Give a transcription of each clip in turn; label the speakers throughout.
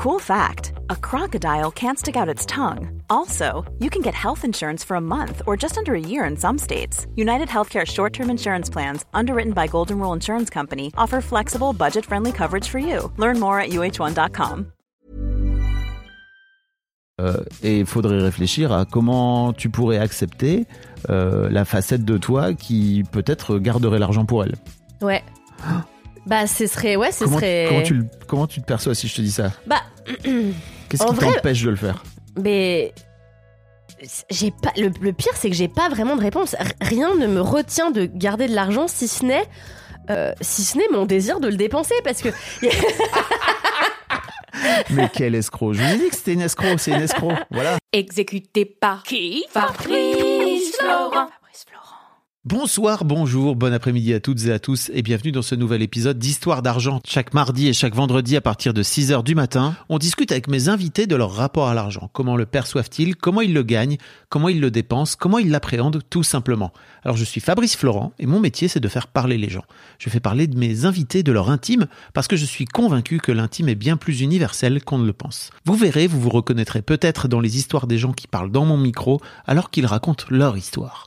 Speaker 1: Cool fact a crocodile can't stick out its tongue. Also, you can get health insurance for a month or just under a year in some states. United Healthcare short term insurance plans, underwritten by Golden Rule Insurance Company, offer flexible, budget friendly coverage for you. Learn more at uh1.com.
Speaker 2: Euh, et il faudrait réfléchir à comment tu pourrais accepter euh, la facette de toi qui peut-être garderait l'argent pour elle.
Speaker 3: Ouais. Ah Bah, ce serait. Ouais, ce
Speaker 2: Comment,
Speaker 3: serait.
Speaker 2: comment tu, le- comment tu te perçois si je te dis ça?
Speaker 3: Bah,
Speaker 2: Qu'est-ce qui
Speaker 3: vrai-
Speaker 2: t'empêche de le faire?
Speaker 3: mais. J'ai pas. Le, le pire, c'est que j'ai pas vraiment de réponse. Rien ne me retient de garder de l'argent si ce n'est. euh, si ce n'est mon désir de le dépenser parce que
Speaker 2: Mais quel escroc Je vous ai dit que c'était une escroc, c'est une escroc. Voilà.
Speaker 3: exécuté par
Speaker 4: Qui
Speaker 3: Fabrice Florent.
Speaker 2: Bonsoir, bonjour, bon après-midi à toutes et à tous et bienvenue dans ce nouvel épisode d'Histoire d'argent. Chaque mardi et chaque vendredi à partir de 6h du matin, on discute avec mes invités de leur rapport à l'argent. Comment le perçoivent-ils? Comment ils le gagnent? Comment ils le dépensent? Comment ils l'appréhendent? Tout simplement Alors je suis Fabrice Florent et mon métier c'est de faire parler les gens. Je fais parler de mes invités de leur intime parce que je suis convaincu que l'intime est bien plus universel qu'on ne le pense. Vous verrez, vous vous reconnaîtrez peut-être dans les histoires des gens qui parlent dans mon micro alors qu'ils racontent leur histoire.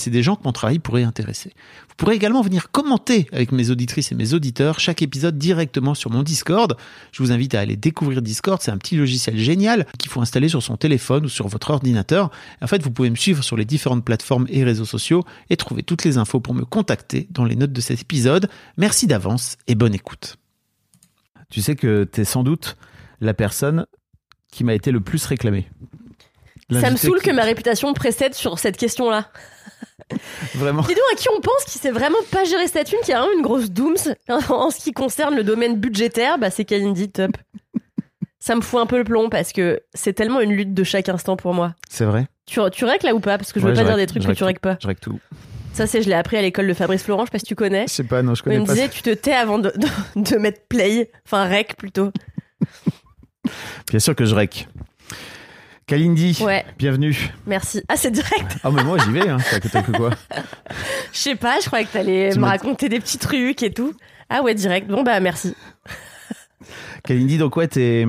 Speaker 2: des gens que mon travail pourrait intéresser. Vous pourrez également venir commenter avec mes auditrices et mes auditeurs chaque épisode directement sur mon Discord. Je vous invite à aller découvrir Discord, c'est un petit logiciel génial qu'il faut installer sur son téléphone ou sur votre ordinateur. En fait, vous pouvez me suivre sur les différentes plateformes et réseaux sociaux et trouver toutes les infos pour me contacter dans les notes de cet épisode. Merci d'avance et bonne écoute. Tu sais que tu es sans doute la personne qui m'a été le plus réclamée.
Speaker 3: Ça me saoule
Speaker 2: qui-
Speaker 3: que ma réputation précède sur cette question-là.
Speaker 2: Vraiment.
Speaker 3: Dis donc à qui on pense qui sait vraiment pas gérer sa thune, qui a vraiment une grosse dooms en ce qui concerne le domaine budgétaire, bah c'est Kalindi top. Ça me fout un peu le plomb parce que c'est tellement une lutte de chaque instant pour moi.
Speaker 2: C'est vrai.
Speaker 3: Tu, tu règles là ou pas? Parce que je veux pas
Speaker 2: je
Speaker 3: dire
Speaker 2: règle,
Speaker 3: des trucs que tu
Speaker 2: règle
Speaker 3: règles pas.
Speaker 2: Je règle tout.
Speaker 3: Ça, c'est je l'ai appris à l'école de Fabrice Florent, je sais pas si tu connais.
Speaker 2: Je sais pas, non, je
Speaker 3: Il
Speaker 2: connais
Speaker 3: me
Speaker 2: pas.
Speaker 3: disait, tu te tais avant de, de, de mettre play, enfin rec plutôt.
Speaker 2: Bien sûr que je rec. Kalindi,
Speaker 3: Ouais,
Speaker 2: bienvenue.
Speaker 3: merci. Ah, c'est direct
Speaker 2: Ah, mais moi j'y vais, hein. T'as que quoi
Speaker 3: Je sais pas, je croyais que t'allais
Speaker 2: Tu
Speaker 3: me raconter des petits trucs et tout. Ah ouais, direct. Bon bah merci.
Speaker 2: Kalindi, donc ouais, t'es-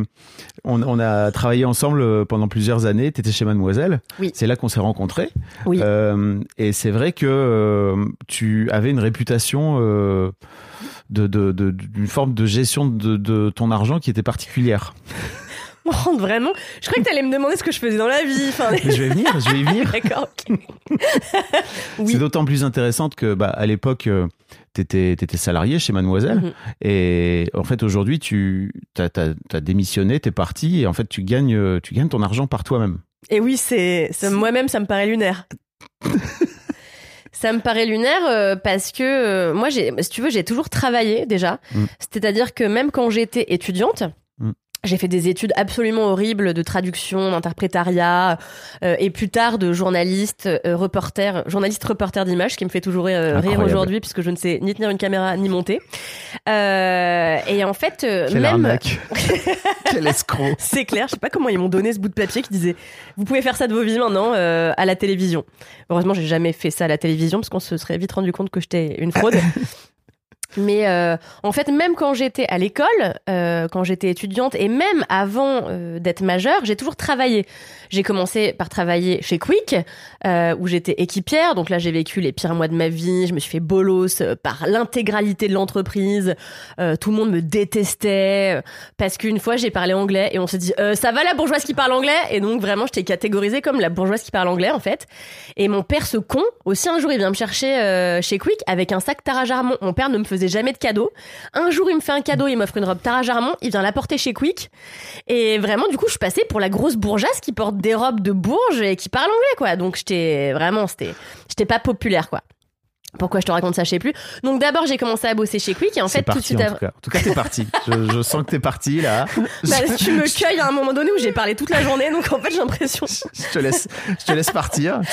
Speaker 2: on, on a travaillé ensemble euh, pendant plusieurs années. T'étais chez Mademoiselle.
Speaker 3: Oui.
Speaker 2: C'est là qu'on s'est rencontrés.
Speaker 3: Oui.
Speaker 2: Euh, et c'est vrai que euh, tu avais une réputation euh, de, de, de- d'une forme de gestion de, de ton argent qui était particulière.
Speaker 3: Vraiment. Je croyais que t'allais me demander ce que je faisais dans la vie. Enfin,
Speaker 2: Mais je vais venir, je vais y venir.
Speaker 3: d'accord. oui.
Speaker 2: C'est d'autant plus intéressante que, bah, à l'époque, euh, t'étais, étais salarié chez Mademoiselle.
Speaker 3: Mhm.
Speaker 2: Et en fait, aujourd'hui, tu as, démissionné, t'es parti. Et en fait, tu gagnes, euh, tu gagnes ton argent par toi-même.
Speaker 3: Et oui, c'est moi-même, ça me paraît lunaire. ça me paraît lunaire euh, parce que euh, moi, j'ai, si tu veux, j'ai toujours travaillé déjà.
Speaker 2: Mm.
Speaker 3: C'est-à-dire que même quand j'étais étudiante.
Speaker 2: Mm.
Speaker 3: J'ai fait des études absolument horribles de traduction, d'interprétariat, euh, et plus tard de journaliste, euh, reporter, journaliste reporter d'image, ce qui me fait toujours euh, rire aujourd'hui puisque je ne sais ni tenir une caméra ni monter. Euh, et en fait, euh,
Speaker 2: Quelle
Speaker 3: même
Speaker 2: arnaque Quel escroc
Speaker 3: c'est clair, je sais pas comment ils m'ont donné ce bout de papier qui disait vous pouvez faire ça de vos vies maintenant euh, à la télévision. Heureusement, j'ai jamais fait ça à la télévision parce qu'on se serait vite rendu compte que j'étais une fraude. Mais euh, en fait, même quand j'étais à l'école, euh, quand j'étais étudiante et même avant euh, d'être majeure, j'ai toujours travaillé. J'ai commencé par travailler chez Quick, euh, où j'étais équipière. Donc là, j'ai vécu les pires mois de ma vie. Je me suis fait bolos euh, par l'intégralité de l'entreprise. Euh, tout le monde me détestait parce qu'une fois, j'ai parlé anglais et on se dit ça va la bourgeoise qui parle anglais? Et donc vraiment, j'étais catégorisée comme la bourgeoise qui parle anglais en fait. Et mon père, ce con, aussi un jour, il vient me chercher chez Quick avec un sac Tara Jarmon. Mon père ne me faisait jamais de cadeaux. Un jour, il me fait un cadeau, il m'offre une robe Tara Jarmon, il vient la porter chez Quick. Et vraiment, du coup, je passée pour la grosse bourgeoise qui porte des robes de bourge et qui parle anglais, quoi. Donc, j'étais vraiment, c'était, j'étais pas populaire, quoi. Pourquoi je te raconte ça, je sais plus. Donc d'abord, j'ai commencé à bosser chez Quick et en fait, tout de suite
Speaker 4: en tout cas. En tout cas, t'es parti. je, je sens que t'es parti là.
Speaker 3: Bah, tu me cueilles à un moment donné où j'ai parlé toute la journée, donc en fait, j'ai l'impression.
Speaker 4: je te laisse, je te laisse partir.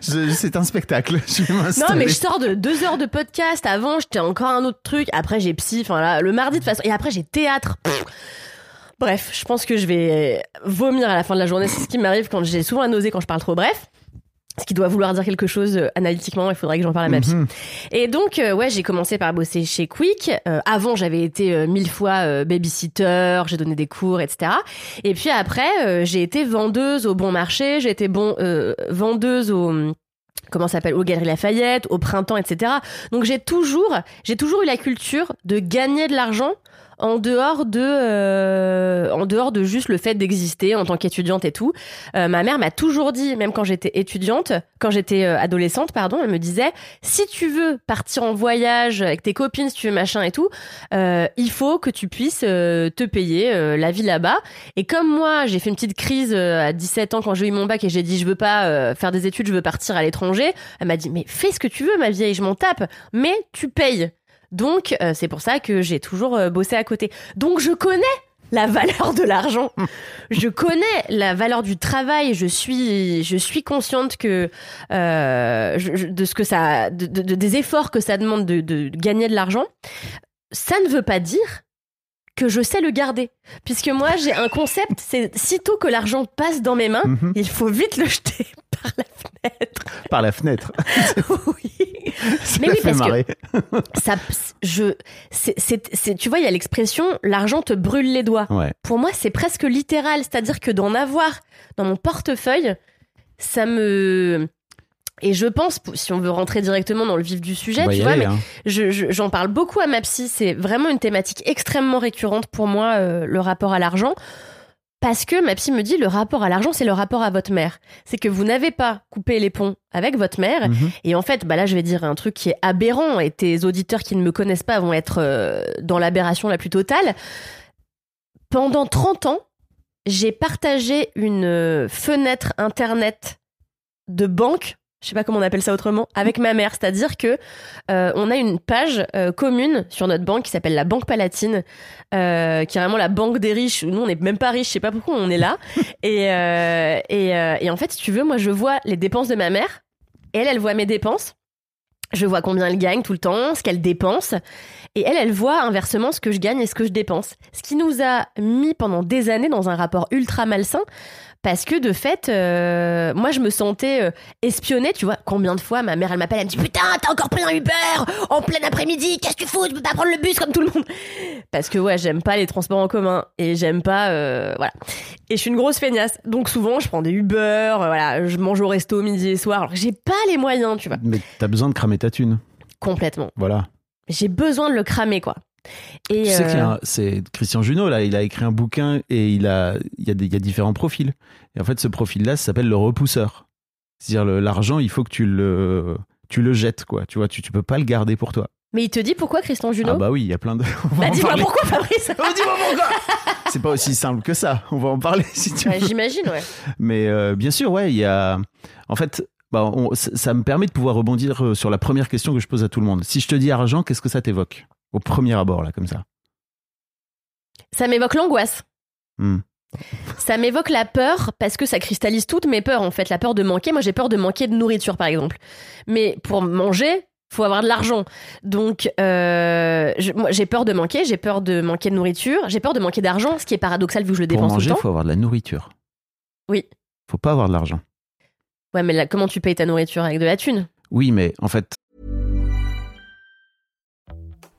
Speaker 4: C'est- un spectacle. Je vais
Speaker 3: Non, mais je sors de deux heures de podcast. Avant, j'étais encore un autre truc. Après, j'ai psy. Enfin, là, le mardi, de toute façon. Et après, j'ai théâtre. Pff. Bref, je pense que je vais vomir à la fin de la journée. C'est ce qui m'arrive quand j'ai souvent la nausée quand je parle trop. Bref. Ce qui doit vouloir dire quelque chose euh, analytiquement, il faudrait que j'en parle à ma psy.
Speaker 4: Mhm.
Speaker 3: Et donc, euh, ouais, j'ai commencé par bosser chez Quick. Euh, avant, j'avais été euh, mille fois euh, babysitter, j'ai donné des cours, etc. Et puis après, euh, j'ai été vendeuse au bon marché, j'ai été bon euh, vendeuse au comment s'appelle aux Galeries Lafayette, au printemps, etc. Donc j'ai toujours, j'ai toujours eu la culture de gagner de l'argent en dehors de, euh, en dehors de juste le fait d'exister en tant qu'étudiante et tout. Euh, ma mère m'a toujours dit, même quand j'étais étudiante, quand j'étais euh, adolescente, pardon, elle me disait, si tu veux partir en voyage avec tes copines, si tu veux machin et tout, euh, il faut que tu puisses euh, te payer euh, la vie là-bas. Et comme moi, j'ai fait une petite crise à 17 ans quand j'ai eu mon bac et j'ai dit, je veux pas faire des études, je veux partir à l'étranger. Elle m'a dit, mais fais ce que tu veux, ma vieille, je m'en tape, mais tu payes. Donc, euh, c'est pour ça que j'ai toujours euh, bossé à côté. Donc, je connais la valeur de l'argent. Je connais la valeur du travail. Je suis, je suis consciente que euh, je- je- de ce que ça, de, de- de- des efforts que ça demande de, de gagner de l'argent. Ça ne veut pas dire que je sais le garder, puisque moi j'ai un concept. C'est sitôt que l'argent passe dans mes mains,
Speaker 4: Mhm.
Speaker 3: il faut vite le jeter par la fenêtre.
Speaker 4: Par la fenêtre.
Speaker 3: oui.
Speaker 4: Ça
Speaker 3: Mais oui,
Speaker 4: fait
Speaker 3: parce que- ça, je, c'est, tu vois, il y a l'expression l'argent te brûle les doigts.
Speaker 4: Ouais.
Speaker 3: Pour moi, c'est presque littéral, c'est-à-dire que d'en avoir dans mon portefeuille, ça me et je pense, si on veut rentrer directement dans le vif du sujet, tu vois,
Speaker 4: aller,
Speaker 3: mais
Speaker 4: hein.
Speaker 3: je- je- j'en parle beaucoup à ma psy. C'est vraiment une thématique extrêmement récurrente pour moi, euh, le rapport à l'argent. Parce que ma psy me dit, le rapport à l'argent, c'est le rapport à votre mère. C'est que vous n'avez pas coupé les ponts avec votre mère.
Speaker 4: Mhm.
Speaker 3: Et en fait, bah là, je vais dire un truc qui est aberrant et tes auditeurs qui ne me connaissent pas vont être euh, dans l'aberration la plus totale. Pendant 30 ans, j'ai partagé une euh, fenêtre internet de banque, je sais pas comment on appelle ça autrement, avec ma mère. C'est-à-dire que euh, on a une page euh, commune sur notre banque qui s'appelle la Banque Palatine, euh, qui est vraiment la banque des riches. Nous, on n'est même pas riches, je sais pas pourquoi on est là. et, et, et en fait, si tu veux, moi, je vois les dépenses de ma mère. Elle, elle voit mes dépenses. Je vois combien elle gagne tout le temps, ce qu'elle dépense. Et elle, elle voit inversement ce que je gagne et ce que je dépense. Ce qui nous a mis pendant des années dans un rapport ultra malsain. Parce que de fait, euh, moi je me sentais euh, espionnée, tu vois. Combien de fois ma mère elle m'appelle, elle me dit Putain, t'as encore pris un Uber en plein après-midi, qu'est-ce que tu fous Tu peux pas prendre le bus comme tout le monde. Parce que ouais, j'aime pas les transports en commun et j'aime pas. euh, voilà. Et je suis une grosse feignasse. Donc souvent je prends des Uber, voilà, je mange au resto midi et soir. Alors que j'ai pas les moyens, tu vois.
Speaker 4: Mais t'as besoin de cramer ta thune.
Speaker 3: Complètement.
Speaker 4: Voilà.
Speaker 3: J'ai besoin de le cramer, quoi. Et
Speaker 4: Tu sais
Speaker 3: euh,
Speaker 4: c'est Christian Junot, là, il a écrit un bouquin et il a, il y a, des- il y a différents profils. Et en fait, ce profil-là, s'appelle le repousseur. C'est-à-dire, l'argent, il faut que tu le, tu le jettes, quoi. Tu vois, tu, tu peux pas le garder pour toi.
Speaker 3: Mais il te dit pourquoi Christian Junot?
Speaker 4: Ah bah oui, il y a plein de.
Speaker 3: Bah dis-moi pourquoi Fabrice
Speaker 4: Oh, dis-moi pourquoi C'est pas aussi simple que ça. On va en parler si tu
Speaker 3: Ouais,
Speaker 4: veux.
Speaker 3: J'imagine, ouais.
Speaker 4: Mais euh, bien sûr, ouais, il y a. En fait, bah, on- ça ça me permet de pouvoir rebondir euh, sur la première question que je pose à tout le monde. Si je te dis argent, qu'est-ce que ça t'évoque? Au premier abord, là, comme ça.
Speaker 3: Ça m'évoque l'angoisse.
Speaker 4: Hmm.
Speaker 3: Ça m'évoque la peur parce que ça cristallise toutes mes peurs en fait. La peur de manquer. Moi j'ai peur de manquer de nourriture par exemple. Mais pour manger, faut avoir de l'argent. Donc euh, j'ai peur de manquer. J'ai peur de manquer de nourriture. J'ai peur de manquer d'argent, ce qui est paradoxal vu que je le
Speaker 4: Pour
Speaker 3: dépense
Speaker 4: manger, il
Speaker 3: le temps.
Speaker 4: faut avoir de la nourriture.
Speaker 3: Oui.
Speaker 4: Faut pas avoir de l'argent.
Speaker 3: Ouais, mais là, comment tu payes ta nourriture avec de la thune?
Speaker 4: Oui, mais en fait,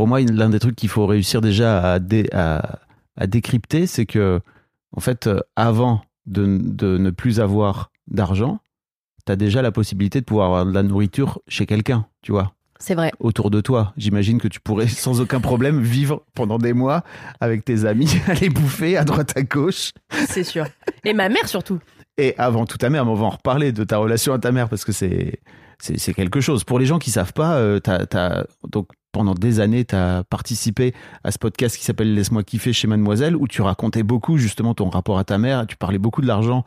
Speaker 2: Pour moi, l'un des trucs qu'il faut réussir déjà à, dé- à, à décrypter, c'est que, en fait, euh, avant de, de ne plus avoir d'argent, tu as déjà la possibilité de pouvoir avoir de la nourriture chez quelqu'un, tu vois,
Speaker 3: C'est vrai.
Speaker 2: autour de toi. J'imagine que tu pourrais sans aucun problème vivre pendant des mois avec tes amis, aller bouffer à droite à gauche.
Speaker 3: C'est sûr. Et ma mère surtout.
Speaker 2: Et avant tout ta mère, mais on va en reparler de ta relation à ta mère parce que c'est c'est quelque chose. Pour les gens qui savent pas, euh, donc pendant des années, tu as participé à ce podcast qui s'appelle Laisse-moi kiffer chez Mademoiselle où tu racontais beaucoup justement ton rapport à ta mère, tu parlais beaucoup de l'argent.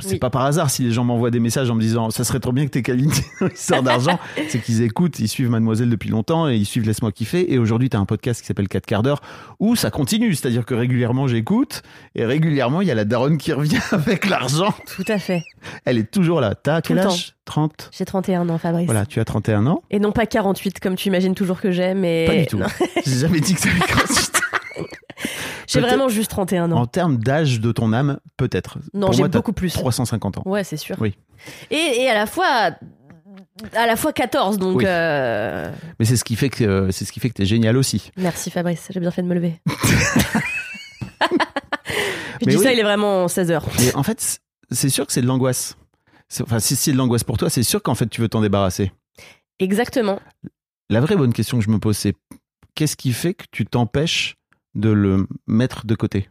Speaker 2: C'est
Speaker 3: Oui.
Speaker 2: pas par hasard si les gens m'envoient des messages en me disant ça serait trop bien que t'aies Kaline histoire d'argent, c'est qu'ils écoutent, ils suivent Mademoiselle depuis longtemps et ils suivent Laisse-moi kiffer et aujourd'hui tu as un podcast qui s'appelle 4 quarts d'heure où ça continue, c'est-à-dire que régulièrement j'écoute et régulièrement il y a la daronne qui revient avec l'argent
Speaker 3: Tout à fait.
Speaker 2: elle est toujours là. T'as quel âge? 30
Speaker 3: J'ai 31 ans, Fabrice.
Speaker 2: Voilà, tu as 31 ans
Speaker 3: Et non pas 48 comme tu imagines toujours que j'ai, mais
Speaker 2: Pas du tout. J'ai jamais dit que ça avait 48.
Speaker 3: j'ai vraiment juste 31 ans.
Speaker 2: En termes d'âge de ton âme, peut-être.
Speaker 3: Non, j'ai beaucoup plus.
Speaker 2: 350 ans.
Speaker 3: Ouais, c'est sûr.
Speaker 2: Oui.
Speaker 3: Et, et à la fois à la fois 14 donc
Speaker 2: Oui.
Speaker 3: euh,
Speaker 2: Mais c'est ce qui fait que euh, c'est ce qui fait que t'es génial aussi.
Speaker 3: merci Fabrice, j'ai bien fait de me lever. Je
Speaker 2: Mais
Speaker 3: dis
Speaker 2: oui.
Speaker 3: ça, il est vraiment 16h.
Speaker 2: Mais en fait, c'est sûr que c'est de l'angoisse. Enfin, si c'est de l'angoisse pour toi, c'est sûr qu'en fait tu veux t'en débarrasser.
Speaker 3: Exactement.
Speaker 2: La vraie bonne question que je me pose, c'est qu'est-ce qui fait que tu t'empêches de le mettre de côté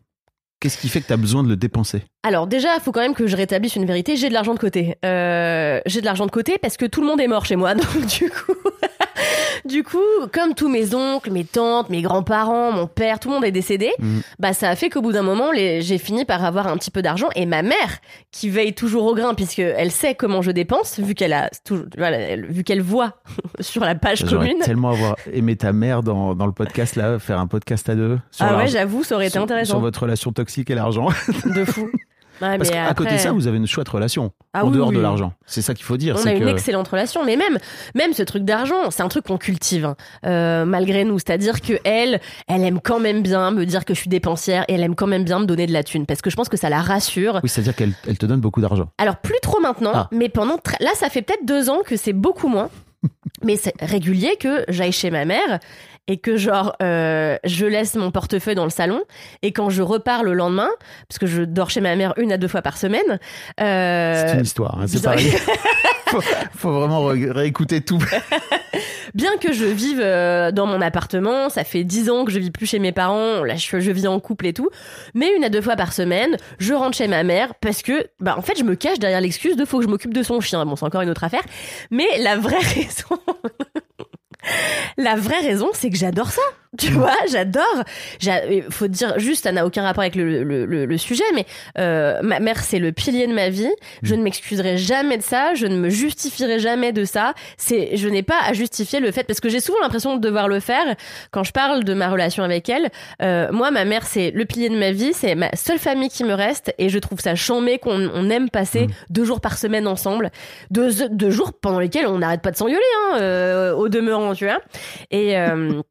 Speaker 2: Qu'est-ce qui fait que tu as besoin de le dépenser?
Speaker 3: Alors déjà, il faut quand même que je rétablisse une vérité. J'ai de l'argent de côté. Euh, j'ai de l'argent de côté parce que tout le monde est mort chez moi. Donc du coup, du coup, comme tous mes oncles, mes tantes, mes grands-parents, mon père, tout le monde est décédé.
Speaker 2: Mhm.
Speaker 3: Bah ça a fait qu'au bout d'un moment, les- j'ai fini par avoir un petit peu d'argent. Et ma mère, qui veille toujours au grain puisque elle sait comment je dépense, vu qu'elle a, toujours- voilà, vu qu'elle voit sur la page
Speaker 2: J'aurais
Speaker 3: commune.
Speaker 2: tellement avoir aimé ta mère dans, dans le podcast là, faire un podcast à deux sur,
Speaker 3: Ah ouais, j'avoue, ça aurait été
Speaker 2: sur-
Speaker 3: intéressant.
Speaker 2: sur votre relation toxique et l'argent.
Speaker 3: De fou. Ouais,
Speaker 2: Parce côté de ça, vous avez une chouette relation
Speaker 3: Ah
Speaker 2: en
Speaker 3: oui,
Speaker 2: dehors de l'argent. C'est ça qu'il faut dire.
Speaker 3: On
Speaker 2: c'est
Speaker 3: a une
Speaker 2: que...
Speaker 3: excellente relation, mais même, même ce truc d'argent, c'est un truc qu'on cultive hein, euh, malgré nous. C'est-à-dire que elle, elle aime quand même bien me dire que je suis dépensière et elle aime quand même bien me donner de la thune parce que je pense que ça la rassure.
Speaker 2: Oui, c'est-à-dire qu'elle elle te donne beaucoup d'argent.
Speaker 3: Alors plus trop maintenant,
Speaker 2: Ah.
Speaker 3: mais pendant là ça fait peut-être deux ans que c'est beaucoup moins, mais c'est régulier que j'aille chez ma mère et que genre euh, je laisse mon portefeuille dans le salon et quand je repars le lendemain parce que je dors chez ma mère une à deux fois par semaine. euh,
Speaker 2: C'est une histoire, hein, c'est pareil. faut, faut vraiment ré- réécouter tout.
Speaker 3: Bien que je vive euh, dans mon appartement, ça fait dix ans que je vis plus chez mes parents, là je, je vis en couple et tout, mais une à deux fois par semaine, je rentre chez ma mère parce que, bah en fait, je me cache derrière l'excuse de faut que je m'occupe de son chien. Bon, c'est encore une autre affaire, mais la vraie raison, la vraie raison, c'est que j'adore ça. Tu vois, j'adore. J'a- Il faut dire juste, ça n'a aucun rapport avec le, le, le- le sujet, mais euh, ma mère, c'est le pilier de ma vie. Je ne m'excuserai jamais de ça. Je ne me justifierai jamais de ça. C'est, je n'ai pas à justifier le fait parce que j'ai souvent l'impression de devoir le faire quand je parle de ma relation avec elle. Euh, moi, ma mère, c'est le pilier de ma vie. C'est ma seule famille qui me reste et je trouve ça chambé qu'on on aime passer deux jours par semaine ensemble, deux, deux jours pendant lesquels on n'arrête pas de s'engueuler, hein, euh, au demeurant, tu vois. Et euh,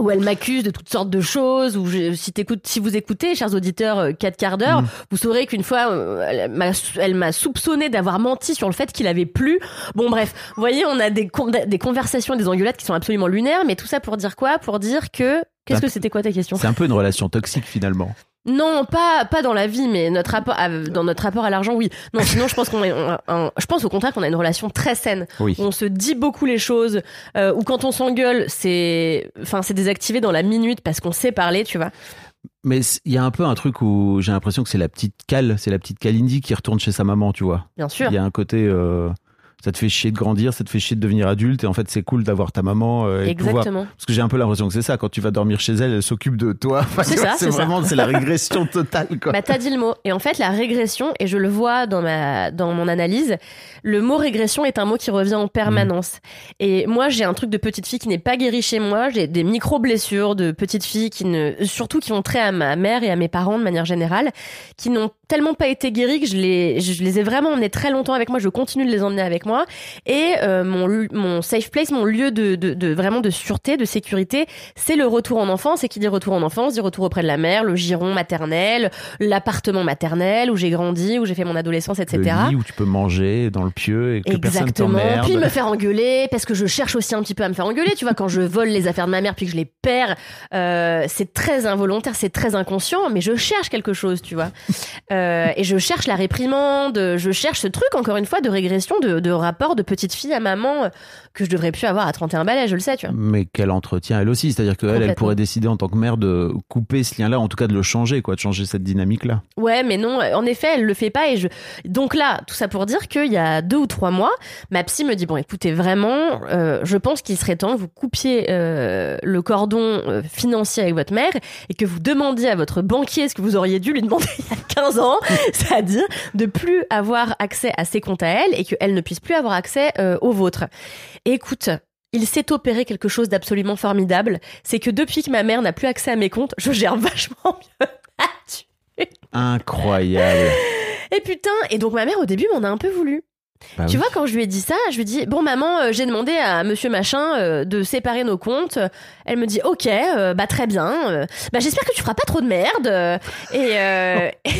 Speaker 3: où elle m'accuse de toutes sortes de choses, où je, si, vous écoutez, chers auditeurs, euh, quatre quarts d'heure,
Speaker 2: Mm.
Speaker 3: vous saurez qu'une fois, euh, elle m'a, elle m'a soupçonné d'avoir menti sur le fait qu'il avait plu. Bon bref, vous voyez, on a des, con- des conversations, des engueulades qui sont absolument lunaires, mais tout ça pour dire quoi? Pour dire que Qu'est-ce que c'était quoi ta question?
Speaker 2: C'est un peu une relation toxique finalement.
Speaker 3: Non, pas pas dans la vie, mais notre rapport à- dans notre rapport à l'argent, oui. Non, sinon je pense qu'on je pense au contraire qu'on a une relation très saine.
Speaker 2: Oui.
Speaker 3: où on se dit beaucoup les choses, euh, ou quand on s'engueule, c'est, enfin, c'est désactivé dans la minute parce qu'on sait parler, tu vois.
Speaker 2: Mais il y a un peu un truc où j'ai l'impression que c'est la petite Cal, c'est la petite Kalindi qui retourne chez sa maman, tu vois.
Speaker 3: Bien sûr.
Speaker 2: Il y a un côté, euh, ça te fait chier de grandir, ça te fait chier de devenir adulte, et en fait c'est cool d'avoir ta maman euh, et pouvoir
Speaker 3: Exactement.
Speaker 2: Parce que j'ai un peu l'impression que c'est ça, quand tu vas dormir chez elle, elle s'occupe de toi. Enfin,
Speaker 3: C'est ça,
Speaker 2: c'est vraiment, c'est la régression totale, quoi.
Speaker 3: Bah t'as dit le mot. Et en fait, la régression, et je le vois dans ma dans mon analyse, le mot régression est un mot qui revient en permanence. Et moi, j'ai un truc de petite fille qui n'est pas guéri chez moi. J'ai des micro blessures de petite fille qui ne, surtout qui ont trait à ma mère et à mes parents de manière générale, qui n'ont tellement pas été guéries que je les je les ai vraiment emmenées très longtemps avec moi. Je continue de les emmener avec moi. Et euh, mon safe place, mon lieu de, de de vraiment de sûreté, de sécurité, c'est le retour en enfance. Et qui dit retour en enfance dit retour auprès de la mère, le giron maternel, l'appartement maternel où j'ai grandi, où j'ai fait mon adolescence, etc.
Speaker 2: Le lit où tu peux manger dans le pieu et que personne
Speaker 3: Exactement.
Speaker 2: t'emmerde.
Speaker 3: Puis me faire engueuler parce que je cherche aussi un petit peu à me faire engueuler. Tu vois, quand je vole les affaires de ma mère puis que je les perds, euh, c'est très involontaire, c'est très inconscient, mais je cherche quelque chose, tu vois. Euh, et je cherche la réprimande, je cherche ce truc encore une fois de régression, de, de rapport de petite fille à maman euh, que je devrais plus avoir à 31 balais, je le sais, tu vois.
Speaker 2: Mais qu'elle entretient elle aussi, c'est-à-dire qu'elle, elle pourrait décider en tant que mère de couper ce lien-là, en tout cas de le changer, quoi, de changer cette dynamique-là.
Speaker 3: Ouais, mais non, en effet, elle le fait pas et je. Donc là, tout ça pour dire qu'il y a deux ou trois mois, ma psy me dit bon, écoutez, vraiment, euh, je pense qu'il serait temps que vous coupiez euh, le cordon euh, financier avec votre mère et que vous demandiez à votre banquier ce que vous auriez dû lui demander il y a 15 ans, c'est-à-dire de plus avoir accès à ses comptes à elle et qu'elle ne puisse plus avoir accès euh, aux vôtres. Écoute. Il s'est opéré quelque chose d'absolument formidable, c'est que depuis que ma mère n'a plus accès à mes comptes, je gère vachement mieux.
Speaker 2: Incroyable.
Speaker 3: Et putain, et donc ma mère au début m'en a un peu voulu.
Speaker 2: Bah
Speaker 3: tu
Speaker 2: oui.
Speaker 3: vois, quand je lui ai dit ça, je lui ai dit Bon, maman, euh, j'ai demandé à monsieur machin euh, de séparer nos comptes. Elle me dit Ok, euh, bah très bien. Euh, bah j'espère que tu feras pas trop de merde. Euh, Et,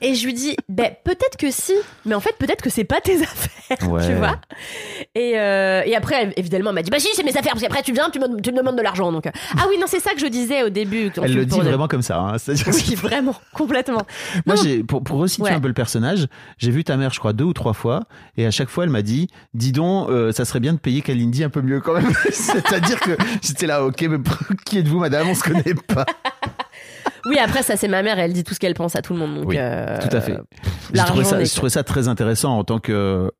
Speaker 3: et je lui dis Ben peut-être que si, mais en fait, peut-être que c'est pas tes affaires,
Speaker 2: Ouais.
Speaker 3: tu vois. Et, et après, elle, évidemment, elle m'a dit Bah si, c'est mes affaires, parce qu'après, tu viens, tu me, tu me demandes de l'argent. Donc, ah oui, non, c'est ça que je disais au début.
Speaker 2: Elle le dit vraiment comme ça. hein.
Speaker 3: Oui, vraiment, complètement.
Speaker 2: Moi, j'ai, pour, pour resituer
Speaker 3: Ouais.
Speaker 2: un peu le personnage, j'ai vu ta mère, je crois, deux ou trois fois, et à chaque fois, elle m'a dit, dis donc, ça serait bien de payer Kalindi un peu mieux quand même. C'est-à-dire que j'étais là, ok, mais qui êtes-vous, madame? On se connaît pas.
Speaker 3: Oui, après, ça, c'est ma mère, elle dit tout ce qu'elle pense à tout le monde. Donc,
Speaker 2: Oui,
Speaker 3: euh,
Speaker 2: Tout à fait. Ça,
Speaker 3: n'est
Speaker 2: je trouvais ça très intéressant en tant que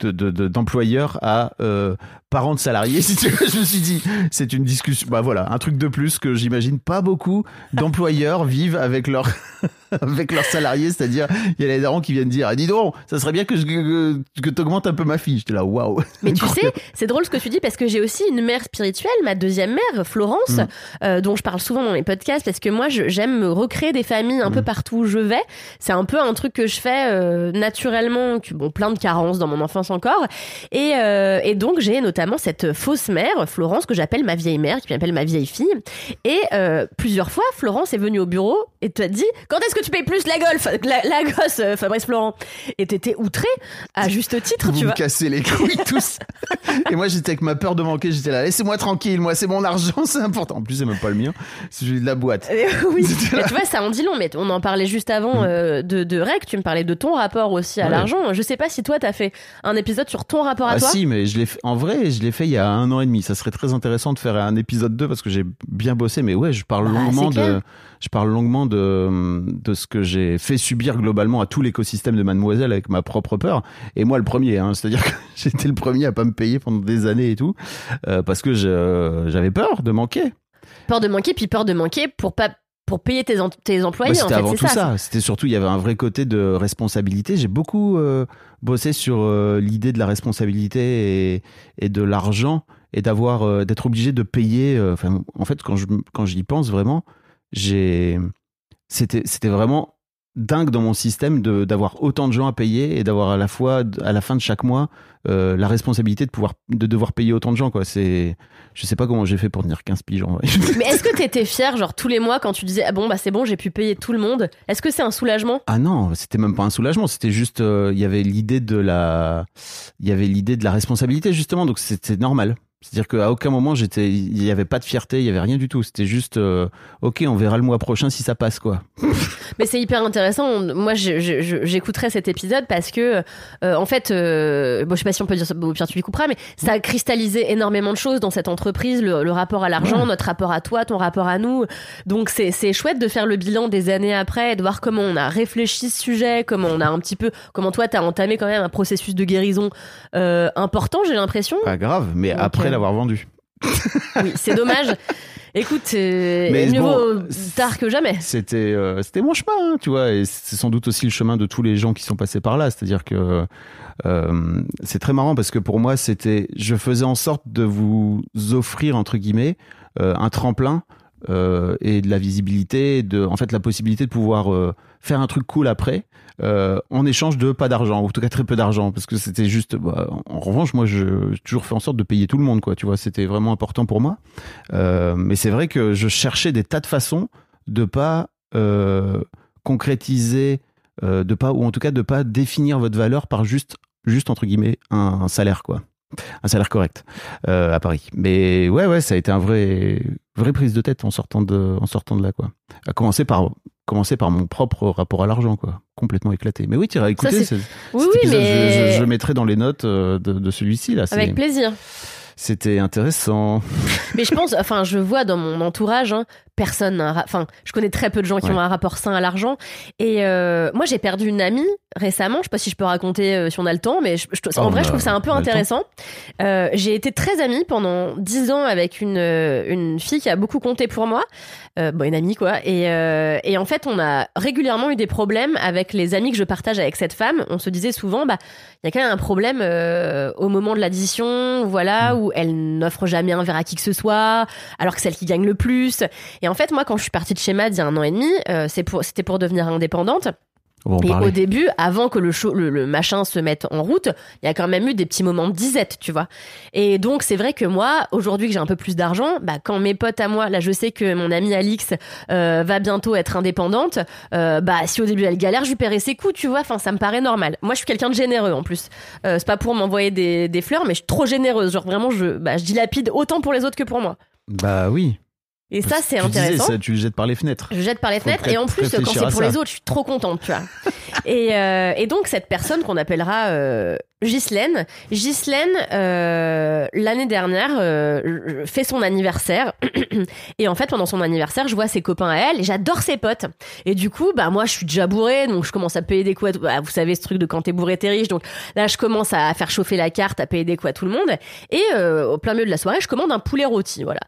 Speaker 2: de- de- d'employeur à euh, parent de salarié. Si tu veux, je me suis dit, c'est une discussion. Bah voilà, un truc de plus que j'imagine pas beaucoup d'employeurs vivent avec leurs avec leurs salariés. C'est-à-dire, il y a les darons qui viennent dire, dis donc, ça serait bien que je, que, que t'augmentes un peu ma fille. J'étais là, waouh.
Speaker 3: Mais tu sais, c'est drôle ce que tu dis parce que j'ai aussi une mère spirituelle, ma deuxième mère, Florence,
Speaker 2: Mm.
Speaker 3: euh, dont je parle souvent dans mes podcasts parce que moi, j'aime me recréer des familles un peu
Speaker 2: Mm.
Speaker 3: partout où je vais. C'est un peu un truc que je fais euh, naturellement, bon, plein de carences dans mon enfance encore. Et, euh, et donc, j'ai notamment cette fausse mère, Florence, que j'appelle ma vieille mère, qui m'appelle ma vieille fille. Et euh, plusieurs fois, Florence est venue au bureau et t'a dit Quand est-ce que tu payes plus la golf la, la gosse, euh, Fabrice Florent Et t'étais outré, à juste titre,
Speaker 2: Vous
Speaker 3: tu vois.
Speaker 2: cassez les couilles tous. Et moi, j'étais avec ma peur de manquer. J'étais là, laissez-moi tranquille. Moi, c'est mon argent, c'est important. En plus, c'est même pas le mien. C'est celui de la boîte.
Speaker 3: Euh, oui,
Speaker 2: C'était
Speaker 3: mais tu vois, ça en dit long, mais on en parlait juste avant euh, de, de Rec, tu me parlais de ton rapport aussi à
Speaker 2: Ouais.
Speaker 3: l'argent. Je sais pas si toi, t'as fait un épisode sur ton rapport à
Speaker 2: Ah
Speaker 3: toi.
Speaker 2: si, mais je l'ai fait, en vrai, je l'ai fait il y a un an et demi. Ça serait très intéressant de faire un épisode 2 parce que j'ai bien bossé. Mais ouais, je parle
Speaker 3: Ah,
Speaker 2: longuement de. Je parle longuement de, de ce que j'ai fait subir globalement à tout l'écosystème de Mademoiselle avec ma propre peur. Et moi, le premier, hein. C'est-à-dire que j'étais le premier à pas me payer pendant des années et tout, euh, parce que j'avais peur de manquer.
Speaker 3: Peur de manquer, puis peur de manquer pour pas pour payer tes, em- tes employés. En
Speaker 2: c'était avant tout
Speaker 3: ça.
Speaker 2: ça. C'était surtout, il y avait un vrai côté de responsabilité. J'ai beaucoup euh, bossé sur euh, l'idée de la responsabilité et, et de l'argent et d'avoir, euh, d'être obligé de payer. Enfin, en fait, quand je quand j'y pense vraiment, j'ai, c'était c'était vraiment dingue dans mon système de d'avoir autant de gens à payer et d'avoir à la fois à la fin de chaque mois euh, la responsabilité de pouvoir de devoir payer autant de gens quoi c'est je sais pas comment j'ai fait pour tenir 15 piges en vrai
Speaker 3: Mais est-ce que t'étais fier, genre tous les mois, quand tu disais ah bon bah c'est bon, j'ai pu payer tout le monde? Est-ce que c'est un soulagement?
Speaker 2: Ah non, c'était même pas un soulagement, c'était juste euh, il y avait l'idée de la il y avait l'idée de la responsabilité justement donc c'était normal. C'est-à-dire qu'à aucun moment j'étais, il n'y avait pas de fierté, il y avait rien du tout. C'était juste, euh, ok, on verra le mois prochain si ça passe quoi.
Speaker 3: Mais c'est hyper intéressant. Moi, j'écouterai cet épisode parce que, euh, en fait, euh, bon, je sais pas si on peut dire ça, au pire tu lui couperas, mais ça a cristallisé énormément de choses dans cette entreprise, le, le rapport à l'argent, notre rapport à toi, ton rapport à nous. Donc c'est c'est chouette de faire le bilan des années après, et de voir comment on a réfléchi ce sujet, comment on a un petit peu, comment toi t'as entamé quand même un processus de guérison euh, important, j'ai l'impression.
Speaker 2: Pas grave, mais
Speaker 3: Ok.
Speaker 2: après l'avoir vendu.
Speaker 3: Oui, c'est dommage. Écoute, euh,
Speaker 2: Mais
Speaker 3: mieux
Speaker 2: bon,
Speaker 3: vaut tard que jamais.
Speaker 2: C'était euh, c'était mon chemin, hein, tu vois, et c'est sans doute aussi le chemin de tous les gens qui sont passés par là. C'est-à-dire que euh, c'est très marrant parce que pour moi, c'était, je faisais en sorte de vous offrir entre guillemets euh, un tremplin euh, et de la visibilité, de, en fait, la possibilité de pouvoir euh, faire un truc cool après. euh, en échange de pas d'argent, ou en tout cas très peu d'argent, parce que c'était juste. bah, en revanche, moi, je- toujours fait en sorte de payer tout le monde, quoi. Tu vois, c'était vraiment important pour moi. Mais c'est vrai que je cherchais des tas de façons de pas concrétiser, de pas ou en tout cas de pas définir votre valeur par juste, juste entre guillemets un, salaire, quoi. Un salaire correct à Paris. Mais ouais, ouais, ça a été un vrai, vraie prise de tête en sortant de, en sortant de là, quoi. À commencer par commencer par mon propre rapport à l'argent, quoi. Complètement éclaté. Mais oui, tu iras écouter. ce-
Speaker 3: Oui, oui, mais
Speaker 2: je, je- je le mettrai dans les notes euh, de, de celui-ci là.
Speaker 3: Avec plaisir.
Speaker 2: C'était intéressant.
Speaker 3: Mais je pense, enfin, je vois dans mon entourage, hein, personne, enfin, je connais très peu de gens qui
Speaker 2: Ouais.
Speaker 3: ont un rapport sain à l'argent. Et euh, moi, j'ai perdu une amie récemment. Je sais pas si je peux raconter euh, si on a le temps, mais je- je- en
Speaker 2: Oh,
Speaker 3: vrai, je trouve ça un peu intéressant. Euh, j'ai été très amie pendant dix ans avec une une fille qui a beaucoup compté pour moi, euh, bon, une amie quoi. Et euh, et en fait, on a régulièrement eu des problèmes avec les amis que je partage avec cette femme. On se disait souvent, bah, il y a quand même un problème euh, au moment de l'addition, voilà,
Speaker 2: Mm.
Speaker 3: où elle n'offre jamais un verre à qui que ce soit, alors que celle qui gagne le plus. Et en fait, moi, quand je suis partie de chez Mad il y a un an et demi, euh, c'est pour, c'était pour devenir indépendante. Et
Speaker 2: parler.
Speaker 3: au début, avant que le, show- le, le machin se mette en route, il y a quand même eu des petits moments de disette, tu vois. Et donc, c'est vrai que moi, aujourd'hui que j'ai un peu plus d'argent, bah, quand mes potes à moi, là, je sais que mon amie Alix euh, va bientôt être indépendante, euh, bah, si au début elle galère, je lui paierai ses coups, tu vois. Enfin, ça me paraît normal. Moi, je suis quelqu'un de généreux en plus. Euh, c'est pas pour m'envoyer des, des fleurs, mais je suis trop généreuse. Genre, vraiment, je, bah, je dilapide autant pour les autres que pour moi.
Speaker 2: Bah oui.
Speaker 3: Et ça, c'est
Speaker 2: Tu disais,
Speaker 3: intéressant.
Speaker 2: ça, tu le jettes par les fenêtres.
Speaker 3: Je jette par les
Speaker 2: Faut
Speaker 3: fenêtres et en plus quand c'est
Speaker 2: à
Speaker 3: pour
Speaker 2: ça.
Speaker 3: les autres, je suis trop contente, tu vois. et, euh, et donc cette personne qu'on appellera euh, Ghislaine, Ghislaine euh, l'année dernière euh, fait son anniversaire et en fait pendant son anniversaire, je vois ses copains à elle et j'adore ses potes. Et du coup, bah moi je suis déjà bourrée donc je commence à payer des coups. À tout- bah, vous savez ce truc de quand t'es bourré t'es riche donc là je commence à faire chauffer la carte, à payer des coups à tout le monde et au plein milieu de la soirée, je commande un poulet rôti, voilà.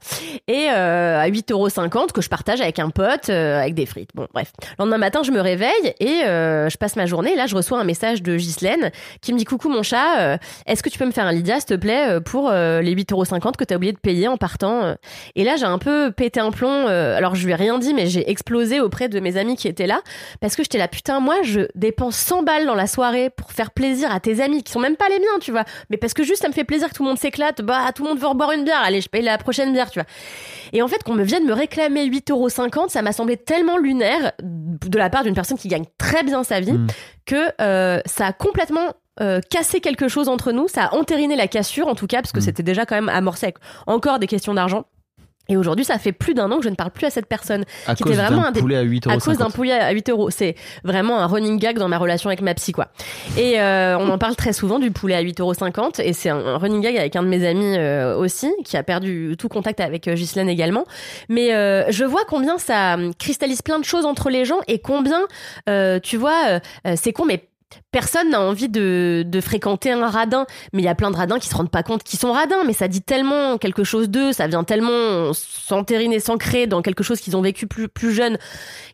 Speaker 3: Et euh, à 8,50€ que je partage avec un pote euh, avec des frites. Bon, bref. Le lendemain matin, je me réveille et euh, je passe ma journée. Là, je reçois un message de Ghislaine qui me dit Coucou mon chat, euh, est-ce que tu peux me faire un Lydia, s'il te plaît, pour les 8,50€ que t'as oublié de payer en partant. Et là, j'ai un peu pété un plomb. alors, je lui ai rien dit, mais j'ai explosé auprès de mes amis qui étaient là parce que j'étais là, putain, moi, je dépense 100 balles dans la soirée pour faire plaisir à tes amis qui sont même pas les miens, tu vois. Mais parce que juste, ça me fait plaisir que tout le monde s'éclate. Bah, tout le monde veut reboire une bière. Allez, je paye la prochaine bière, tu vois. Et en fait, qu'on me vienne me réclamer 8,50€, ça m'a semblé tellement lunaire de la part d'une personne qui gagne très bien sa vie
Speaker 2: Mm.
Speaker 3: que euh, ça a complètement euh, cassé quelque chose entre nous. Ça a entériné la cassure, en tout cas, parce que
Speaker 2: Mm.
Speaker 3: c'était déjà quand même amorcé avec encore des questions d'argent. Et aujourd'hui, ça fait plus d'un an que je ne parle plus à cette personne
Speaker 2: À
Speaker 3: qui
Speaker 2: cause
Speaker 3: était vraiment
Speaker 2: d'un poulet à 8 euros.
Speaker 3: à cause d'un poulet à 8 euros. C'est vraiment un running gag dans ma relation avec ma psy, quoi. Et euh, on en parle très souvent du poulet à 8,50 euros. Et c'est un, un running gag avec un de mes amis euh, aussi, qui a perdu tout contact avec euh, Ghislaine également. Mais euh, je vois combien ça hum, cristallise plein de choses entre les gens et combien, euh, tu vois, euh, c'est con, mais personne n'a envie de, de fréquenter un radin. Mais il y a plein de radins qui se rendent pas compte qu'ils sont radins. Mais ça dit tellement quelque chose d'eux, ça vient tellement s'entériner, s'ancrer dans quelque chose qu'ils ont vécu plus, plus jeune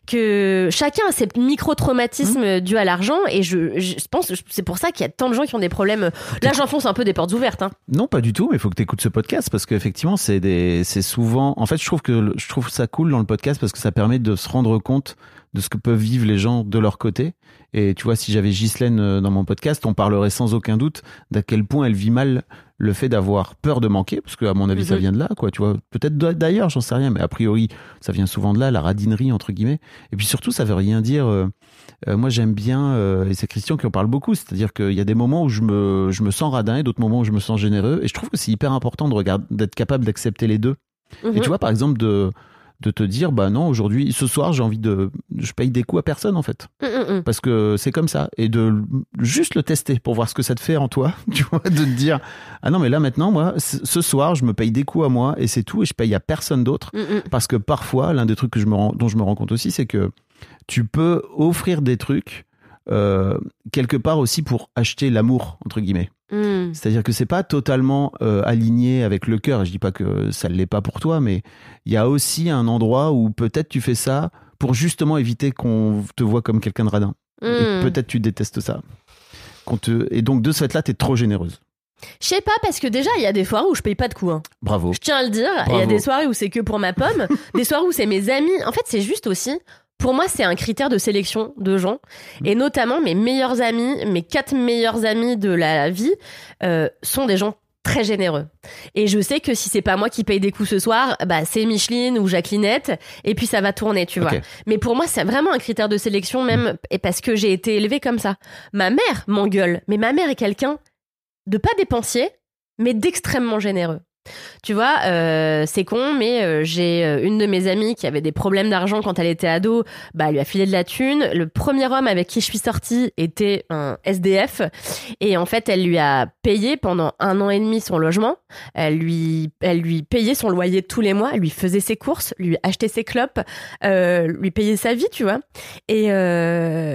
Speaker 3: que chacun a ses micro-traumatismes dus à l'argent. Et je, je pense, c'est pour ça qu'il y a tant de gens qui ont des problèmes. Là, j'enfonce un peu des portes ouvertes. Hein.
Speaker 2: Non, pas du tout, mais il faut que tu écoutes ce podcast parce qu'effectivement, c'est des, c'est souvent. En fait, je trouve que je trouve ça cool dans le podcast parce que ça permet de se rendre compte de ce que peuvent vivre les gens de leur côté. Et tu vois, si j'avais Ghislaine euh, dans mon podcast, on parlerait sans aucun doute d'à quel point elle vit mal le fait d'avoir peur de manquer, parce que à mon avis ça
Speaker 3: Mhm.
Speaker 2: vient de là, quoi. Tu vois, peut-être d'ailleurs, j'en sais rien, mais a priori ça vient souvent de là, la radinerie entre guillemets. Et puis surtout, ça veut rien dire. euh, euh, moi, j'aime bien, euh, et c'est Christian qui en parle beaucoup, c'est-à-dire qu'il y a des moments où je me, je me sens radin et d'autres moments où je me sens généreux. Et je trouve que c'est hyper important de regarder, d'être capable d'accepter les deux. Et
Speaker 3: Mhm.
Speaker 2: tu vois, par exemple, de, de te dire, bah non, aujourd'hui, ce soir, j'ai envie de, je paye des coups à personne en fait,
Speaker 3: Mm, mm, mm.
Speaker 2: parce que c'est comme ça, et de juste le tester pour voir ce que ça te fait en toi, tu vois, de te dire, ah non, mais là maintenant, moi, ce soir, je me paye des coups à moi et c'est tout, et je paye à personne d'autre, parce que parfois, l'un des trucs que je me rends, dont je me rends compte aussi, c'est que tu peux offrir des trucs euh, quelque part aussi pour acheter l'amour entre guillemets.
Speaker 3: Mm.
Speaker 2: C'est-à-dire que c'est pas totalement euh, aligné avec le cœur. Je dis pas que ça ne l'est pas pour toi, mais il y a aussi un endroit où peut-être tu fais ça pour justement éviter qu'on te voit comme quelqu'un de radin. Et
Speaker 3: Mm.
Speaker 2: peut-être tu détestes ça. Te... Et donc de ce fait-là, tu es trop généreuse.
Speaker 3: Je sais pas, parce que déjà, il y a des soirées où je paye pas de coups. hein.
Speaker 2: Bravo.
Speaker 3: Je tiens à le dire. Il y a des soirées où c'est que pour ma pomme, des soirées où c'est mes amis. En fait, c'est juste aussi. Pour moi, c'est un critère de sélection de gens.
Speaker 2: Mm.
Speaker 3: Et notamment, mes meilleurs amis, mes quatre meilleurs amis de la vie, euh, sont des gens très généreux. Et je sais que si c'est pas moi qui paye des coups ce soir, bah c'est Micheline ou Jacquelinette, et puis ça va tourner, tu vois. Mais pour moi, c'est vraiment un critère de sélection, même, et parce que j'ai été élevée comme ça. Ma mère m'engueule, mais ma mère est quelqu'un de pas dépensier, mais d'extrêmement généreux. Tu vois, euh, c'est con, mais euh, j'ai euh, une de mes amies qui avait des problèmes d'argent quand elle était ado, bah elle lui a filé de la thune. Le premier homme avec qui je suis sortie était un SDF, et en fait elle lui a payé pendant un an et demi son logement. Elle lui, elle lui payait son loyer tous les mois, elle lui faisait ses courses, lui achetait ses clopes, lui payait sa vie, tu vois. Et,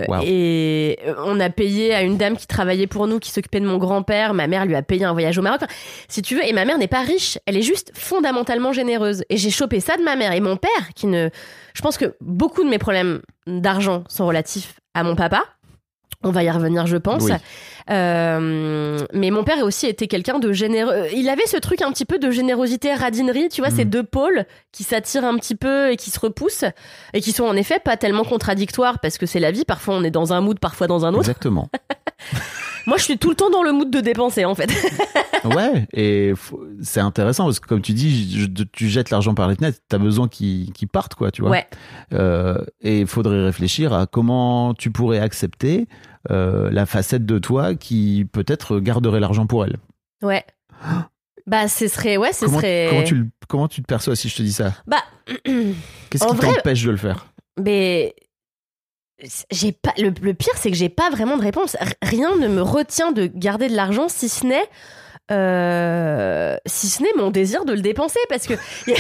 Speaker 2: Wow.
Speaker 3: et on a payé à une dame qui travaillait pour nous, qui s'occupait de mon grand-père. Ma mère lui a payé un voyage au Maroc. Enfin, si tu veux, et ma mère n'est pas riche, elle est juste fondamentalement généreuse. Et j'ai chopé ça de ma mère. Et mon père, qui ne. Je pense que beaucoup de mes problèmes d'argent sont relatifs à mon papa. On va y revenir, je pense.
Speaker 2: Oui.
Speaker 3: Euh, mais mon père a aussi été quelqu'un de généreux. Il avait ce truc un petit peu de générosité, radinerie, tu vois, ces
Speaker 2: Mhm.
Speaker 3: deux pôles qui s'attirent un petit peu et qui se repoussent et qui sont en effet pas tellement contradictoires parce que c'est la vie. Parfois on est dans un mood, parfois dans un autre.
Speaker 2: Exactement.
Speaker 3: Moi, je suis tout le temps dans le mood de dépenser en fait.
Speaker 2: ouais, et c'est intéressant parce que comme tu dis, je- tu jettes l'argent par les fenêtres, t'as besoin qu'il qu'il parte, quoi, tu vois.
Speaker 3: Ouais.
Speaker 2: Euh, et il faudrait réfléchir à comment tu pourrais accepter euh, la facette de toi qui peut-être garderait l'argent pour elle.
Speaker 3: Ouais. Bah, ce serait, ouais, ce
Speaker 2: Comment,
Speaker 3: serait.
Speaker 2: comment tu, comment tu te perçois si je te dis ça?
Speaker 3: Bah,
Speaker 2: Qu'est-ce qui
Speaker 3: vrai-
Speaker 2: t'empêche de le faire?
Speaker 3: mais j'ai pas. Le, le pire, c'est que j'ai pas vraiment de réponse. Rien ne me retient de garder de l'argent, si ce n'est. euh, si ce n'est mon désir de le dépenser parce que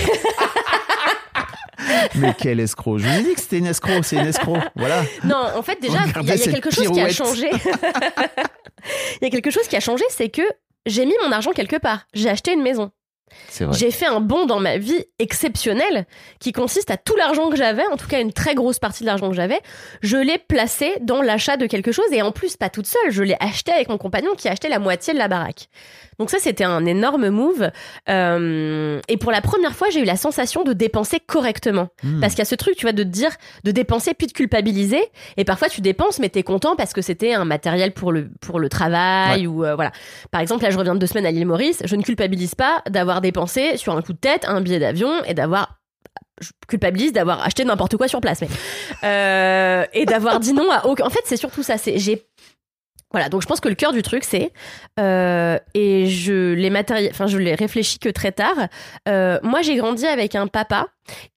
Speaker 2: Mais quel escroc Je vous ai dit que c'était une escroc, c'est une escroc. Voilà.
Speaker 3: non en fait déjà il y a, quelque chose qui a changé il y a quelque chose qui a changé c'est que j'ai mis mon argent quelque part j'ai acheté une maison. J'ai fait un bond dans ma vie exceptionnel qui consiste à tout l'argent que j'avais, en tout cas une très grosse partie de l'argent que j'avais, je l'ai placé dans l'achat de quelque chose et en plus pas toute seule, je l'ai acheté avec mon compagnon qui a acheté la moitié de la baraque. Donc ça c'était un énorme move Euh, et pour la première fois j'ai eu la sensation de dépenser correctement
Speaker 2: Hmm.
Speaker 3: parce qu'il y a ce truc tu vois de te dire de dépenser puis de culpabiliser et parfois tu dépenses mais t'es content parce que c'était un matériel pour le pour le travail ou euh, voilà par exemple, là, je reviens de deux semaines à l'île Maurice. Je ne culpabilise pas d'avoir dépensé sur un coup de tête un billet d'avion et d'avoir. Je culpabilise d'avoir acheté n'importe quoi sur place, mais euh, et d'avoir dit non à aucun. En fait, c'est surtout ça. C'est j'ai voilà. Donc, je pense que le cœur du truc, c'est euh, et je l'ai matériel. Enfin, je l'ai réfléchi que très tard. Euh, moi, j'ai grandi avec un papa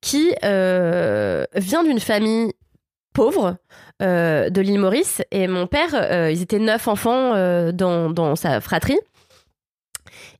Speaker 3: qui euh, vient d'une famille pauvre de l'île Maurice et mon père, ils étaient neuf enfants dans, dans sa fratrie.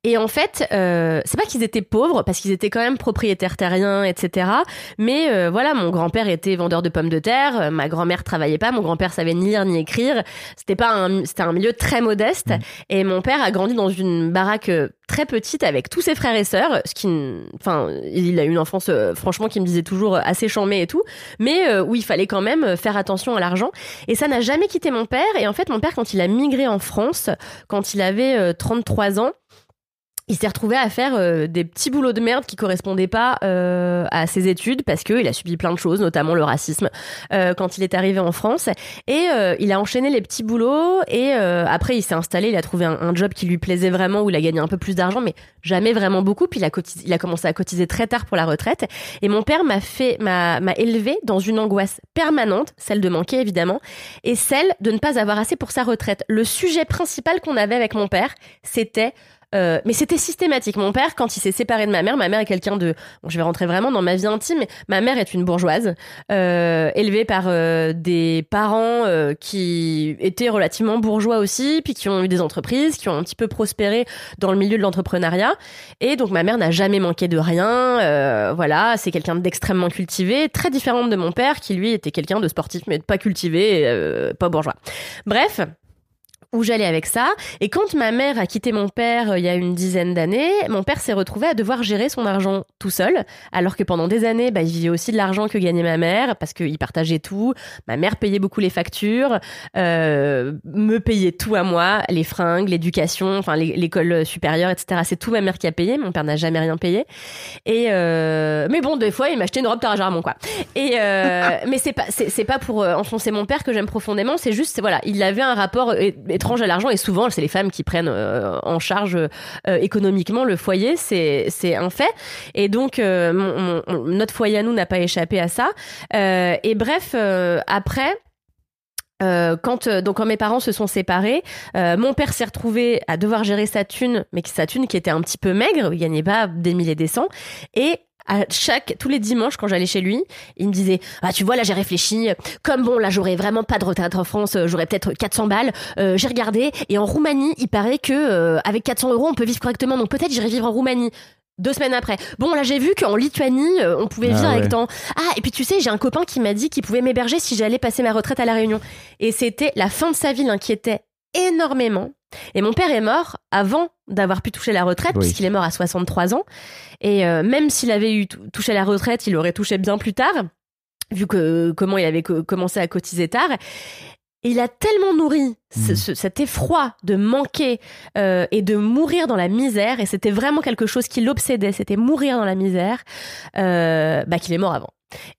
Speaker 3: Et en fait, euh, c'est pas qu'ils étaient pauvres parce qu'ils étaient quand même propriétaires terriens, etc. Mais euh, voilà, mon grand-père était vendeur de pommes de terre, euh, ma grand-mère travaillait pas, mon grand-père savait ni lire ni écrire. C'était pas un, c'était un milieu très modeste. Et mon père a grandi dans une baraque euh, très petite avec tous ses frères et sœurs, ce qui, enfin, il a eu une enfance euh, franchement qui me disait toujours assez chambée et tout, mais euh, où il fallait quand même faire attention à l'argent. Et ça n'a jamais quitté mon père. Et en fait, mon père, quand il a migré en France, quand il avait euh, 33 ans, il s'est retrouvé à faire euh, des petits boulots de merde qui correspondaient pas euh, à ses études parce qu'il a subi plein de choses, notamment le racisme euh, quand il est arrivé en France. Et euh, il a enchaîné les petits boulots et euh, après il s'est installé, il a trouvé un, un job qui lui plaisait vraiment où il a gagné un peu plus d'argent, mais jamais vraiment beaucoup. Puis il a, cotisé- il a commencé à cotiser très tard pour la retraite. Et mon père m'a fait, m'a, m'a élevé dans une angoisse permanente, celle de manquer évidemment, et celle de ne pas avoir assez pour sa retraite. Le sujet principal qu'on avait avec mon père, c'était euh, mais c'était systématique. Mon père, quand il s'est séparé de ma mère, ma mère est quelqu'un de. Bon, je vais rentrer vraiment dans ma vie intime, mais ma mère est une bourgeoise, euh, élevée par euh, des parents euh, qui étaient relativement bourgeois aussi, puis qui ont eu des entreprises, qui ont un petit peu prospéré dans le milieu de l'entrepreneuriat. Et donc ma mère n'a jamais manqué de rien. euh, voilà, c'est quelqu'un d'extrêmement cultivé, très différente de mon père, qui lui était quelqu'un de sportif, mais pas cultivé, euh, pas bourgeois. Bref où j'allais avec ça. Et quand ma mère a quitté mon père euh, il y a une dizaine d'années, mon père s'est retrouvé à devoir gérer son argent tout seul, alors que pendant des années, bah, il vivait aussi de l'argent que gagnait ma mère, parce qu'il partageait tout. Ma mère payait beaucoup les factures, euh, me payait tout à moi, les fringues, l'éducation, enfin l'é- l'école supérieure, etc. C'est tout ma mère qui a payé. Mon père n'a jamais rien payé. Et euh, mais bon, des fois, il m'achetait une robe Tarajarmon, quoi. Et euh, mais c'est pas c'est pas pour euh, enfoncer mon père que j'aime profondément. C'est juste voilà, il avait un rapport étrange à l'argent et souvent c'est les femmes qui prennent euh, en charge euh, économiquement le foyer. C'est c'est un fait. Et donc euh, notre foyer à nous n'a pas échappé à ça. Et bref, après. Quand donc quand mes parents se sont séparés, mon père s'est retrouvé à devoir gérer sa thune, mais sa thune qui était un petit peu maigre, il gagnait pas des milliers des cents, à chaque tous les dimanches quand j'allais chez lui, il me disait ah tu vois là j'ai réfléchi comme bon là j'aurais vraiment pas de retraite en France euh, j'aurais peut-être 400 balles euh, j'ai regardé et en Roumanie il paraît que euh, avec 400 euros on peut vivre correctement donc peut-être j'irai vivre en Roumanie deux semaines après. Bon, là, j'ai vu qu'en Lituanie, euh, on pouvait
Speaker 2: Ah
Speaker 3: vivre avec
Speaker 2: ouais.
Speaker 3: tant. Ah, et puis tu sais, j'ai un copain qui m'a dit qu'il pouvait m'héberger si j'allais passer ma retraite à La Réunion. Et c'était la fin de sa vie l'inquiétait énormément. Et mon père est mort avant d'avoir pu toucher la retraite,
Speaker 2: Oui.
Speaker 3: puisqu'il est mort à 63 ans. Et euh, même s'il avait eu tou- touché la retraite, il aurait touché bien plus tard, vu que comment il avait co- commencé à cotiser tard. Et il a tellement nourri ce- ce- cet effroi de manquer euh, et de mourir dans la misère, et c'était vraiment quelque chose qui l'obsédait, c'était mourir dans la misère, euh, bah qu'il est mort avant.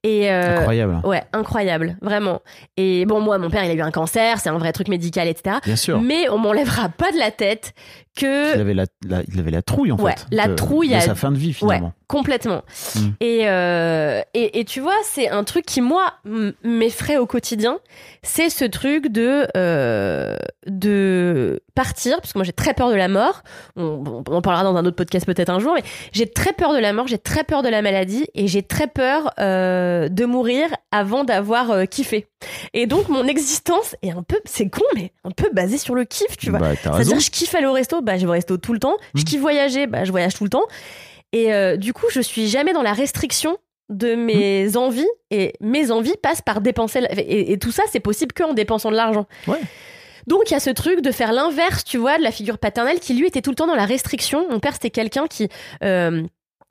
Speaker 3: Et euh,
Speaker 2: Incroyable.
Speaker 3: Ouais, incroyable, vraiment. Et bon, moi, mon père, il a eu un cancer, c'est un vrai truc médical, etc.
Speaker 2: Bien sûr.
Speaker 3: Mais on m'enlèvera pas de la tête que
Speaker 2: Il avait la, la- il avait la trouille en
Speaker 3: Ouais,
Speaker 2: fait.
Speaker 3: la
Speaker 2: de,
Speaker 3: trouille
Speaker 2: de
Speaker 3: à-
Speaker 2: sa fin de vie finalement.
Speaker 3: complètement.
Speaker 2: Mm.
Speaker 3: Et, euh, et et tu vois, c'est un truc qui moi m'effraie au quotidien. C'est ce truc de euh, de partir, parce que moi j'ai très peur de la mort. On, on en parlera dans un autre podcast peut-être un jour, mais j'ai très peur de la mort, j'ai très peur de la maladie et j'ai très peur euh, de mourir avant d'avoir kiffé. Et donc mon existence est un peu, c'est con, mais un peu basée sur le kiff, tu vois.
Speaker 2: Bah.
Speaker 3: C'est-à-dire, je kiffe aller au resto, bah, je vais au resto tout le temps. Je
Speaker 2: Mm.
Speaker 3: kiffe voyager, bah, je voyage tout le temps. Et euh, du coup, je suis jamais dans la restriction de mes
Speaker 2: Mm.
Speaker 3: envies. Et mes envies passent par dépenser. Et, et tout ça, c'est possible qu'en dépensant de l'argent.
Speaker 2: Ouais.
Speaker 3: Donc, il y a ce truc de faire l'inverse, tu vois, de la figure paternelle qui, lui, était tout le temps dans la restriction. Mon père, c'était quelqu'un qui. euh,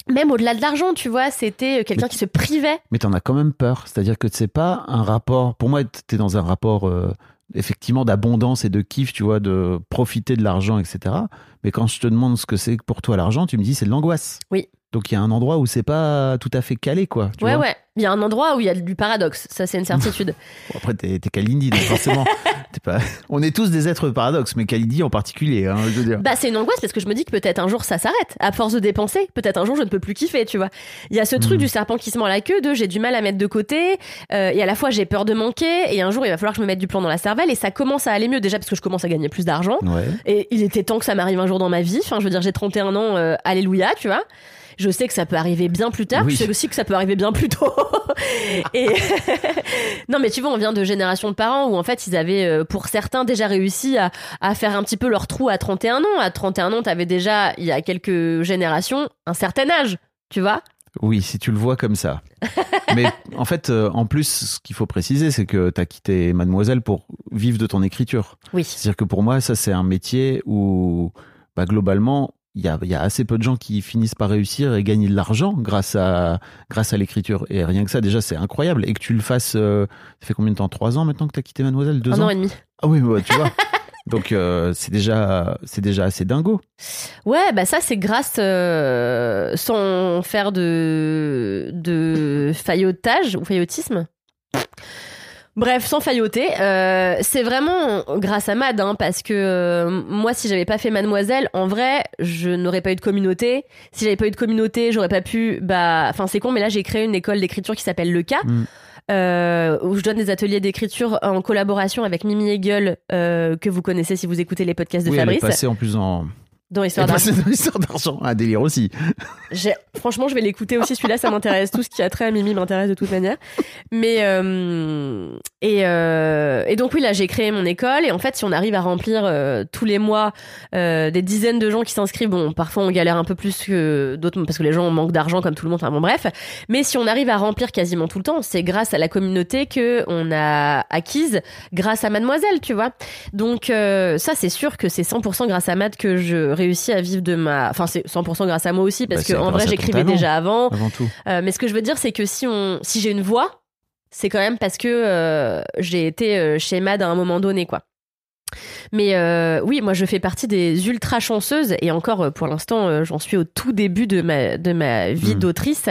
Speaker 3: même au-delà de l'argent, tu vois, c'était quelqu'un qui se privait.
Speaker 2: Mais t'en as quand même peur. C'est-à-dire que c'est pas un rapport. Pour moi, t'es dans un rapport euh, effectivement d'abondance et de kiff, tu vois, de profiter de l'argent, etc. Mais quand je te demande ce que c'est pour toi l'argent, tu me dis c'est de l'angoisse.
Speaker 3: Oui.
Speaker 2: Donc il y a un endroit où c'est pas tout à fait calé, quoi. tu
Speaker 3: ouais,
Speaker 2: vois.
Speaker 3: ouais. Il y a un endroit où il y a du paradoxe. Ça, c'est une certitude.
Speaker 2: Bon, après, t'es t'es Kalindi, donc forcément. t'es pas... On est tous des êtres paradoxes, mais Kalindi en particulier, hein, je veux dire.
Speaker 3: Bah c'est une angoisse parce que je me dis que peut-être un jour ça s'arrête. À force de dépenser, peut-être un jour je ne peux plus kiffer, tu vois. Il y a ce truc
Speaker 2: Mm.
Speaker 3: du serpent qui se mord la queue, de j'ai du mal à mettre de côté, euh, et à la fois j'ai peur de manquer, et un jour il va falloir que je me mette du plomb dans la cervelle, et ça commence à aller mieux déjà parce que je commence à gagner plus d'argent.
Speaker 2: Ouais.
Speaker 3: Et il était temps que ça m'arrive un jour dans ma vie. Enfin, je veux dire, j'ai 31 ans, euh, alléluia, tu vois. Je sais que ça peut arriver bien plus tard.
Speaker 2: Oui.
Speaker 3: Je sais aussi que ça peut arriver bien plus tôt. et non, mais tu vois, on vient de génération de parents où en fait ils avaient, euh, pour certains, déjà réussi à, à faire un petit peu leur trou à 31 ans. À 31 ans, t'avais déjà, il y a quelques générations, un certain âge, tu vois.
Speaker 2: Oui, si tu le vois comme ça. Mais en fait, euh, en plus, ce qu'il faut préciser, c'est que tu as quitté Mademoiselle pour vivre de ton écriture.
Speaker 3: Oui.
Speaker 2: C'est-à-dire que pour moi, ça, c'est un métier où, bah, globalement, il y a, il y a assez peu de gens qui finissent par réussir et gagner de l'argent grâce à, grâce à l'écriture. Et rien que ça, déjà, c'est incroyable. Et que tu le fasses, euh, ça fait combien de temps? Trois ans maintenant que tu as quitté Mademoiselle? Deux
Speaker 3: un
Speaker 2: ans?
Speaker 3: an et demi.
Speaker 2: Ah oui, bah, tu vois. Donc euh, c'est déjà c'est déjà assez dingo.
Speaker 3: Ouais, bah ça c'est grâce euh, sans faire de de faillotage ou faillotisme. Bref, sans failloter, euh, c'est vraiment grâce à Mad, hein, parce que euh, moi, si j'avais pas fait Mademoiselle, en vrai, je n'aurais pas eu de communauté. Si j'avais pas eu de communauté, j'aurais pas pu. Bah, enfin, c'est con, mais là, j'ai créé une école d'écriture qui s'appelle Le Cas.
Speaker 2: Mm.
Speaker 3: euh, où je donne des ateliers d'écriture en collaboration avec Mimi Hegel, que vous connaissez si vous écoutez les podcasts de
Speaker 2: oui, elle est
Speaker 3: Fabrice,
Speaker 2: passée en plus en
Speaker 3: dans Histoire d'argent.
Speaker 2: dans l'histoire d'argent. Un délire aussi.
Speaker 3: Franchement, je vais l'écouter aussi. Celui-là, ça m'intéresse. Tout ce qui a trait à Mimi m'intéresse de toute manière. Mais euh, et, euh, et donc oui, là, j'ai créé mon école. Et en fait, si on arrive à remplir euh, tous les mois des dizaines de gens qui s'inscrivent, bon, parfois on galère un peu plus que d'autres parce que les gens manquent d'argent comme tout le monde. Enfin bon, bref. Mais si on arrive à remplir quasiment tout le temps, c'est grâce à la communauté que on a acquise grâce à Mademoiselle, tu vois. Donc ça, c'est sûr que c'est 100% grâce à Mad que je réussis à vivre de ma. Enfin, c'est 100% grâce à moi aussi parce
Speaker 2: Bah,
Speaker 3: que en vrai, j'écrivais déjà avant.
Speaker 2: Avant tout.
Speaker 3: Euh, mais ce que je veux dire, c'est que si on, si j'ai une voix, c'est quand même parce que euh, j'ai été euh, chez Mad à un moment donné, quoi. Mais euh, oui, moi je fais partie des ultra chanceuses et encore pour l'instant j'en suis au tout début de ma de ma vie
Speaker 2: Mm.
Speaker 3: d'autrice,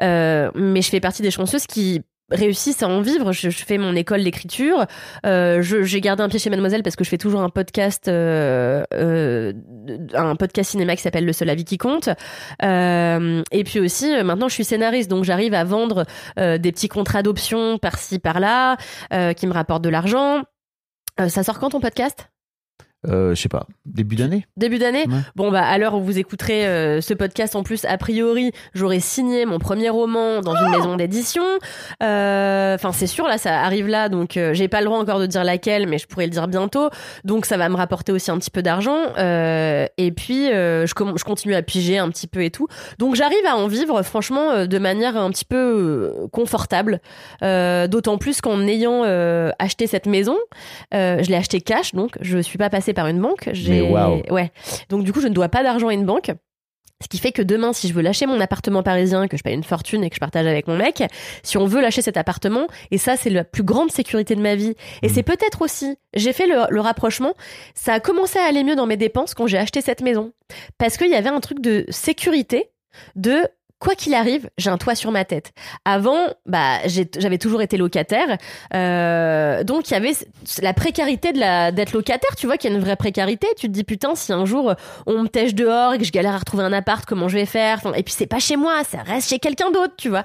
Speaker 3: Euh, mais je fais partie des chanceuses qui réussissent à en vivre. Je, je fais mon école d'écriture. Euh, J'ai gardé un pied chez Mademoiselle parce que je fais toujours un podcast, euh, euh, un podcast cinéma qui s'appelle Le seul avis qui compte. Euh, et puis aussi, euh, maintenant, je suis scénariste, donc j'arrive à vendre euh, des petits contrats d'option par-ci par-là, qui me rapportent de l'argent. Ça sort quand ton podcast?
Speaker 2: Euh, je sais pas. Début d'année?
Speaker 3: Début d'année?
Speaker 2: Ouais.
Speaker 3: Bon, bah, à l'heure où vous écouterez euh, ce podcast, en plus, a priori, j'aurai signé mon premier roman dans une maison d'édition. Euh, Enfin, c'est sûr, là, ça arrive là, donc j'ai pas le droit encore de dire laquelle, mais je pourrais le dire bientôt. Donc, ça va me rapporter aussi un petit peu d'argent. Et puis, je, continue à piger un petit peu et tout. Donc, j'arrive à en vivre, franchement, de manière un petit peu confortable. D'autant plus qu'en ayant acheté cette maison, je l'ai acheté cash, donc je suis pas passée par une banque. J'ai-
Speaker 2: Mais waouh.
Speaker 3: Ouais. Donc du coup, je ne dois pas d'argent à une banque. Ce qui fait que demain, si je veux lâcher mon appartement parisien, que je paye une fortune et que je partage avec mon mec, si on veut lâcher cet appartement, et ça, c'est la plus grande sécurité de ma vie. Et
Speaker 2: Mhm.
Speaker 3: c'est peut-être aussi, j'ai fait le, le rapprochement, ça a commencé à aller mieux dans mes dépenses quand j'ai acheté cette maison. Parce qu'il y avait un truc de sécurité, de quoi qu'il arrive, j'ai un toit sur ma tête. Avant, bah, j'avais toujours été locataire, euh, donc il y avait la précarité de la d'être locataire. Tu vois qu'il y a une vraie précarité. Tu te dis putain, si un jour on me tèche dehors et que je galère à retrouver un appart, comment je vais faire? Et puis c'est pas chez moi, ça reste chez quelqu'un d'autre, tu vois.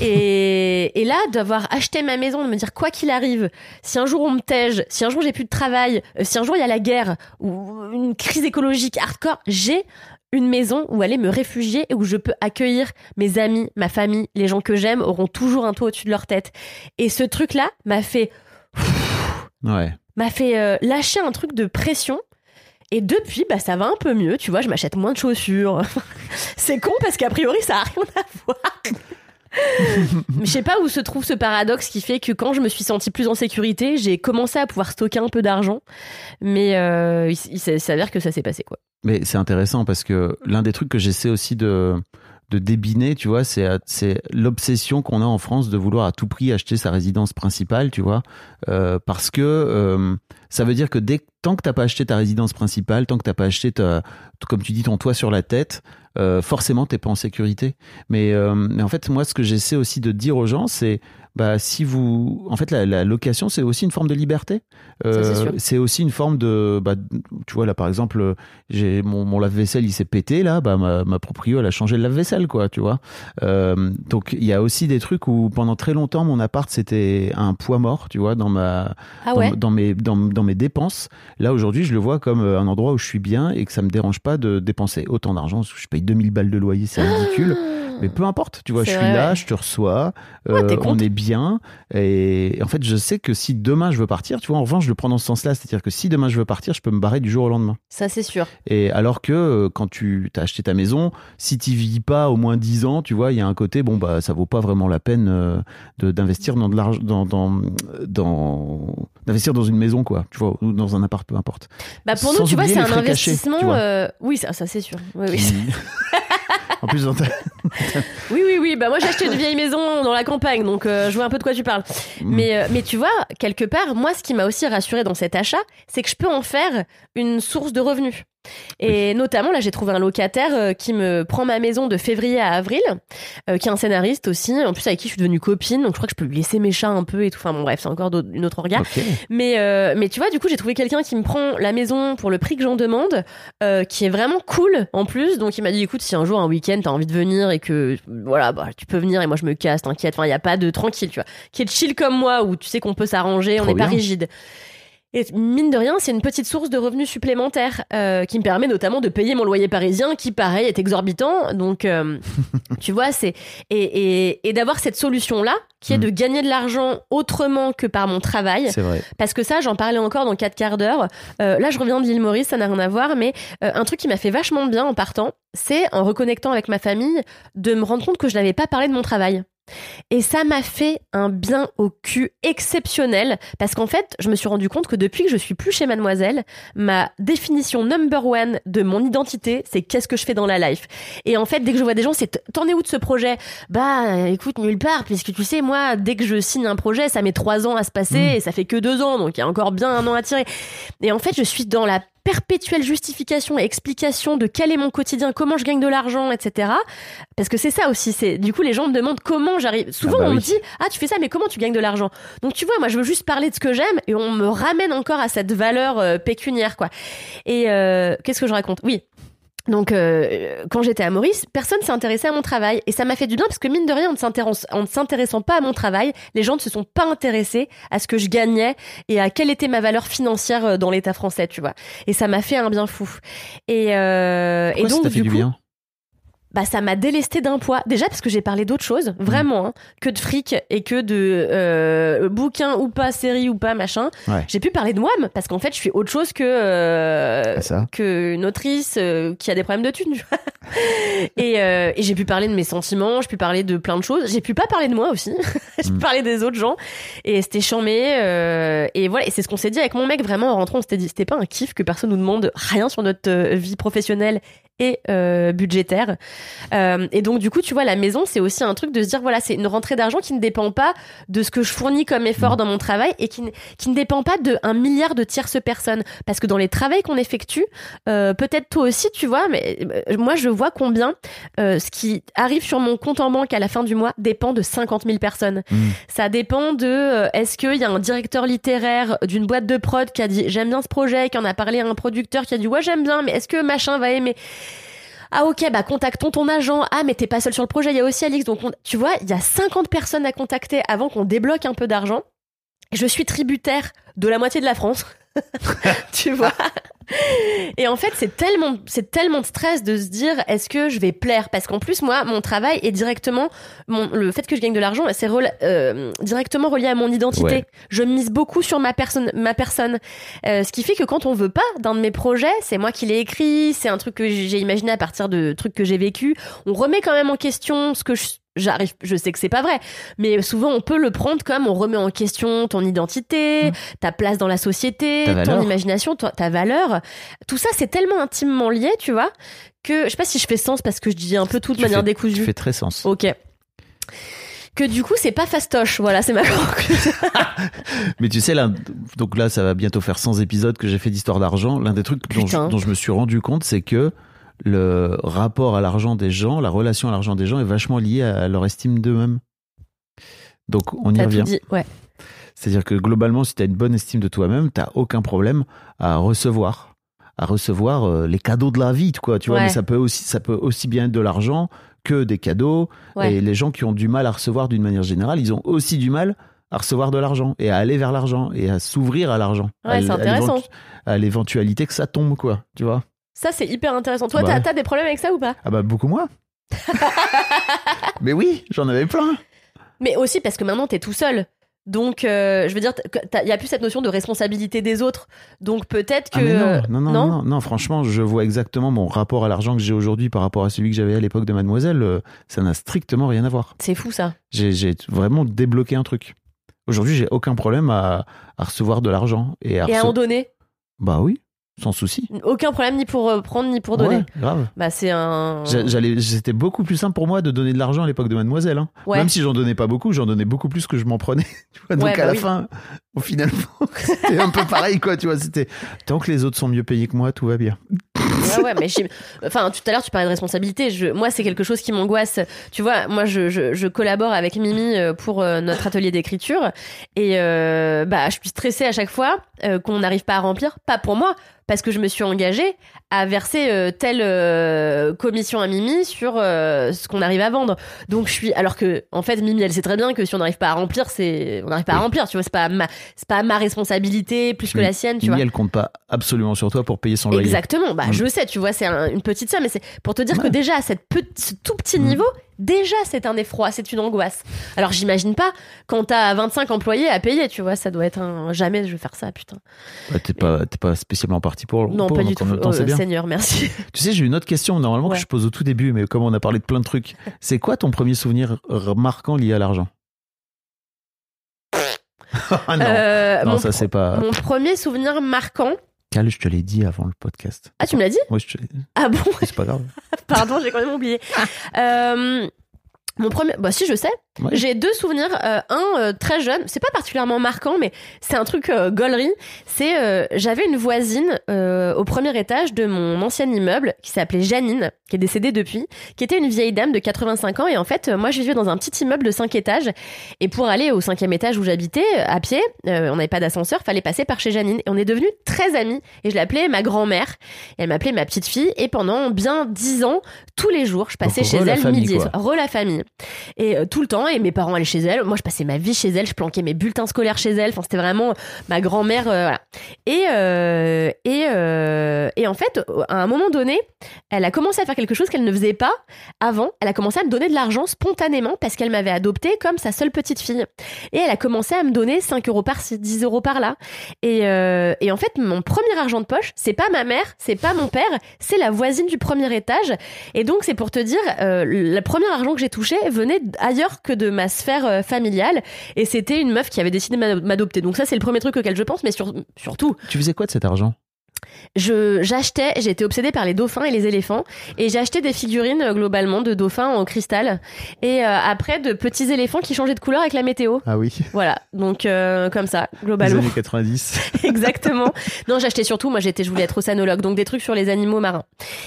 Speaker 3: Et, et là, d'avoir acheté ma maison, de me dire quoi qu'il arrive, si un jour on me tège, si un jour j'ai plus de travail, euh, si un jour il y a la guerre ou une crise écologique hardcore, j'ai une maison où aller me réfugier et où je peux accueillir mes amis, ma famille, les gens que j'aime auront toujours un toit au-dessus de leur tête. Et ce truc-là m'a fait
Speaker 2: Ouais.
Speaker 3: m'a fait euh, lâcher un truc de pression. Et depuis, bah, ça va un peu mieux, tu vois, je m'achète moins de chaussures. c'est con parce qu'a priori, ça a rien à voir. Je sais pas où se trouve ce paradoxe qui fait que quand je me suis sentie plus en sécurité, j'ai commencé à pouvoir stocker un peu d'argent. Mais euh, il, il s'avère que ça s'est passé, quoi.
Speaker 2: Mais c'est intéressant parce que l'un des trucs que j'essaie aussi de, débiner, tu vois, c'est, l'obsession qu'on a en France de vouloir à tout prix acheter sa résidence principale, tu vois, euh, parce que euh, ça veut dire que tant que t'as pas acheté ta résidence principale, tant que t'as pas acheté, ta, comme tu dis, ton toit sur la tête, euh, forcément t'es pas en sécurité. Mais, mais en fait, moi, ce que j'essaie aussi de dire aux gens, c'est bah si vous, en fait, la, la location, c'est aussi une forme de liberté.
Speaker 3: Ça, c'est
Speaker 2: aussi une forme de, bah, tu vois là, par exemple, j'ai mon, mon lave-vaisselle, il s'est pété là, bah ma, ma proprio, elle a changé le lave-vaisselle, quoi, tu vois. Euh, donc il y a aussi des trucs où pendant très longtemps, mon appart c'était un poids mort, tu vois, dans ma,
Speaker 3: Ah
Speaker 2: dans,
Speaker 3: ouais?
Speaker 2: dans mes, dans, dans mes dépenses. Là aujourd'hui, je le vois comme euh, un endroit où je suis bien et que ça me dérange pas de dépenser autant d'argent. Je paye 2000 balles de loyer, c'est ridicule. Mais peu importe, tu vois, je suis
Speaker 3: vrai,
Speaker 2: là, je te reçois, euh, on est bien. Et en fait, je sais que si demain je veux partir, tu vois, en revanche, je le prends dans ce sens-là. C'est-à-dire que si demain je veux partir, je peux me barrer du jour au lendemain.
Speaker 3: Ça, c'est sûr.
Speaker 2: Et alors que euh, quand tu as acheté ta maison, si tu vis pas au moins 10 ans, tu vois, il y a un côté, bon, bah, ça vaut pas vraiment la peine euh, d'investir dans de l'argent, dans, dans, dans, d'investir dans une maison, quoi, tu vois, ou dans un appart, peu importe.
Speaker 3: Bah pour
Speaker 2: Sans
Speaker 3: nous, tu vois, c'est un investissement.
Speaker 2: tu vois.
Speaker 3: euh, Oui, ça, ça c'est sûr. Oui, oui.
Speaker 2: En plus, dans ta-
Speaker 3: Oui, oui, oui. Bah moi, j'ai acheté une vieille maison dans la campagne, donc euh, je vois un peu de quoi tu parles.
Speaker 2: Mm.
Speaker 3: Mais, euh, mais tu vois, quelque part, moi, ce qui m'a aussi rassuré dans cet achat, c'est que je peux en faire une source de revenus. Et notamment, là, j'ai trouvé un locataire euh, qui me prend ma maison de février à avril, euh, qui est un scénariste aussi, en plus avec qui je suis devenue copine, donc je crois que je peux lui laisser mes chats un peu et tout. Enfin bon, bref, c'est encore une autre regard. Mais, euh, mais tu vois, du coup, j'ai trouvé quelqu'un qui me prend la maison pour le prix que j'en demande, qui est vraiment cool en plus. Donc, il m'a dit, écoute, si un jour, un week-end, t'as envie de venir et que, voilà, bah, tu peux venir et moi, je me casse, t'inquiète. Enfin, il n'y a pas de tranquille, tu vois. Qui est chill comme moi, où tu sais qu'on peut s'arranger, on n'est pas rigide. Et mine de rien, c'est une petite source de revenus supplémentaires euh, qui me permet notamment de payer mon loyer parisien, qui pareil est exorbitant. Donc, euh, tu vois, c'est et, et, et d'avoir cette solution là, qui est
Speaker 2: Mm.
Speaker 3: de gagner de l'argent autrement que par mon travail.
Speaker 2: C'est vrai.
Speaker 3: Parce que ça, j'en parlais encore dans 4 quarts d'heure. Euh, là, je reviens de l'île Maurice, ça n'a rien à voir, mais un truc qui m'a fait vachement de bien en partant, c'est en reconnectant avec ma famille, de me rendre compte que je n'avais pas parlé de mon travail. Et ça m'a fait un bien au cul exceptionnel parce qu'en fait, je me suis rendu compte que depuis que je suis plus chez Mademoiselle, ma définition number one de mon identité, c'est qu'est-ce que je fais dans la life. Et en fait, dès que je vois des gens, c'est t'en es où de ce projet? Bah, écoute, nulle part, puisque tu sais, moi, dès que je signe un projet, ça met trois ans à se passer et ça fait que deux ans, donc il y a encore bien un an à tirer. Et en fait, je suis dans la perpétuelle justification et explication de quel est mon quotidien, comment je gagne de l'argent, etc. Parce que c'est ça aussi. C'est du coup les gens me demandent comment j'arrive. Souvent
Speaker 2: Ah bah
Speaker 3: on me dit ah tu fais ça mais comment tu gagnes de l'argent? Donc tu vois moi je veux juste parler de ce que j'aime et on me ramène encore à cette valeur euh, pécuniaire quoi. Et euh, qu'est-ce que je raconte? Oui. Donc, euh, quand j'étais à Maurice, personne s'est intéressé à mon travail. Et ça m'a fait du bien parce que, mine de rien, en ne s'intéressant- pas à mon travail, les gens ne se sont pas intéressés à ce que je gagnais et à quelle était ma valeur financière euh, dans l'État français, tu vois. Et ça m'a fait un bien fou. Et, euh, et
Speaker 2: ça
Speaker 3: donc,
Speaker 2: t'a fait
Speaker 3: du
Speaker 2: du
Speaker 3: coup,
Speaker 2: bien?
Speaker 3: Bah ça m'a délesté d'un poids. Déjà parce que j'ai parlé d'autre chose, vraiment, hein, que de fric et que de euh, bouquins ou pas, séries ou pas, machin.
Speaker 2: Ouais.
Speaker 3: J'ai pu parler de moi parce qu'en fait je suis autre chose que euh,
Speaker 2: Ah, ça.
Speaker 3: que une autrice euh, qui a des problèmes de thunes. et euh, et j'ai pu parler de mes sentiments, j'ai pu parler de plein de choses. J'ai pu pas parler de moi aussi. j'ai pu
Speaker 2: Mm.
Speaker 3: parler des autres gens et c'était chambé. euh, et voilà, et c'est ce qu'on s'est dit avec mon mec vraiment en rentrant. On s'était dit c'était pas un kiff que personne nous demande rien sur notre euh, vie professionnelle et euh, budgétaire. Euh, et donc du coup, tu vois, la maison, c'est aussi un truc de se dire voilà, c'est une rentrée d'argent qui ne dépend pas de ce que je fournis comme effort dans mon travail et qui, ne- qui ne dépend pas de un milliard de tierces personnes. Parce que dans les travails qu'on effectue, euh, peut-être toi aussi, tu vois, mais moi, je vois combien euh, ce qui arrive sur mon compte en banque à la fin du mois dépend de 50 000 personnes.
Speaker 2: Mm.
Speaker 3: Ça dépend de euh, est-ce qu'il y a un directeur littéraire d'une boîte de prod qui a dit j'aime bien ce projet, qui en a parlé à un producteur qui a dit ouais j'aime bien, mais est-ce que machin va aimer? Ah ok, bah contactons ton agent. Ah mais t'es pas seul sur le projet, il y a aussi Alix. Donc on- tu vois, il y a 50 personnes à contacter avant qu'on débloque un peu d'argent. Je suis tributaire de la moitié de la France. tu vois? Et en fait, c'est tellement, c'est tellement de stress de se dire, est-ce que je vais plaire? Parce qu'en plus, moi, mon travail est directement, mon, le fait que je gagne de l'argent, c'est rela- euh, directement relié à mon identité.
Speaker 2: Ouais.
Speaker 3: Je mise beaucoup sur ma personne, ma personne. Euh, ce qui fait que quand on veut pas d'un de mes projets, c'est moi qui l'ai écrit, c'est un truc que j'ai imaginé à partir de trucs que j'ai vécu. On remet quand même en question ce que je J'arrive, je sais que c'est pas vrai, mais souvent on peut le prendre comme on remet en question ton identité, ta place dans la société, ton imagination, ta, ta valeur. Tout ça, c'est tellement intimement lié, tu vois, que je sais pas si je fais sens parce que je dis un peu tout de
Speaker 2: Tu
Speaker 3: manière
Speaker 2: fais-
Speaker 3: décousue.
Speaker 2: Tu fais très sens.
Speaker 3: Ok. Que du coup, c'est pas fastoche. Voilà, c'est ma conclusion.
Speaker 2: Mais tu sais, là, donc là, ça va bientôt faire 100 épisodes que j'ai fait d'histoire d'argent. L'un des trucs dont je,
Speaker 3: Putain.
Speaker 2: dont je me suis rendu compte, c'est que le rapport à l'argent des gens, la relation à l'argent des gens est vachement liée à leur estime d'eux-mêmes. Donc, on y revient.
Speaker 3: dit. Ouais.
Speaker 2: C'est-à-dire que globalement, si tu as une bonne estime de toi-même, t'as aucun problème à recevoir, à recevoir euh, les cadeaux de la vie, quoi. Tu vois,
Speaker 3: Ouais.
Speaker 2: mais ça peut aussi, ça peut aussi bien être de l'argent que des cadeaux.
Speaker 3: Ouais.
Speaker 2: Et les gens qui ont du mal à recevoir d'une manière générale, ils ont aussi du mal à recevoir de l'argent et à aller vers l'argent et à s'ouvrir à l'argent.
Speaker 3: Ouais,
Speaker 2: À À l'éventualité que ça tombe, quoi. Tu vois
Speaker 3: Ça, c'est hyper intéressant. Toi,
Speaker 2: Bah
Speaker 3: t'as des problèmes avec ça ou pas?
Speaker 2: Ah bah beaucoup moins. mais oui, j'en avais plein.
Speaker 3: Mais aussi parce que maintenant, t'es tout seul. Donc, euh, je veux dire, il n'y a plus cette notion de responsabilité des autres. Donc, peut-être que.
Speaker 2: Ah, mais non, non, non, non, non, franchement, je vois exactement mon rapport à l'argent que j'ai aujourd'hui par rapport à celui que j'avais à l'époque de Mademoiselle. euh, Ça n'a strictement rien à voir.
Speaker 3: C'est fou, ça.
Speaker 2: J'ai vraiment débloqué un truc. Aujourd'hui, j'ai aucun problème à, à recevoir de l'argent. Et à,
Speaker 3: Et à en donner?
Speaker 2: Bah oui. Sans souci.
Speaker 3: Aucun problème ni pour euh, prendre ni pour donner.
Speaker 2: Ouais, grave.
Speaker 3: Bah c'est un.
Speaker 2: J'a- J'allais, c'était beaucoup plus simple pour moi de donner de l'argent à l'époque de Mademoiselle. hein.
Speaker 3: Ouais.
Speaker 2: Même si j'en donnais pas beaucoup, j'en donnais beaucoup plus que je m'en prenais. Tu vois, donc
Speaker 3: Ouais,
Speaker 2: à
Speaker 3: bah
Speaker 2: la
Speaker 3: oui.
Speaker 2: fin, au final, c'était un peu pareil, quoi. Tu vois, c'était tant que les autres sont mieux payés que moi, tout va bien.
Speaker 3: Ouais, ouais, mais enfin, tout à l'heure, tu parlais de responsabilité. Je... Moi, c'est quelque chose qui m'angoisse. Tu vois, moi, je, je, je collabore avec Mimi euh, pour euh, notre atelier d'écriture. Et euh, bah, je suis stressée à chaque fois euh, qu'on n'arrive pas à remplir. Pas pour moi, parce que je me suis engagée à verser euh, telle euh, commission à Mimi sur euh, ce qu'on arrive à vendre. Donc, je suis. Alors que, en fait, Mimi, elle sait très bien que si on n'arrive pas à remplir, c'est. On n'arrive pas à remplir. Tu vois, c'est pas ma, c'est pas ma responsabilité plus que
Speaker 2: Oui.
Speaker 3: la sienne. Tu
Speaker 2: Mimi,
Speaker 3: vois.
Speaker 2: elle compte pas absolument sur toi pour payer son loyer.
Speaker 3: Exactement. Bah,
Speaker 2: Mm.
Speaker 3: Je sais, tu vois, c'est un- une petite somme, mais c'est pour te dire que déjà, à cette ce tout petit
Speaker 2: Mm.
Speaker 3: niveau, déjà, c'est un effroi, c'est une angoisse. Alors, j'imagine pas quand t'as 25 employés à payer, tu vois, ça doit être un. Jamais je vais faire ça, putain.
Speaker 2: Bah, t'es pas, t'es pas spécialement parti pour.
Speaker 3: Non,
Speaker 2: pour,
Speaker 3: pas du tout.
Speaker 2: temps,
Speaker 3: Oh. Seigneur, merci.
Speaker 2: Tu sais, j'ai une autre question normalement
Speaker 3: Ouais.
Speaker 2: que je pose au tout début, mais comme on a parlé de plein de trucs, c'est quoi ton premier souvenir marquant lié à l'argent? Ah non,
Speaker 3: Euh,
Speaker 2: non ça c'est pas.
Speaker 3: mon premier souvenir marquant.
Speaker 2: Cal, je te l'ai dit avant le podcast.
Speaker 3: Ah, tu me l'as dit
Speaker 2: Oui, je te l'ai dit.
Speaker 3: Ah bon
Speaker 2: C'est pas grave.
Speaker 3: Pardon, j'ai quand même oublié. Euh, mon premier. Bah, si, je sais.
Speaker 2: Ouais.
Speaker 3: J'ai deux souvenirs. euh, un euh, très jeune, c'est pas particulièrement marquant, mais c'est un truc euh, gaulerie. C'est euh, j'avais une voisine au premier étage de mon ancien immeuble qui s'appelait Janine, qui est décédée depuis, qui était une vieille dame de 85 ans. Et en fait, moi, je vivais dans un petit immeuble de 5 étages. Et pour aller au cinquième étage où j'habitais, à pied, on n'avait pas d'ascenseur, fallait passer par chez Janine. Et on est devenus très amis. Et je l'appelais ma grand-mère. Et elle m'appelait ma petite fille. Et pendant bien 10 ans, tous les jours, je passais
Speaker 2: Donc,
Speaker 3: chez elle
Speaker 2: famille,
Speaker 3: midi. Re la famille. Et tout le temps, et mes parents allaient chez elle. Moi, je passais ma vie chez elle, je planquais mes bulletins scolaires chez elle. Enfin, c'était vraiment ma grand-mère. euh. Et, euh, et, euh, et en fait, à un moment donné, elle a commencé à faire quelque chose qu'elle ne faisait pas avant. Elle a commencé à me donner de l'argent spontanément parce qu'elle m'avait adoptée comme sa seule petite fille. Et elle a commencé à me donner 5 euros par-ci, 10 euros par-là. Et, et en fait, mon premier argent de poche, c'est pas ma mère, c'est pas mon père, c'est la voisine du premier étage. Et donc, c'est pour te dire, le premier argent que j'ai touché venait ailleurs que de ma sphère euh, familiale. Et c'était une meuf qui avait décidé de m'ado- m'adopter. Donc ça, c'est le premier truc auquel je pense, mais sur- surtout,
Speaker 2: Tu faisais quoi de cet argent?
Speaker 3: Je j'achetais, j'étais obsédée par les dauphins et les éléphants, et j'ai acheté des figurines euh, globalement de dauphins en cristal, et euh, après de petits éléphants qui changeaient de couleur avec la météo.
Speaker 2: Ah oui.
Speaker 3: Voilà, donc euh, comme ça,
Speaker 2: Les
Speaker 3: globalement.
Speaker 2: années 90.
Speaker 3: Exactement. Non, j'achetais surtout, moi j'étais, je voulais être océanologue, donc des trucs sur les animaux marins.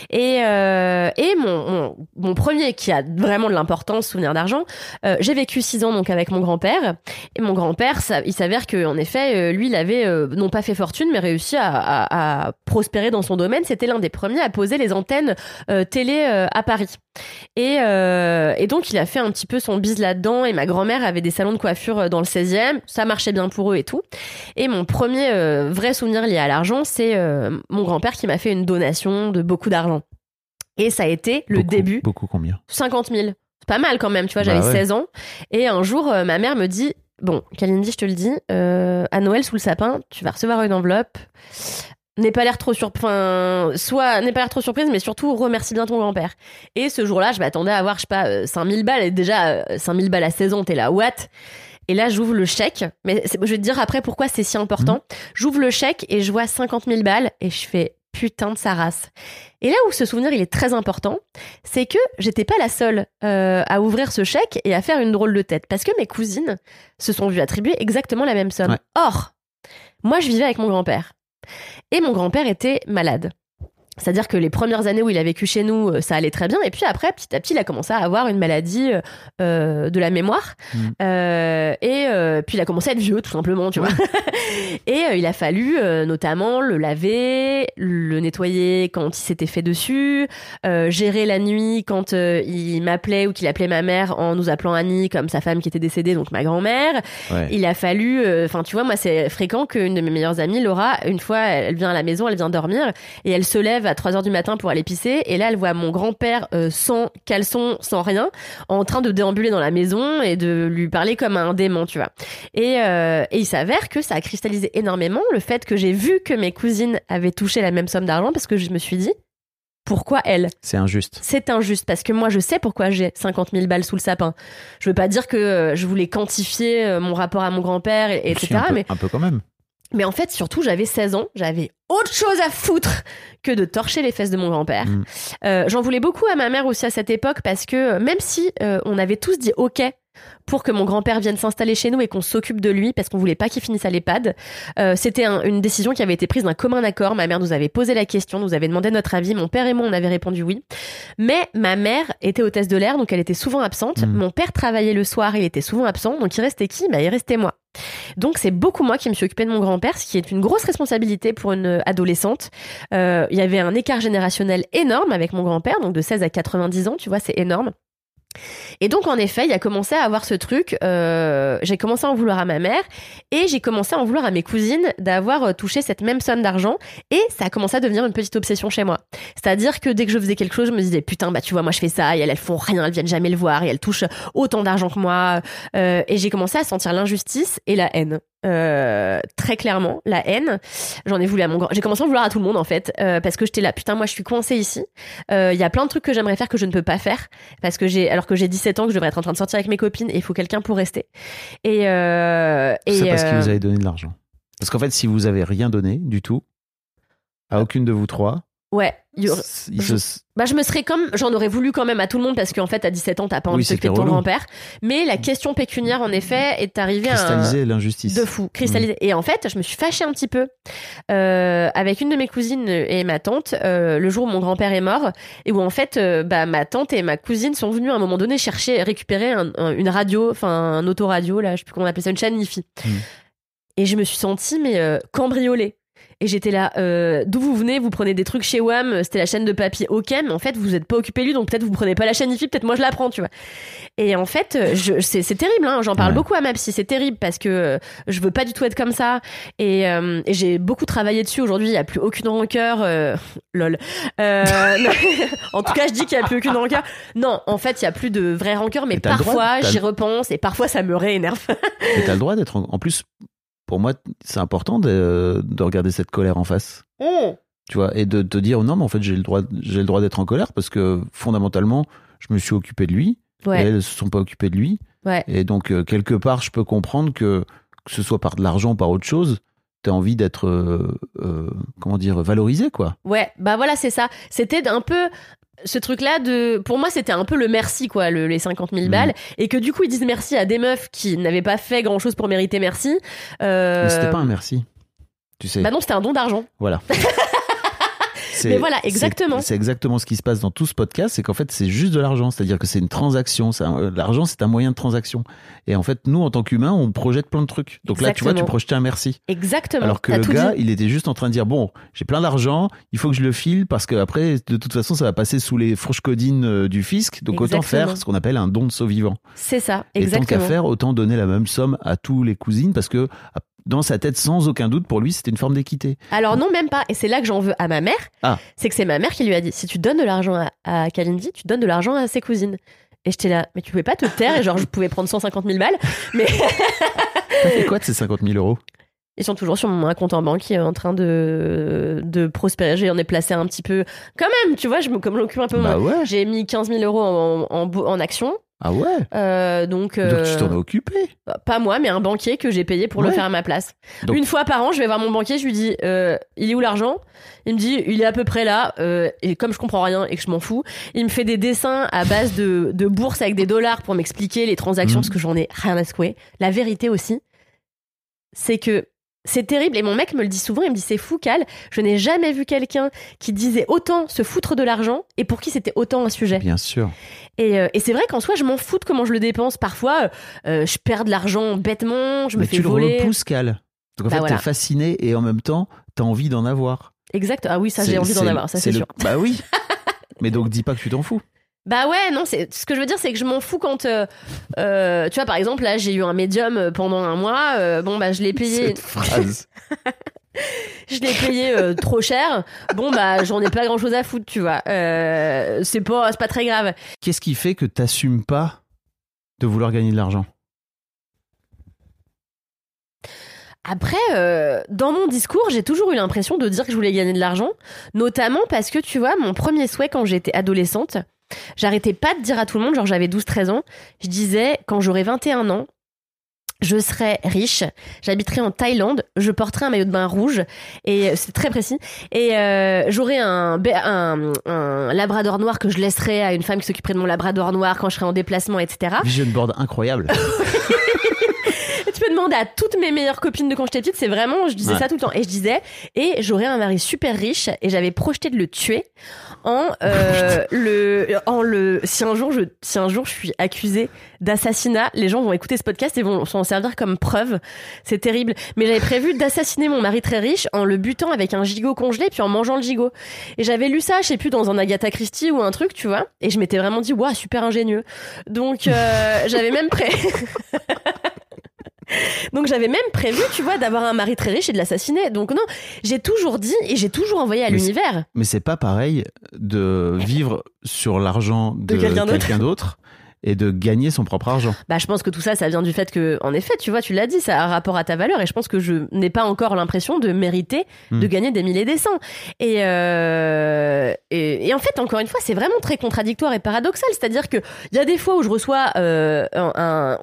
Speaker 3: Et, et mon, mon, mon premier, qui a vraiment de l'importance, souvenir d'argent, j'ai vécu six ans donc avec mon grand-père. Et mon grand-père, il s'avère que en effet, lui, il avait non pas fait fortune, mais réussi à, à, à prospérer dans son domaine. C'était l'un des premiers à poser les antennes euh, télé euh, à Paris. Et, euh, et donc, il a fait un petit peu son bise là-dedans. Et ma grand-mère avait des salons de coiffure dans le 16e. Ça marchait bien pour eux et tout. Et mon premier vrai souvenir lié à l'argent, c'est mon grand-père qui m'a fait une donation de beaucoup d'argent. Et ça a été le
Speaker 2: Beaucoup,
Speaker 3: début,
Speaker 2: Beaucoup combien?
Speaker 3: 50 000. C'est pas mal quand même, tu vois,
Speaker 2: Bah
Speaker 3: j'avais
Speaker 2: ouais.
Speaker 3: 16 ans. Et un jour, euh, ma mère me dit, bon, Kalindi, je te le dis, euh, à Noël sous le sapin, tu vas recevoir une enveloppe. N'aie pas l'air trop surpris, enfin, soit n'aie pas l'air trop surprise, mais surtout remercie bien ton grand-père. Et ce jour-là, je m'attendais à avoir, je sais pas, euh, 5000 balles. Et déjà, euh, 5000 balles à 16 ans, t'es là, what? Et là, j'ouvre le chèque. Mais je vais te dire après pourquoi c'est si important. J'ouvre le chèque et je vois 50 000 balles et je fais putain de sa race. Et là où ce souvenir il est très important, c'est que j'étais pas la seule euh, à ouvrir ce chèque et à faire une drôle de tête parce que mes cousines se sont vues attribuer exactement la même somme.
Speaker 2: Ouais.
Speaker 3: Or, moi je vivais avec mon grand-père et mon grand-père était malade. C'est-à-dire que les premières années où il a vécu chez nous, euh, ça allait très bien. Et puis après, petit à petit, il a commencé à avoir une maladie euh, euh, de la mémoire.
Speaker 2: Mm.
Speaker 3: Euh, et euh, puis il a commencé à être vieux, tout simplement, tu vois. et il a fallu notamment le laver, le nettoyer quand il s'était fait dessus, gérer la nuit quand il m'appelait ou qu'il appelait ma mère en nous appelant Annie, comme sa femme qui était décédée, donc ma grand-mère.
Speaker 2: Ouais.
Speaker 3: Il a fallu, enfin tu vois, moi c'est fréquent qu'une de mes meilleures amies, Laura, une fois, elle vient à la maison, elle vient dormir et elle se lève à 3 heures du matin pour aller pisser et là elle voit mon grand-père euh, sans caleçon, sans rien, en train de déambuler dans la maison et de lui parler comme à un démon, tu vois. Et, euh, et il s'avère que ça a cristallisé énormément le fait que j'ai vu que mes cousines avaient touché la même somme d'argent parce que je me suis dit, pourquoi elle
Speaker 2: C'est injuste.
Speaker 3: c'est injuste parce que moi je sais pourquoi j'ai 50 000 balles sous le sapin. Je veux pas dire que euh, je voulais quantifier mon rapport à mon grand-père, et,
Speaker 2: Si,
Speaker 3: etc.
Speaker 2: un peu,
Speaker 3: Mais
Speaker 2: un peu quand même.
Speaker 3: Mais en fait, surtout, j'avais 16 ans, j'avais autre chose à foutre que de torcher les fesses de mon grand-père.
Speaker 4: Mm.
Speaker 3: Euh, J'en voulais beaucoup à ma mère aussi à cette époque parce que euh, même si euh, on avait tous dit OK pour que mon grand-père vienne s'installer chez nous et qu'on s'occupe de lui parce qu'on voulait pas qu'il finisse à l'EHPAD, euh, c'était un- une décision qui avait été prise d'un commun accord. Ma mère nous avait posé la question, nous avait demandé notre avis. Mon père et moi, on avait répondu oui. Mais ma mère était hôtesse de l'air, donc elle était souvent absente.
Speaker 4: Mm.
Speaker 3: Mon père travaillait le soir, il était souvent absent. Donc il restait qui? Bah, Il restait moi. Donc c'est beaucoup moi qui me suis occupée de mon grand-père, ce qui est une grosse responsabilité pour une adolescente. Euh, il y avait un écart générationnel énorme avec mon grand-père, donc de 16 à 90 ans, tu vois, c'est énorme. Et donc en effet, il a commencé à avoir ce truc. euh, j'ai commencé à en vouloir à ma mère et j'ai commencé à en vouloir à mes cousines d'avoir euh, touché cette même somme d'argent et ça a commencé à devenir une petite obsession chez moi. C'est-à-dire que dès que je faisais quelque chose, je me disais putain bah tu vois moi je fais ça et elles elles font rien, elles viennent jamais le voir et elles touchent autant d'argent que moi Euh, et j'ai commencé à sentir l'injustice et la haine. Euh, très clairement la haine j'en ai voulu à mon grand j'ai commencé à en vouloir à tout le monde en fait. Euh, parce que j'étais là putain moi je suis coincée ici. Euh, il y a plein de trucs que j'aimerais faire que je ne peux pas faire. Parce que j'ai alors que j'ai 17 ans que je devrais être en train de sortir avec mes copines et il faut quelqu'un pour rester. Et euh, et
Speaker 2: C'est parce
Speaker 3: euh,
Speaker 2: vous avez donné de l'argent. Parce qu'en fait, si vous avez rien donné du tout, à aucune de vous trois,
Speaker 3: ouais Bah, je me serais comme, j'en aurais voulu quand même à tout le monde parce qu'en fait, à 17 ans, t'as pas
Speaker 2: Oui,
Speaker 3: envie de t'occuper de ton
Speaker 2: relou.
Speaker 3: grand-père. Mais la question pécuniaire, en effet, est arrivée à un,
Speaker 2: cristalliser l'injustice.
Speaker 3: de fou, cristallisé. Et en fait, je me suis fâchée un petit peu euh, avec une de mes cousines et ma tante euh, le jour où mon grand-père est mort et où en fait, euh, bah, ma tante et ma cousine sont venues à un moment donné chercher, récupérer un- un- une radio, enfin un autoradio là, je sais plus comment on appelle ça, une chaîne Nifi.
Speaker 2: Mm.
Speaker 3: Et je me suis sentie mais euh, cambriolée. Et j'étais là, euh, d'où vous venez? Vous prenez des trucs chez WAM, c'était la chaîne de papy, ok, mais en fait vous êtes pas occupé lui, donc peut-être vous prenez pas la chaîne IFI, peut-être moi je la prends, tu vois. Et en fait, euh, c'est, terrible, hein, j'en parle
Speaker 2: Ouais.
Speaker 3: beaucoup à ma psy, c'est terrible parce que euh, je veux pas du tout être comme ça. Et, euh, et j'ai beaucoup travaillé dessus, aujourd'hui il y a plus aucune rancœur, euh, lol. En tout cas je dis qu'il y a plus aucune rancœur. Non, en fait il y a plus de vraie rancœur, mais
Speaker 2: Mais
Speaker 3: parfois j'y repense et parfois ça me réénerve.
Speaker 2: Et t'as le droit d'être. En... en plus, pour moi, c'est important de, de regarder cette colère en face. Tu vois, et de te dire non, mais en fait, j'ai le droit, j'ai le droit d'être en colère parce que fondamentalement, je me suis occupé de lui. Et elles se sont pas occupées de lui.
Speaker 3: ouais.
Speaker 2: Et donc, euh, quelque part, je peux comprendre que, que ce soit par de l'argent ou par autre chose, t'as envie d'être, euh, euh, comment dire, valorisé, quoi.
Speaker 3: Ouais, bah voilà, c'est ça. C'était un peu ce truc-là de. Pour moi, c'était un peu le merci, quoi, le- les 50 000
Speaker 2: Mhm.
Speaker 3: balles. Et que du coup, ils disent merci à des meufs qui n'avaient pas fait grand-chose pour mériter merci. Euh,
Speaker 2: Mais c'était pas un merci. Tu sais.
Speaker 3: Bah non, c'était un don d'argent.
Speaker 2: Voilà. C'est-
Speaker 3: Mais voilà, exactement.
Speaker 2: C'est exactement ce qui se passe dans tout ce podcast, c'est qu'en fait c'est juste de l'argent, c'est-à-dire que c'est une transaction. un- L'argent c'est un moyen de transaction. Et en fait nous en tant qu'humains on projette plein de trucs. Donc là tu vois tu
Speaker 3: Exactement.
Speaker 2: projetais un merci.
Speaker 3: Exactement.
Speaker 2: Alors que le gars
Speaker 3: dit.
Speaker 2: il était juste en train de dire bon j'ai plein d'argent, il faut que je le file parce que après de toute façon ça va passer sous les fourches codines euh, du fisc. Donc autant
Speaker 3: Exactement.
Speaker 2: faire ce qu'on appelle un don de saut-vivant.
Speaker 3: C'est ça,
Speaker 2: Et tant qu'à
Speaker 3: exactement.
Speaker 2: faire autant donner la même somme à tous les cousines parce que dans sa tête sans aucun doute pour lui c'était une forme d'équité.
Speaker 3: Alors non, même pas. Et c'est là que j'en veux à ma mère.
Speaker 2: Ah.
Speaker 3: C'est que c'est ma mère qui lui a dit si tu donnes de l'argent à, à Kalindi, tu donnes de l'argent à ses cousines. Et j'étais là, mais tu pouvais pas te taire et genre je pouvais prendre 150 000 balles, mais
Speaker 2: T'as fait quoi de ces 50 000 euros?
Speaker 3: Ils sont toujours sur mon compte en banque qui est en train de, de prospérer. J'en ai placé un petit peu, quand même, tu vois, je me, comme je m'occupe un peu.
Speaker 2: Bah ouais.
Speaker 3: J'ai mis 15 000 euros en, en action.
Speaker 2: Ah ouais.
Speaker 3: Euh, donc,
Speaker 2: Donc
Speaker 3: euh,
Speaker 2: tu t'en es occupé.
Speaker 3: pas moi, mais un banquier que j'ai payé pour le faire à ma place.
Speaker 2: Donc-
Speaker 3: Une fois par an, je vais voir mon banquier, je lui dis euh, il est où l'argent? Il me dit il est à peu près là. euh, et comme je comprends rien et que je m'en fous, il me fait des dessins à base de, de bourse avec des dollars pour m'expliquer les transactions
Speaker 2: Mhm.
Speaker 3: parce que j'en ai rien à secouer. La vérité aussi, c'est que c'est terrible et mon mec me le dit souvent. Il me dit c'est fou, Cal. Je n'ai jamais vu quelqu'un qui disait autant se foutre de l'argent et pour qui c'était autant un sujet.
Speaker 2: Bien sûr.
Speaker 3: Et, euh, et c'est vrai qu'en soi, je m'en fous de comment je le dépense. Parfois, euh, je perds de l'argent bêtement, je me
Speaker 2: Mais
Speaker 3: fais
Speaker 2: tu
Speaker 3: voler.
Speaker 2: le repousses, Cal. Donc en
Speaker 3: Bah
Speaker 2: fait,
Speaker 3: voilà.
Speaker 2: t'es fasciné et en même temps, t'as envie d'en avoir.
Speaker 3: Exact. Ah oui, ça, j'ai envie d'en avoir, ça c'est
Speaker 2: le-
Speaker 3: sûr.
Speaker 2: Bah oui. Mais donc dis pas que tu t'en fous.
Speaker 3: Bah ouais, non, c'est ce que je veux dire, c'est que je m'en fous quand, euh, euh, tu vois, par exemple, là, j'ai eu un médium euh, pendant un mois. euh, bon, bah, je l'ai payé,
Speaker 2: Cette phrase.
Speaker 3: je l'ai payé euh, trop cher. Bon, bah, j'en ai pas grand chose à foutre, tu vois. Euh, c'est pas, c'est pas très grave.
Speaker 2: Qu'est-ce qui fait que t'assumes pas de vouloir gagner de l'argent?
Speaker 3: Après, euh, dans mon discours, j'ai toujours eu l'impression de dire que je voulais gagner de l'argent, notamment parce que, tu vois, mon premier souhait quand j'étais adolescente, j'arrêtais pas de dire à tout le monde, genre j'avais 12-13 ans, je disais, quand j'aurai 21 ans, je serais riche, j'habiterais en Thaïlande, je porterais un maillot de bain rouge. Et euh, c'est très précis. Et euh, j'aurais un, un un labrador noir que je laisserais à une femme qui s'occuperait de mon labrador noir quand je serais en déplacement, etc.
Speaker 2: Vision board incroyable.
Speaker 3: Demander à toutes mes meilleures copines de quand j'étais petite, c'est vraiment, je disais
Speaker 2: Ouais.
Speaker 3: ça tout le temps. Et je disais, et j'aurais un mari super riche et j'avais projeté de le tuer en euh, le, en le, si un jour je, si un jour je suis accusée d'assassinat, les gens vont écouter ce podcast et vont s'en servir comme preuve. C'est terrible. Mais j'avais prévu d'assassiner mon mari très riche en le butant avec un gigot congelé puis en mangeant le gigot. Et j'avais lu ça, je sais plus, dans un Agatha Christie ou un truc, tu vois. Et je m'étais vraiment dit, waouh, super ingénieux. Donc, euh, j'avais même prêt. Donc j'avais même prévu, tu vois, d'avoir un mari très riche et de l'assassiner. Donc non, j'ai toujours dit et j'ai toujours envoyé à l'univers.
Speaker 2: Mais c'est pas pareil de vivre sur l'argent de,
Speaker 3: De quelqu'un d'autre.
Speaker 2: Et de gagner son propre argent.
Speaker 3: Bah je pense que tout ça, ça vient du fait que, en effet, tu vois, tu l'as dit, ça a un rapport à ta valeur et je pense que je n'ai pas encore l'impression de mériter de
Speaker 2: Hmm.
Speaker 3: gagner des milliers des cents. Et, euh, et, et en fait, encore une fois, c'est vraiment très contradictoire et paradoxal. C'est-à-dire que il y a des fois où je reçois euh, un, un-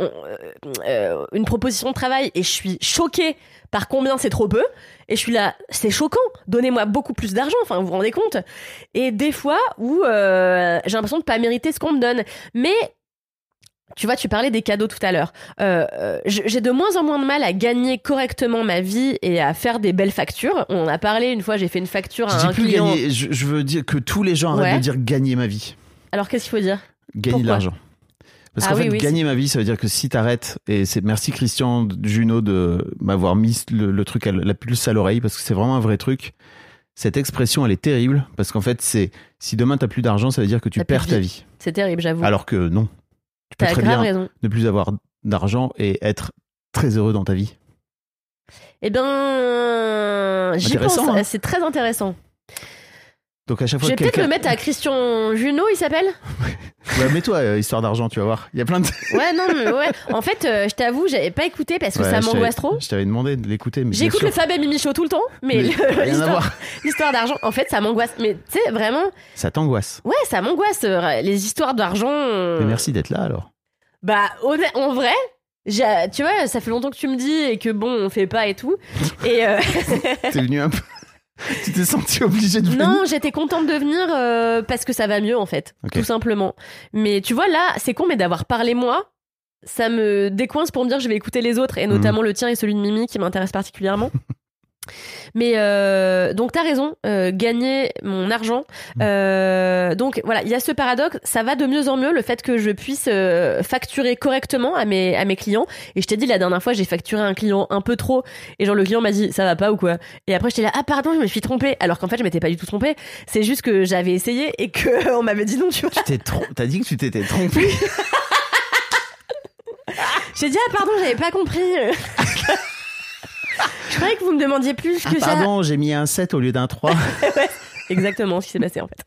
Speaker 3: euh, une proposition de travail et je suis choquée par combien c'est trop peu. Et je suis là, c'est choquant. Donnez-moi beaucoup plus d'argent. Enfin, vous vous rendez compte? Et des fois où euh, j'ai l'impression de pas mériter ce qu'on me donne. Mais tu vois, tu parlais des cadeaux tout à l'heure. Euh, euh, j'ai de moins en moins de mal à gagner correctement ma vie et à faire des belles factures. On en a parlé une fois, j'ai fait une facture
Speaker 2: Je
Speaker 3: à
Speaker 2: dis
Speaker 3: un
Speaker 2: plus
Speaker 3: client.
Speaker 2: gagner, je, je veux dire que tous les gens arrêtent de dire gagner ma vie.
Speaker 3: Alors qu'est-ce qu'il faut dire?
Speaker 2: Gagner de l'argent. Parce
Speaker 3: Ah
Speaker 2: qu'en
Speaker 3: oui,
Speaker 2: fait,
Speaker 3: oui,
Speaker 2: gagner ma vie, ça veut dire que si t'arrêtes, et c'est merci Christian Juno de m'avoir mis le, le truc, à, la pulse à l'oreille, parce que c'est vraiment un vrai truc. Cette expression, elle est terrible, parce qu'en fait, c'est si demain t'as plus d'argent, ça veut dire que tu perds ta
Speaker 3: vie.
Speaker 2: vie.
Speaker 3: C'est terrible, j'avoue.
Speaker 2: Alors que non. Tu peux
Speaker 3: T'as
Speaker 2: très
Speaker 3: grave
Speaker 2: bien
Speaker 3: raison.
Speaker 2: ne plus avoir d'argent et être très heureux dans ta vie.
Speaker 3: Eh ben, j'y pense.
Speaker 2: Hein.
Speaker 3: C'est très intéressant.
Speaker 2: Donc à chaque
Speaker 3: Je
Speaker 2: fois
Speaker 3: vais
Speaker 2: que
Speaker 3: peut-être me mettre à Christian Junot, il s'appelle?
Speaker 2: Ouais, mets-toi, euh, histoire d'argent, tu vas voir. Il y a plein de.
Speaker 3: Ouais, non, mais ouais. En fait, euh, je t'avoue, j'avais pas écouté parce que
Speaker 2: Ouais,
Speaker 3: ça
Speaker 2: je
Speaker 3: m'angoisse trop.
Speaker 2: Je t'avais demandé de l'écouter, mais bien
Speaker 3: J'écoute
Speaker 2: sûr,
Speaker 3: le Fab et Mimi Show tout le temps, mais,
Speaker 2: Mais
Speaker 3: le-
Speaker 2: rien à
Speaker 3: l'histoire-
Speaker 2: voir.
Speaker 3: l'histoire d'argent, en fait, ça m'angoisse. Mais tu sais, vraiment,
Speaker 2: ça t'angoisse.
Speaker 3: ouais, ça m'angoisse. euh, Les histoires d'argent. euh,
Speaker 2: Mais merci d'être là alors.
Speaker 3: Bah, honnêt- en vrai, j'ai- tu vois, ça fait longtemps que tu me dis et que bon, on fait pas et tout. Et euh,
Speaker 2: T'es venu un peu. tu t'es senti obligé de venir.
Speaker 3: non, j'étais contente de venir euh, parce que ça va mieux en fait, tout simplement. Mais tu vois, là, c'est con, mais d'avoir parlé moi, ça me décoince pour me dire je vais écouter les autres et
Speaker 2: Mhm.
Speaker 3: notamment le tien et celui de Mimi qui m'intéresse particulièrement. Mais euh, donc t'as raison, euh, gagner mon argent.
Speaker 2: Mhm.
Speaker 3: Euh, donc voilà, il y a ce paradoxe. Ça va de mieux en mieux le fait que je puisse facturer correctement à mes à mes clients. Et je t'ai dit la dernière fois, j'ai facturé un client un peu trop. Et genre le client m'a dit ça va pas ou quoi? Et après j'étais là ah pardon, je me suis trompée. Alors qu'en fait je m'étais pas du tout trompée. C'est juste que j'avais essayé et que on m'avait dit non tu vois.
Speaker 2: Tu t'es T'as dit que tu t'étais trompé.
Speaker 3: J'ai dit ah pardon, j'avais pas compris. croyais que vous me demandiez plus
Speaker 2: Ah,
Speaker 3: que ça.
Speaker 2: pardon, j'ai mis un 7 au lieu d'un 3.
Speaker 3: exactement ce qui s'est passé en fait.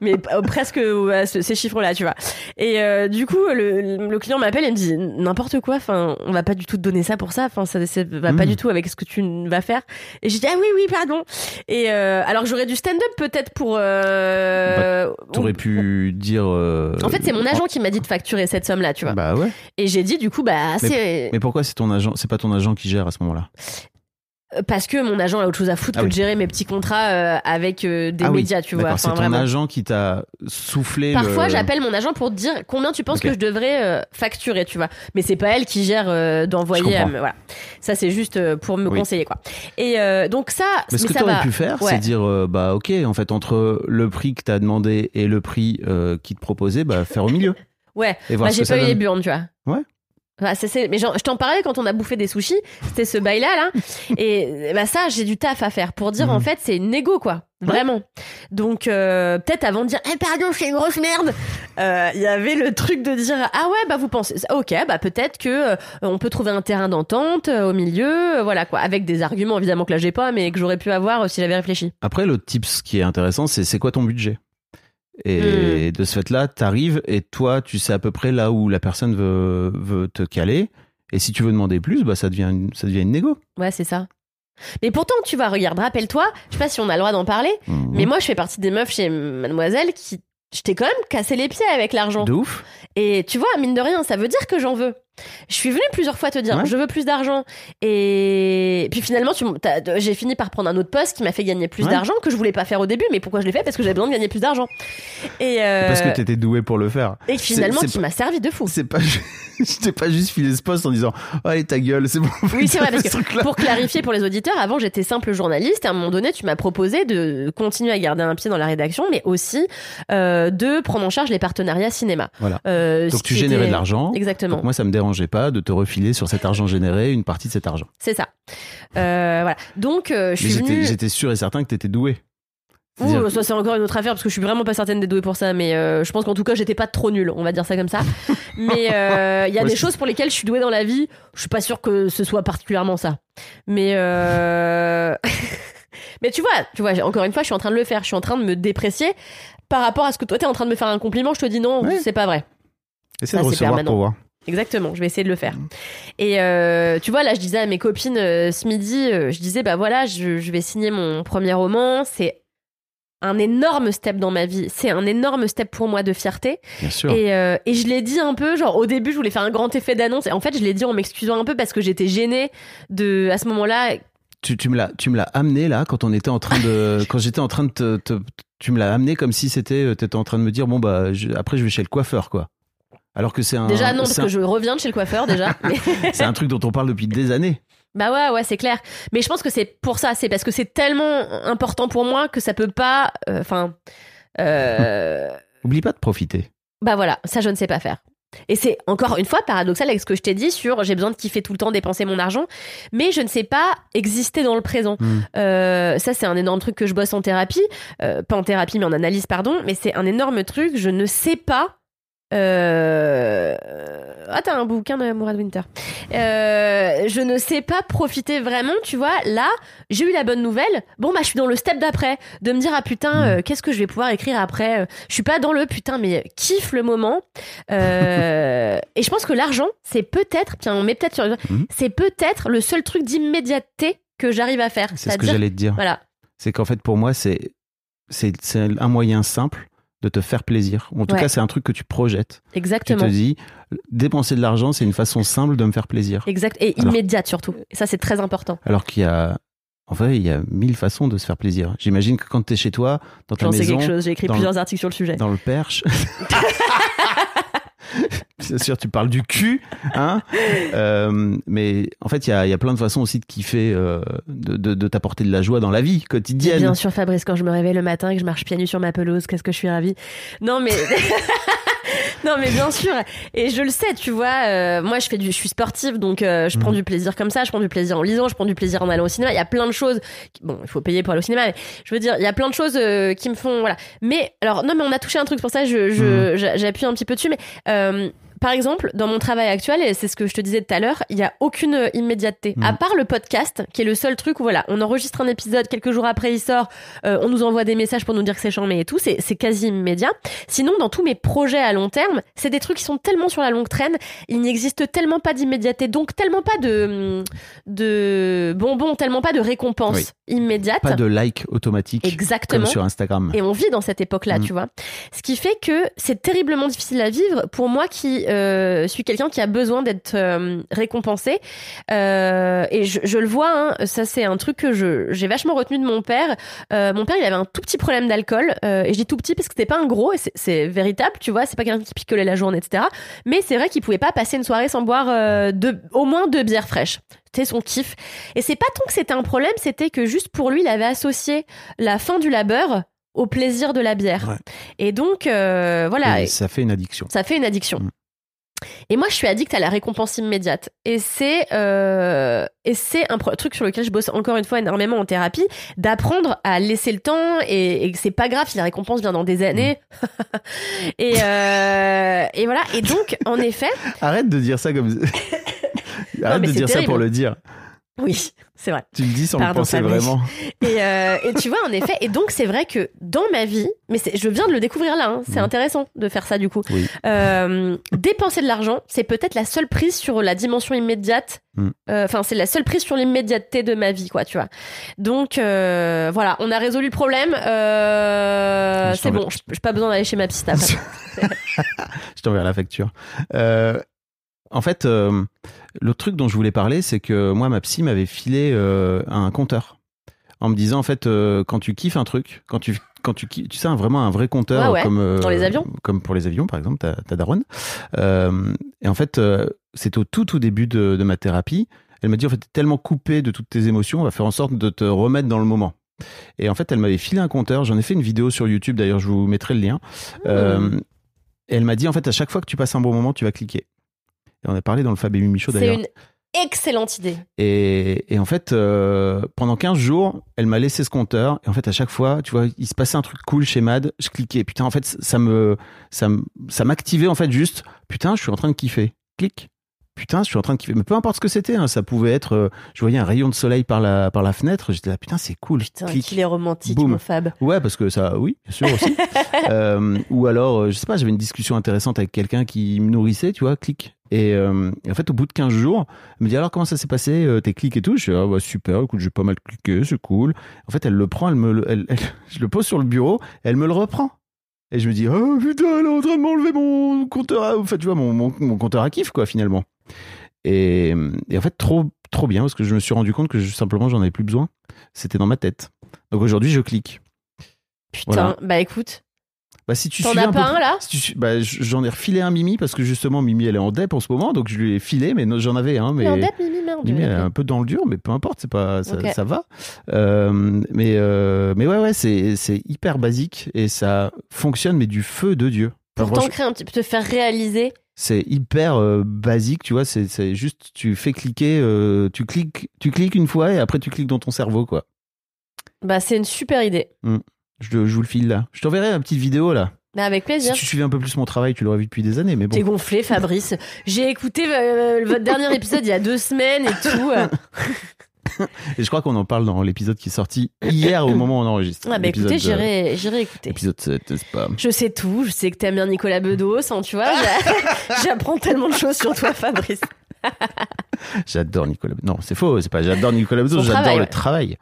Speaker 3: Mais euh, presque ce- ces chiffres-là, tu vois. Et euh, du coup, le, le client m'appelle et me dit n'importe quoi. Enfin, on va pas du tout te donner ça pour ça. Enfin, ça, ça va pas
Speaker 2: Mm.
Speaker 3: du tout avec ce que tu vas faire. Et j'ai dit ah oui oui pardon. Et euh, alors j'aurais du stand-up peut-être pour. Euh,
Speaker 2: T'aurais pu dire. euh,
Speaker 3: En fait, c'est mon agent qui m'a dit de facturer cette somme-là, tu vois.
Speaker 2: Bah ouais.
Speaker 3: Et j'ai dit du coup bah c'est
Speaker 2: Mais pourquoi c'est ton agent C'est pas ton agent qui gère à ce moment-là?
Speaker 3: Parce que mon agent a autre chose à foutre
Speaker 2: Ah
Speaker 3: que
Speaker 2: oui.
Speaker 3: de gérer mes petits contrats euh, avec euh, des
Speaker 2: Ah oui,
Speaker 3: médias, tu vois.
Speaker 2: C'est ton
Speaker 3: vraiment.
Speaker 2: agent qui t'a soufflé.
Speaker 3: Parfois,
Speaker 2: le...
Speaker 3: j'appelle mon agent pour te dire combien tu penses que je devrais euh, facturer, tu vois. Mais c'est pas elle qui gère d'envoyer. voilà. Ça, c'est juste pour me
Speaker 2: Oui.
Speaker 3: conseiller, quoi. Et donc ça,
Speaker 2: Mais ce que
Speaker 3: ça
Speaker 2: tu aurais
Speaker 3: va.
Speaker 2: pu faire,
Speaker 3: Ouais.
Speaker 2: c'est dire bah ok, en fait entre le prix que t'as demandé et le prix qui te proposait, bah faire au milieu
Speaker 3: Ouais.
Speaker 2: et voir
Speaker 3: Bah, j'ai pas eu les burnes, tu vois.
Speaker 2: Ouais.
Speaker 3: Bah, c'est- c'est- mais genre, je t'en parlais quand on a bouffé des sushis, c'était ce bail-là, là. Et bah, ça, j'ai du taf à faire pour dire,
Speaker 2: Mhm.
Speaker 3: en fait, c'est une égo, quoi. Vraiment. Donc, euh, peut-être avant de dire, eh, pardon, je fais une grosse merde, euh, il y avait le truc de dire, ah ouais, bah, vous pensez, ok, bah, peut-être que euh, on peut trouver un terrain d'entente euh, au milieu, euh, voilà, quoi. Avec des arguments, évidemment, que là, j'ai pas, mais que j'aurais pu avoir euh, si j'avais réfléchi.
Speaker 2: Après, l'autre tips qui est intéressant, c'est c'est quoi ton budget? Et
Speaker 3: Hmm.
Speaker 2: de ce fait-là, t'arrives et toi, tu sais à peu près là où la personne veut, veut te caler. Et si tu veux demander plus, bah ça devient une, ça devient une négo.
Speaker 3: Ouais, c'est ça. Mais pourtant, tu vois, regarde, rappelle-toi, je sais pas si on a le droit d'en parler,
Speaker 2: Mhm.
Speaker 3: Mais moi, je fais partie des meufs chez Mademoiselle qui. Je t'ai quand même cassé les pieds avec l'argent.
Speaker 2: de ouf.
Speaker 3: Et tu vois, mine de rien, ça veut dire que j'en veux. Je suis venue plusieurs fois te dire,
Speaker 2: Ouais.
Speaker 3: je veux plus d'argent. Et puis finalement, j'ai fini par prendre un autre poste qui m'a fait gagner plus
Speaker 2: Ouais.
Speaker 3: d'argent que je voulais pas faire au début. Mais pourquoi je l'ai fait? Parce que j'avais besoin de gagner plus d'argent. Et, euh,
Speaker 2: Parce que t'étais doué pour le faire.
Speaker 3: et finalement, qui m'a servi de fou.
Speaker 2: C'est pas, je t'ai pas juste filé ce poste en disant, oh, allez ta gueule, c'est bon.
Speaker 3: Oui, c'est vrai, parce que pour clarifier pour les auditeurs, avant j'étais simple journaliste et à un moment donné, tu m'as proposé de continuer à garder un pied dans la rédaction, mais aussi euh, de prendre en charge les partenariats cinéma.
Speaker 2: Voilà.
Speaker 3: Euh,
Speaker 2: Donc tu générais
Speaker 3: était-
Speaker 2: de l'argent.
Speaker 3: Exactement.
Speaker 2: Donc moi, ça me dérangeait pas de te refiler sur cet argent généré une partie de cet argent.
Speaker 3: C'est ça. Euh, voilà. Donc euh, je suis
Speaker 2: j'étais,
Speaker 3: venue.
Speaker 2: j'étais sûr et certain que t'étais doué.
Speaker 3: Ouh, ça c'est encore une autre affaire parce que je suis vraiment pas certaine d'être douée pour ça, mais euh, je pense qu'en tout cas j'étais pas trop nulle, on va dire ça comme ça. mais euh, il y a
Speaker 2: Ouais,
Speaker 3: des choses pour lesquelles je suis douée dans la vie. Je suis pas sûre que ce soit particulièrement ça. Mais euh... mais tu vois, tu vois, encore une fois, je suis en train de le faire. Je suis en train de me déprécier par rapport à ce que toi t'es en train de me faire un compliment. Je te dis non,
Speaker 2: Ouais.
Speaker 3: c'est pas vrai.
Speaker 2: Essaie
Speaker 3: Ça,
Speaker 2: de recevoir
Speaker 3: permanent.
Speaker 2: pour voir.
Speaker 3: Exactement, je vais essayer de le faire. Et euh, tu vois, là, je disais à mes copines euh, ce midi, euh, je disais, bah voilà, je, je vais signer mon premier roman. C'est un énorme step dans ma vie. C'est un énorme step pour moi de fierté.
Speaker 2: Bien sûr.
Speaker 3: Et, et je l'ai dit un peu, genre au début, je voulais faire un grand effet d'annonce. Et en fait, je l'ai dit en m'excusant un peu parce que j'étais gênée de, à ce moment-là.
Speaker 2: Tu, tu me l'as, tu me l'as amené là quand on était en train de, quand j'étais en train de te, te- tu me l'as amené comme si c'était, t'étais en train de me dire bon bah je- après je vais chez le coiffeur quoi. Alors que c'est un,
Speaker 3: Déjà, non, parce
Speaker 2: c'est
Speaker 3: que
Speaker 2: un,
Speaker 3: je reviens de chez le coiffeur déjà. Mais-
Speaker 2: c'est un truc dont on parle depuis des années.
Speaker 3: Bah ouais, ouais, c'est clair. Mais je pense que c'est pour ça, c'est parce que c'est tellement important pour moi que ça peut pas. euh, Enfin. euh,
Speaker 2: Oublie pas de profiter.
Speaker 3: bah voilà, ça je ne sais pas faire. Et c'est encore une fois paradoxal avec ce que je t'ai dit sur j'ai besoin de kiffer tout le temps, dépenser mon argent, mais je ne sais pas exister dans le présent.
Speaker 2: Mm.
Speaker 3: Euh, ça c'est un énorme truc que je bosse en thérapie, Euh, pas en thérapie mais en analyse pardon, mais c'est un énorme truc, je ne sais pas. Euh... Ah t'as un bouquin de Mourad Winter. Euh, je ne sais pas profiter vraiment, tu vois. Là, j'ai eu la bonne nouvelle. Bon bah je suis dans le step d'après, de me dire ah putain euh, qu'est-ce que je vais pouvoir écrire après. Euh, Je suis pas dans le putain mais kiffe le moment. Euh, et je pense que l'argent c'est peut-être, tiens on met peut-être sur,
Speaker 2: Mhm.
Speaker 3: c'est peut-être le seul truc d'immédiateté que j'arrive à faire.
Speaker 2: C'est ce que j'allais te dire.
Speaker 3: Voilà,
Speaker 2: C'est qu'en fait pour moi c'est un moyen simple de te faire plaisir. En tout
Speaker 3: Ouais.
Speaker 2: cas c'est un truc que tu projettes. Tu
Speaker 3: exactement.
Speaker 2: te dis dépenser de l'argent c'est une façon simple de me faire plaisir.
Speaker 3: Exact et
Speaker 2: Alors-
Speaker 3: immédiate surtout. Et ça c'est très important.
Speaker 2: Alors qu'il y a, en vrai, il y a mille façons de se faire plaisir. J'imagine que quand t'es chez toi, dans ta
Speaker 3: J'en sais
Speaker 2: maison,
Speaker 3: quelque chose. J'ai écrit
Speaker 2: le-
Speaker 3: plusieurs articles sur le sujet.
Speaker 2: dans le perche. Bien sûr, tu parles du cul, hein. Euh, mais en fait, il y a, y a plein de façons aussi de kiffer, euh, de, de, de t'apporter de la joie dans la vie quotidienne.
Speaker 3: Bien sûr, Fabrice, quand je me réveille le matin et que je marche pieds nus sur ma pelouse, qu'est-ce que je suis ravie. Non, mais. non, mais bien sûr. Et je le sais, tu vois. euh, moi, je fais du, je suis sportive, donc euh, je prends
Speaker 2: Mhm.
Speaker 3: du plaisir comme ça. Je prends du plaisir en lisant, je prends du plaisir en allant au cinéma. Il y a plein de choses. qui- Bon, il faut payer pour aller au cinéma, mais je veux dire, il y a plein de choses euh, qui me font. Voilà. Mais, alors, non, mais on a touché un truc, c'est pour ça, je, je, j'a- j'appuie un petit peu dessus, mais. Euh, par exemple, dans mon travail actuel, et c'est ce que je te disais tout à l'heure, il n'y a aucune immédiateté.
Speaker 2: Mhm.
Speaker 3: À part le podcast, qui est le seul truc où voilà, on enregistre un épisode, quelques jours après il sort, euh, on nous envoie des messages pour nous dire que c'est chambé et tout, c'est c'est quasi immédiat. Sinon, dans tous mes projets à long terme, c'est des trucs qui sont tellement sur la longue traîne, il n'existe tellement pas d'immédiateté, donc tellement pas de, de bonbons, tellement pas de récompense
Speaker 2: Oui.
Speaker 3: immédiate.
Speaker 2: Pas de like automatique
Speaker 3: Exactement.
Speaker 2: comme sur Instagram.
Speaker 3: Et on vit dans cette époque-là,
Speaker 2: Mm.
Speaker 3: tu vois. Ce qui fait que c'est terriblement difficile à vivre pour moi qui euh, suis quelqu'un qui a besoin d'être euh, récompensé. Euh, et je, je le vois, hein, ça c'est un truc que je- j'ai vachement retenu de mon père. Euh, mon père, il avait un tout petit problème d'alcool. et je dis tout petit parce que c'était pas un gros, et c'est- c'est véritable, tu vois. C'est pas quelqu'un qui picolait la journée, etc. Mais c'est vrai qu'il pouvait pas passer une soirée sans boire deux- au moins deux bières fraîches. C'était son kiff. Et c'est pas tant que c'était un problème, c'était que juste pour lui, il avait associé la fin du labeur au plaisir de la bière.
Speaker 2: Ouais.
Speaker 3: Et donc, euh, voilà,
Speaker 2: Et ça fait une addiction.
Speaker 3: ça fait une addiction.
Speaker 2: Mm.
Speaker 3: Et moi, je suis addict à la récompense immédiate. Et c'est euh, et c'est un truc sur lequel je bosse encore une fois énormément en thérapie, d'apprendre à laisser le temps et, et que c'est pas grave si la récompense vient dans des années. et euh, et voilà. Et donc, en effet,
Speaker 2: Arrête de dire ça comme. Arrête de dire ça pour le dire.
Speaker 3: Oui, c'est vrai.
Speaker 2: Tu le dis sans
Speaker 3: Pardon,
Speaker 2: le penser vraiment.
Speaker 3: Et, euh, et tu vois, en effet, et donc c'est vrai que dans ma vie, mais je viens de le découvrir là, hein, c'est
Speaker 2: Mhm.
Speaker 3: intéressant de faire ça du coup.
Speaker 2: Oui.
Speaker 3: Euh, dépenser de l'argent, c'est peut-être la seule prise sur la dimension immédiate.
Speaker 2: Mhm.
Speaker 3: Euh, Enfin, c'est la seule prise sur l'immédiateté de ma vie, quoi, tu vois. Donc voilà, on a résolu le problème. C'est bon, je j'ai pas besoin d'aller chez ma psy après.
Speaker 2: Je t'enverrai la facture. En fait, l'autre truc dont je voulais parler, c'est que moi, ma psy m'avait filé euh, un compteur en me disant en fait, euh, quand tu kiffes un truc, quand tu quand tu tu sais vraiment un vrai compteur
Speaker 3: Ouais, ouais.
Speaker 2: comme euh,
Speaker 3: Dans les avions?
Speaker 2: comme pour les avions par exemple, ta, ta daronne. Euh, et en fait, c'était au tout tout début de, de ma thérapie. Elle m'a dit en fait, t'es tellement coupé de toutes tes émotions, on va faire en sorte de te remettre dans le moment. Et en fait, elle m'avait filé un compteur. J'en ai fait une vidéo sur YouTube. D'ailleurs, je vous mettrai le lien. Et elle m'a dit en fait, à chaque fois que tu passes un bon moment, tu vas cliquer. Et on a parlé dans le Fab et Mimi Show
Speaker 3: C'est
Speaker 2: d'ailleurs.
Speaker 3: une excellente idée.
Speaker 2: Et, et en fait, euh, pendant 15 jours, elle m'a laissé ce compteur. Et en fait, à chaque fois, tu vois, il se passait un truc cool chez Mad. Je cliquais. Putain, en fait, ça me, ça ça m'activait en fait juste. Putain, je suis en train de kiffer. Clic. Putain, je suis en train de kiffer. Mais peu importe ce que c'était. hein, ça pouvait être. euh, je voyais un rayon de soleil par la, par la fenêtre. J'étais là. Putain, c'est cool.
Speaker 3: Putain, qu'il est romantique, mon Fab.
Speaker 2: Ouais, parce que ça, oui, bien sûr aussi. Euh, ou alors, je sais pas, j'avais une discussion intéressante avec quelqu'un qui me nourrissait, tu vois, clic. Et, euh, et en fait, au bout de 15 jours, elle me dit alors comment ça s'est passé, euh, tes clics et tout? Je dis ah bah super, écoute, j'ai pas mal cliqué, c'est cool. En fait, elle le prend, elle me, le- elle, elle- je le pose sur le bureau, elle me le reprend. Et je me dis oh putain, elle est en train de m'enlever mon compteur, à, enfin tu vois mon, mon, mon compteur à kiff quoi finalement. Et, et en fait, trop trop bien parce que je me suis rendu compte que je- simplement j'en avais plus besoin. C'était dans ma tête. Donc aujourd'hui, je clique.
Speaker 3: Putain,
Speaker 2: Voilà.
Speaker 3: bah écoute.
Speaker 2: Bah, si tu
Speaker 3: T'en as
Speaker 2: un peu
Speaker 3: pas un là?
Speaker 2: si bah, J'en ai refilé un Mimi parce que justement Mimi elle est en dep en ce moment donc je lui ai filé mais j'en avais un mais
Speaker 3: Mais en dette, Mimi, merde.
Speaker 2: Mimi elle est un peu dans le dur mais peu importe c'est pas ça, va. Euh, mais euh, mais ouais ouais c'est c'est hyper basique et ça fonctionne mais du feu de dieu.
Speaker 3: Pour t'ancrer un petit peu, te faire réaliser.
Speaker 2: c'est hyper euh, basique tu vois c'est juste tu fais cliquer tu cliques tu cliques une fois et après tu cliques dans ton cerveau quoi.
Speaker 3: Bah, c'est une super idée.
Speaker 2: Je, je vous le file là je t'enverrai une petite vidéo là
Speaker 3: Mais avec
Speaker 2: si
Speaker 3: plaisir.
Speaker 2: tu suivais un peu plus mon travail tu l'aurais vu depuis des années mais bon
Speaker 3: T'es gonflé, Fabrice. J'ai écouté euh, votre dernier épisode il y a deux semaines et tout.
Speaker 2: Et je crois qu'on en parle dans l'épisode qui est sorti hier au moment où on enregistre.
Speaker 3: Ah bah écoutez,
Speaker 2: euh,
Speaker 3: j'irai, j'irai écouter.
Speaker 2: Épisode 7, n'est-ce pas?
Speaker 3: Je sais tout, je sais que t'aimes bien Nicolas Bedos, hein, tu vois. j'a- J'apprends tellement de choses sur toi, Fabrice.
Speaker 2: J'adore Nicolas. Non, c'est faux, c'est pas j'adore Nicolas Bedos, j'adore le travail.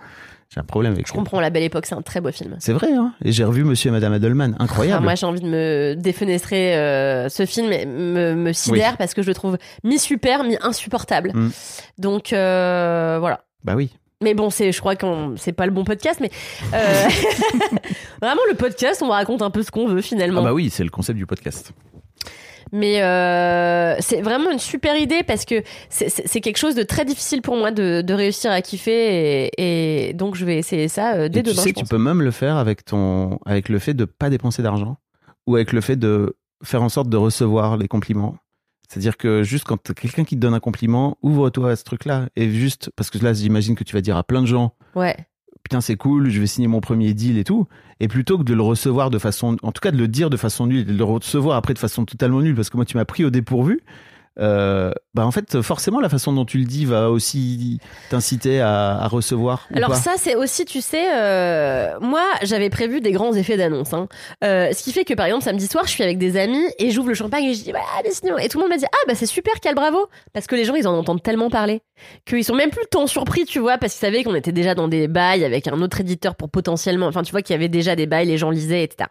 Speaker 2: J'ai un problème avec
Speaker 3: Je
Speaker 2: ça.
Speaker 3: comprends, La Belle Époque, c'est un très beau film.
Speaker 2: C'est vrai, hein Et j'ai revu Monsieur et Madame Adelman,
Speaker 3: Ah,
Speaker 2: incroyable.
Speaker 3: moi, j'ai envie de me défenestrer euh, ce film, et me, me sidère parce que je le trouve mi-super, mi-insupportable.
Speaker 2: Mm.
Speaker 3: Donc, euh, voilà.
Speaker 2: Bah oui.
Speaker 3: Mais bon, c'est, je crois qu'on, c'est pas le bon podcast, mais euh, vraiment le podcast, on raconte un peu ce qu'on veut finalement.
Speaker 2: Ah bah oui, c'est le concept du podcast.
Speaker 3: Mais euh, c'est vraiment une super idée parce que c'est- quelque chose de très difficile pour moi de, de réussir à kiffer et, et donc je vais essayer ça euh, dès
Speaker 2: Et tu
Speaker 3: demain.
Speaker 2: sais
Speaker 3: je
Speaker 2: que tu peux même le faire avec ton avec le fait de pas dépenser d'argent ou avec le fait de faire en sorte de recevoir les compliments. C'est-à-dire que juste quand quelqu'un qui te donne un compliment, ouvre-toi à ce truc-là et juste parce que là j'imagine que tu vas dire à plein de gens
Speaker 3: Ouais.
Speaker 2: Putain c'est cool, je vais signer mon premier deal et tout. Et plutôt que de le recevoir de façon, en tout cas de le dire de façon nulle de le recevoir après de façon totalement nulle, parce que moi tu m'as pris au dépourvu. Euh, bah en fait forcément la façon dont tu le dis va aussi t'inciter à, à recevoir. ou
Speaker 3: Alors
Speaker 2: pas.
Speaker 3: ça, c'est aussi, tu sais, euh, moi, j'avais prévu des grands effets d'annonce. Hein. Euh, ce qui fait que, par exemple, samedi soir, je suis avec des amis et j'ouvre le champagne et je dis, voilà, mais sinon... Et tout le monde m'a dit, ah bah c'est super, quel bravo Parce que les gens, ils en entendent tellement parler qu'ils sont même plus tant surpris, tu vois, parce qu'ils savaient qu'on était déjà dans des bails avec un autre éditeur pour potentiellement... Enfin, tu vois qu'il y avait déjà des bails, les gens lisaient, etc.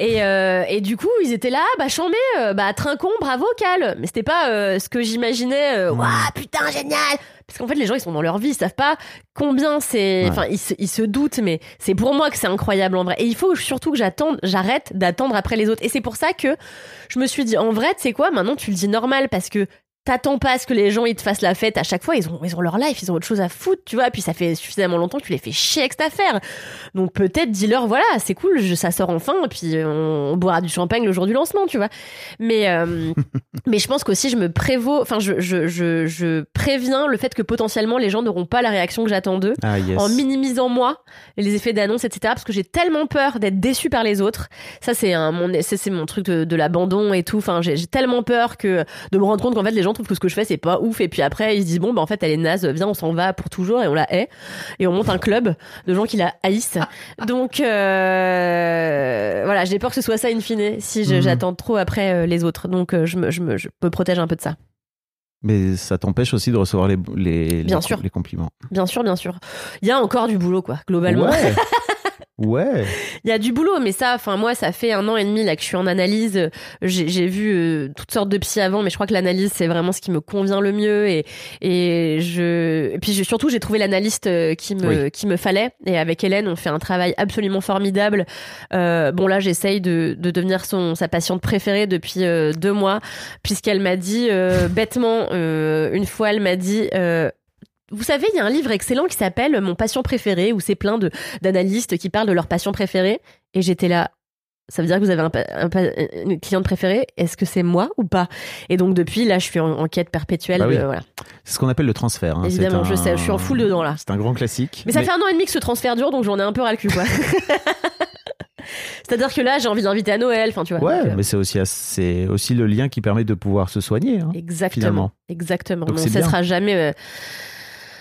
Speaker 3: Et, euh, et du coup, ils étaient là, bah chambé, euh, bah trincon, bravo, cal. Mais c'était pas euh, ce que j'imaginais. Euh, Ouah, putain, génial. Parce qu'en fait, les gens, ils sont dans leur vie, ils savent pas combien c'est.
Speaker 2: Ouais.
Speaker 3: Enfin, ils, se- ils se doutent, mais c'est pour moi que c'est incroyable en vrai. Et il faut surtout que j'attende, j'arrête d'attendre après les autres. Et c'est pour ça que je me suis dit, en vrai, tu sais quoi, maintenant tu le dis normal parce que t'attends pas à ce que les gens ils te fassent la fête à chaque fois. Ils ont, ils ont leur life, ils ont autre chose à foutre, tu vois. Puis ça fait suffisamment longtemps que tu les fais chier avec cette affaire. Donc peut-être dis-leur, voilà, c'est cool, je- ça sort enfin, et puis on, on boira du champagne le jour du lancement, tu vois. Mais, euh, mais je pense qu'aussi je me prévaux, enfin je, je, je, je préviens le fait que potentiellement les gens n'auront pas la réaction que j'attends d'eux.
Speaker 2: Ah yes.
Speaker 3: En minimisant moi les effets d'annonce, etc. Parce que j'ai tellement peur d'être déçu par les autres. Ça, c'est un, mon, c'est, mon truc de, de l'abandon et tout. Enfin, j'ai, j'ai tellement peur que de me rendre compte qu'en fait les gens trouvent que ce que je fais c'est pas ouf. Et puis après ils se disent bon, bah en fait elle est naze, viens on s'en va pour toujours et on la hait. Et on monte un club de gens qui la haïssent. Donc euh, voilà, j'ai peur que ce soit ça in fine si
Speaker 2: Mhm.
Speaker 3: j'attends trop après euh, les autres. Donc euh, je, me, je, me, je me protège un peu de ça.
Speaker 2: Mais ça t'empêche aussi de recevoir les les,
Speaker 3: Bien
Speaker 2: les,
Speaker 3: sûr.
Speaker 2: les compliments.
Speaker 3: Bien sûr, bien sûr. Il y a encore du boulot quoi, globalement.
Speaker 2: Ouais. Ouais.
Speaker 3: Il y a du boulot, mais ça, enfin moi, ça fait un an et demi là que je suis en analyse. J'ai vu euh, toutes sortes de psy avant, mais je crois que l'analyse c'est vraiment ce qui me convient le mieux et et je et puis je- surtout j'ai trouvé l'analyste euh, qui me
Speaker 2: Oui.
Speaker 3: qui me fallait. Et avec Hélène, on fait un travail absolument formidable. Euh, bon là, j'essaye de de devenir son sa patiente préférée depuis euh, deux mois, puisqu'elle m'a dit euh, bêtement euh, une fois, elle m'a dit. Vous savez, il y a un livre excellent qui s'appelle Mon patient préféré, où c'est plein d'analystes qui parlent de leur patient préféré. Et j'étais là. Ça veut dire que vous avez un, un une cliente préférée? Est-ce que c'est moi ou pas? Et donc depuis, là, je suis en, en quête perpétuelle.
Speaker 2: Bah oui.
Speaker 3: de- voilà.
Speaker 2: C'est ce qu'on appelle le transfert. hein.
Speaker 3: Évidemment, je sais, je suis en full dedans, là.
Speaker 2: C'est un grand classique.
Speaker 3: Mais ça fait un an et demi que ce transfert dure, donc j'en ai un peu ras le cul, quoi. C'est-à-dire que là, j'ai envie d'inviter à Noël, enfin, tu vois.
Speaker 2: Ouais,
Speaker 3: donc, euh,
Speaker 2: mais c'est aussi, c'est aussi le lien qui permet de pouvoir se soigner. hein.
Speaker 3: Exactement.
Speaker 2: finalement.
Speaker 3: Exactement.
Speaker 2: Donc
Speaker 3: on
Speaker 2: c'est
Speaker 3: ne
Speaker 2: bien.
Speaker 3: cessera jamais euh,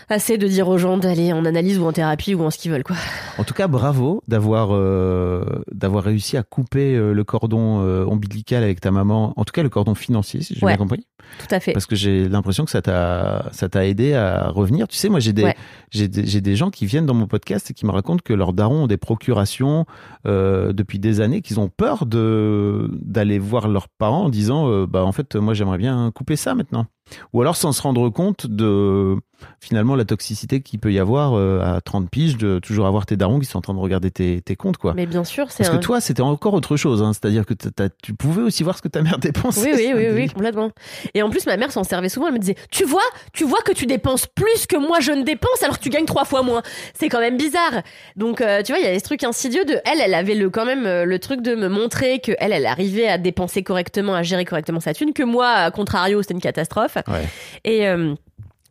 Speaker 3: assez de dire aux gens d'aller en analyse ou en thérapie ou en ce qu'ils veulent, quoi.
Speaker 2: En tout cas, bravo d'avoir euh, d'avoir réussi à couper euh, le cordon euh, ombilical avec ta maman. En tout cas, le cordon financier, si j'ai
Speaker 3: Ouais.
Speaker 2: bien compris.
Speaker 3: Tout à fait.
Speaker 2: Parce que j'ai l'impression que ça t'a ça t'a aidé à revenir. Tu sais, moi j'ai des
Speaker 3: Ouais.
Speaker 2: j'ai des des gens qui viennent dans mon podcast et qui me racontent que leurs darons ont des procurations euh, depuis des années, qu'ils ont peur de d'aller voir leurs parents en disant euh, bah en fait moi j'aimerais bien couper ça maintenant. Ou alors sans se rendre compte de finalement la toxicité qu'il peut y avoir euh, à 30 piges de toujours avoir tes darons qui sont en train de regarder tes, tes comptes quoi.
Speaker 3: Mais bien sûr, c'est
Speaker 2: Parce
Speaker 3: un...
Speaker 2: que toi c'était encore autre chose, hein. c'est-à-dire que tu pouvais aussi voir ce que ta mère dépensait.
Speaker 3: Oui, oui, oui, oui, complètement. Et en plus, ma mère s'en servait souvent. Elle me disait, tu vois, tu vois que tu dépenses plus que moi je ne dépense alors que tu gagnes trois fois moins. C'est quand même bizarre. Donc, euh, tu vois, il y a des trucs insidieux de elle. Elle avait le quand même euh, le truc de me montrer que elle, elle arrivait à dépenser correctement, à gérer correctement sa thune. Que moi, à contrario, c'était une catastrophe.
Speaker 2: Ouais.
Speaker 3: Et euh,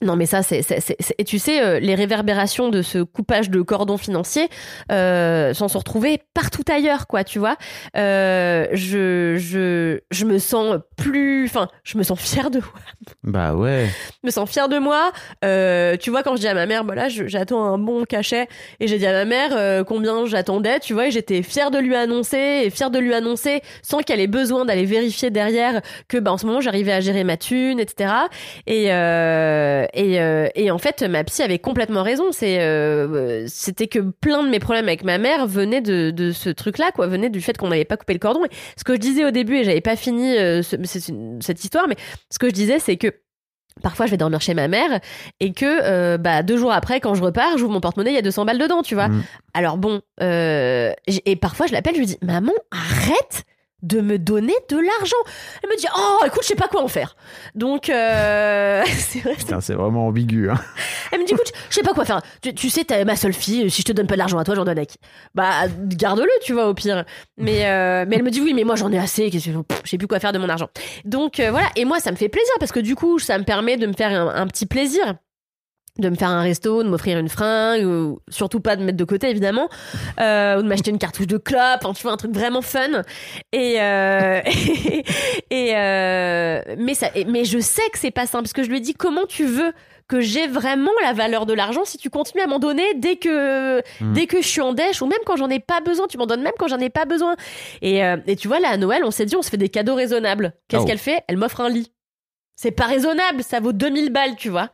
Speaker 3: non, mais ça, c'est, et tu sais, euh, les réverbérations de ce coupage de cordon financier euh, s'en sont retrouvées partout ailleurs, quoi, tu vois. Euh, je, je, je me sens plus, enfin, je me sens fière de moi.
Speaker 2: Bah ouais.
Speaker 3: Je me sens fière de moi. Euh, tu vois, quand je dis à ma mère, bah là, je- j'attends un bon cachet, et j'ai dit à ma mère combien j'attendais, tu vois, et j'étais fière de lui annoncer, et fière de lui annoncer sans qu'elle ait besoin d'aller vérifier derrière que, bah, en ce moment, j'arrivais à gérer ma thune, etc. Et, et, euh, et en fait, ma psy avait complètement raison. C'est, euh, c'était que plein de mes problèmes avec ma mère venaient de, de ce truc-là, quoi, venaient du fait qu'on n'avait pas coupé le cordon. Et ce que je disais au début, et j'avais pas fini euh, ce- cette histoire, mais ce que je disais, c'est que Parfois, je vais dormir chez ma mère et que euh, bah, deux jours après, quand je repars, j'ouvre mon porte-monnaie, il y a 200 balles dedans, tu vois.
Speaker 2: Mm.
Speaker 3: Alors bon, euh, et parfois je l'appelle, je lui dis Maman, arrête de me donner de l'argent. Elle me dit Oh, écoute, je sais pas quoi en faire. Donc, euh, c'est vrai, c'est-
Speaker 2: vraiment ambigu. Hein.
Speaker 3: elle me dit Écoute, je sais pas quoi faire. Tu, tu sais, t'es ma seule fille, si je te donne pas de l'argent à toi, j'en donne à qui? Bah, garde-le, tu vois, au pire. Mais, euh, mais elle me dit Oui, mais moi j'en ai assez, je sais plus quoi faire de mon argent. Donc euh, voilà, et moi ça me fait plaisir parce que du coup, ça me permet de me faire un, un petit plaisir de me faire un resto, de m'offrir une fringue, ou surtout pas de mettre de côté évidemment, euh, ou de m'acheter une cartouche de clope, enfin, tu vois un truc vraiment fun. Et euh, et euh, mais ça, mais je sais que c'est pas simple parce que je lui ai dit comment tu veux que j'ai vraiment la valeur de l'argent si tu continues à m'en donner dès que
Speaker 2: Mm.
Speaker 3: dès que je suis en dèche ou même quand j'en ai pas besoin, tu m'en donnes même quand j'en ai pas besoin. Et euh, et tu vois là à Noël, on s'est dit on se fait des cadeaux raisonnables. Qu'est-ce
Speaker 2: Oh.
Speaker 3: qu'elle fait? Elle m'offre un lit. C'est pas raisonnable, ça vaut 2000 balles, tu vois.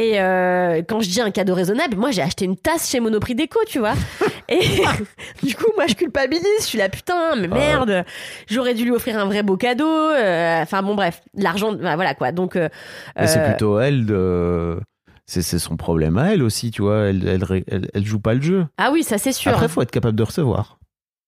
Speaker 3: Et euh, quand je dis un cadeau raisonnable, moi j'ai acheté une tasse chez Monoprix Déco, tu vois. Et du coup, moi je culpabilise, je suis là putain, mais merde, j'aurais dû lui offrir un vrai beau cadeau. euh, Enfin bon, bref, l'argent, bah, voilà quoi. Donc, euh,
Speaker 2: Mais c'est plutôt elle de. C'est c'est son problème à elle aussi, tu vois. Elle, elle, ré- elle, elle joue pas le jeu.
Speaker 3: ah oui, ça c'est sûr.
Speaker 2: Après, faut être capable de recevoir.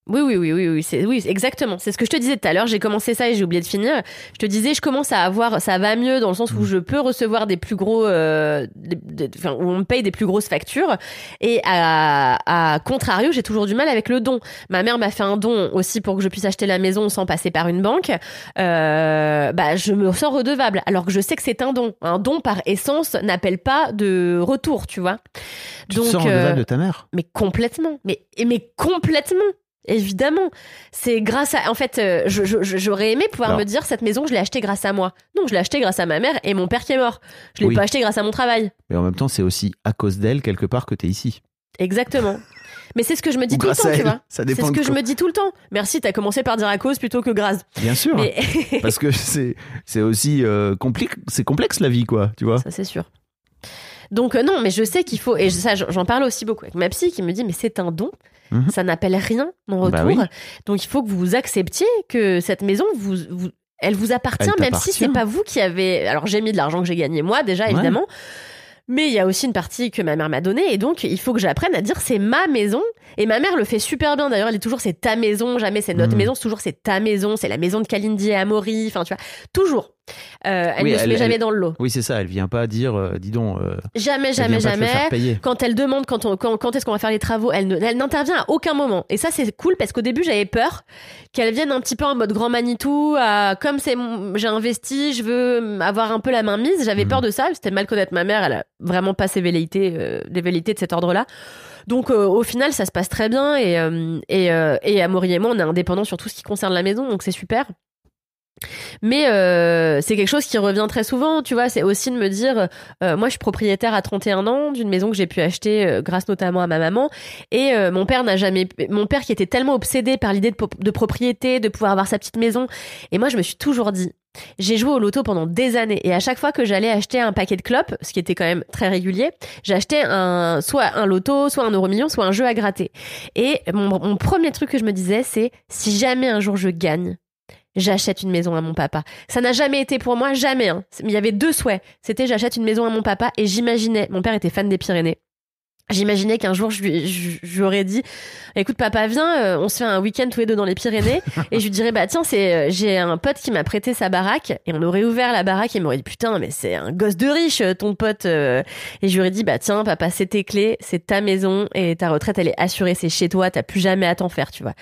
Speaker 3: Oui, oui, oui, oui, oui, c'est, oui, exactement. C'est ce que je te disais tout à l'heure. J'ai commencé ça et j'ai oublié de finir. Je te disais, je commence à avoir, ça va mieux dans le sens où je peux recevoir des plus gros, euh, des- des- enfin, où on me paye des plus grosses factures. Et à, à contrario, j'ai toujours du mal avec le don. Ma mère m'a fait un don aussi pour que je puisse acheter la maison sans passer par une banque. Euh, bah, je me sens redevable. Alors que je sais que c'est un don. Un don par essence n'appelle pas de retour, tu vois.
Speaker 2: Tu te sens redevable de ta mère?
Speaker 3: Mais complètement. Mais, mais complètement. Évidemment. C'est grâce à. En fait, euh, je- je- je- j'aurais aimé pouvoir me dire cette maison, je l'ai achetée grâce à moi. Non, je l'ai achetée grâce à ma mère et mon père qui est mort. Je l'ai
Speaker 2: Oui.
Speaker 3: pas achetée grâce à mon travail.
Speaker 2: Mais en même temps, c'est aussi à cause d'elle, quelque part, que t'es ici.
Speaker 3: Exactement. Mais c'est ce que je me dis
Speaker 2: Ou
Speaker 3: tout le temps, tu vois.
Speaker 2: Ça
Speaker 3: C'est
Speaker 2: dépend
Speaker 3: ce
Speaker 2: de
Speaker 3: que je me dis tout le temps. Merci, t'as commencé par dire à cause plutôt que grâce.
Speaker 2: Bien sûr.
Speaker 3: Mais
Speaker 2: Parce que c'est c'est aussi euh, compli- c'est complexe la vie, quoi, tu vois.
Speaker 3: ça, c'est sûr. Donc euh, non, mais je sais qu'il faut, et ça j'en parle aussi beaucoup avec ma psy qui me dit, mais c'est un don,
Speaker 2: Mhm.
Speaker 3: ça n'appelle rien en retour.
Speaker 2: Bah oui.
Speaker 3: Donc il faut que vous acceptiez que cette maison, vous, vous- elle vous appartient,
Speaker 2: Elle
Speaker 3: même si c'est pas vous qui avez. Alors j'ai mis de l'argent que j'ai gagné moi déjà
Speaker 2: Ouais.
Speaker 3: évidemment. Mais il y a aussi une partie que ma mère m'a donnée et donc il faut que j'apprenne à dire c'est ma maison. Et ma mère le fait super bien d'ailleurs, elle dit toujours c'est ta maison, jamais c'est notre
Speaker 2: Mhm.
Speaker 3: maison, c'est toujours c'est ta maison, c'est la maison de Kalindi et Amaury, enfin tu vois, toujours. Euh, elle
Speaker 2: Oui,
Speaker 3: ne se met jamais
Speaker 2: elle-
Speaker 3: dans le lot.
Speaker 2: Oui, c'est ça. Elle vient pas dire, euh, dis donc, euh,
Speaker 3: Jamais, jamais, jamais. Quand elle demande quand, on- quand, quand est-ce qu'on va faire les travaux, elle, n'intervient à aucun moment. Et ça, c'est cool parce qu'au début, j'avais peur qu'elle vienne un petit peu en mode grand Manitou. à- comme c'est j'ai investi, je veux avoir un peu la main mise. J'avais
Speaker 2: Mhm.
Speaker 3: peur de ça. C'était mal connaître ma mère. Elle a vraiment pas ses velléités, des velléités de cet ordre-là. Donc euh, au final, ça se passe très bien. Et, euh, et, euh, et Amaury et moi, on est indépendants sur tout ce qui concerne la maison. Donc c'est super. Mais euh, c'est quelque chose qui revient très souvent, tu vois. C'est aussi de me dire, euh, moi, je suis propriétaire à 31 ans d'une maison que j'ai pu acheter euh, grâce notamment à ma maman. Et mon père n'a jamais, mon père qui était tellement obsédé par l'idée de, propriété, de pouvoir avoir sa petite maison. Et moi, je me suis toujours dit, j'ai joué au loto pendant des années et à chaque fois que j'allais acheter un paquet de clopes, ce qui était quand même très régulier, j'achetais un soit un loto, soit un euro million, soit un jeu à gratter. Et mon premier truc que je me disais, c'est si jamais un jour je gagne, j'achète une maison à mon papa. Ça n'a jamais été pour moi, jamais. Hein. Il y avait deux souhaits. C'était j'achète une maison à mon papa et j'imaginais, mon père était fan des Pyrénées. J'imaginais qu'un jour je lui, je, je lui aurais dit, écoute papa viens, euh, on se fait un week-end tous les deux dans les Pyrénées et je lui dirais bah tiens c'est, euh, j'ai un pote qui m'a prêté sa baraque et on aurait ouvert la baraque et il m'aurait dit putain mais c'est un gosse de riche euh, ton pote euh. et je lui aurais dit bah tiens papa c'est tes clés, c'est ta maison et ta retraite elle est assurée, c'est chez toi, t'as plus jamais à t'en faire tu vois.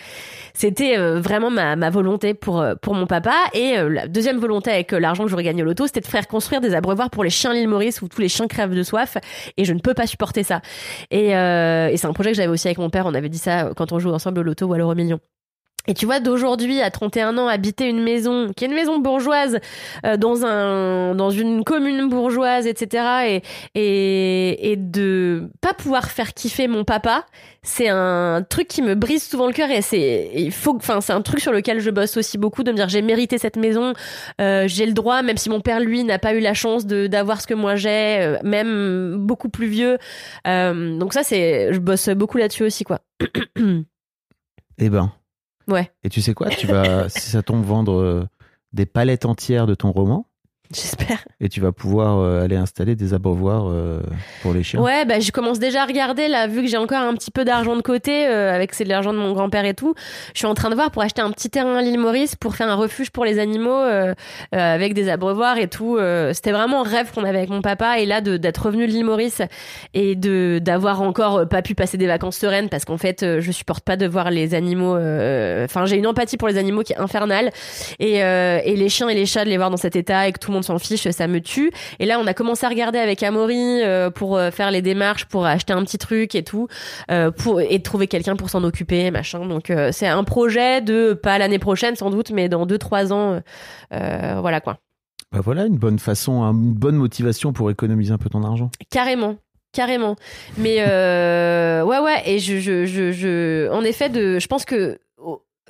Speaker 3: C'était euh, vraiment ma, ma volonté pour euh, pour mon papa et euh, la deuxième volonté avec l'argent que j'aurais gagné au loto c'était de faire construire des abreuvoirs pour les chiens l'île Maurice où tous les chiens crèvent de soif et je ne peux pas supporter ça. Et, euh, et c'est un projet que j'avais aussi avec mon père. On avait dit ça euh, quand on joue ensemble au loto ou à l'euro million. Et tu vois, d'aujourd'hui à 31 ans, habiter une maison, qui est une maison bourgeoise, euh, dans un, dans une commune bourgeoise, etc., et, et, et de pas pouvoir faire kiffer mon papa, c'est un truc qui me brise souvent le cœur et c'est, il faut, enfin, c'est un truc sur lequel je bosse aussi beaucoup de me dire j'ai mérité cette maison, euh, j'ai le droit, même si mon père lui n'a pas eu la chance de d'avoir ce que moi j'ai, euh, même beaucoup plus vieux. Donc ça, c'est, je bosse beaucoup là-dessus aussi, quoi.
Speaker 2: Eh ben.
Speaker 3: Ouais.
Speaker 2: Et tu sais quoi? Tu vas, si ça tombe, vendre euh, des palettes entières de ton roman
Speaker 3: J'espère.
Speaker 2: et tu vas pouvoir euh, aller installer des abreuvoirs euh, pour les chiens.
Speaker 3: Ouais, bah je commence déjà à regarder là, vu que j'ai encore un petit peu d'argent de côté, euh, avec c'est de l'argent de mon grand-père et tout. Je suis en train de voir pour acheter un petit terrain à l'île Maurice pour faire un refuge pour les animaux avec des abreuvoirs et tout. C'était vraiment un rêve qu'on avait avec mon papa et là d'être revenu de l'île Maurice et de d'avoir encore pas pu passer des vacances sereines parce qu'en fait je supporte pas de voir les animaux. Enfin, j'ai une empathie pour les animaux qui est infernale et, et les chiens et les chats de les voir dans cet état et que tout le monde s'en fiche, ça me tue. Et là, on a commencé à regarder avec Amaury euh, pour euh, faire les démarches, pour acheter un petit truc et tout, euh, pour et trouver quelqu'un pour s'en occuper, machin. Donc c'est un projet de pas l'année prochaine sans doute, mais dans deux trois ans, euh, voilà quoi.
Speaker 2: Bah voilà une bonne façon, une bonne motivation pour économiser un peu ton argent.
Speaker 3: Carrément. Carrément. Mais euh, ouais, ouais. Et je, je, je, je, en effet, de, je pense que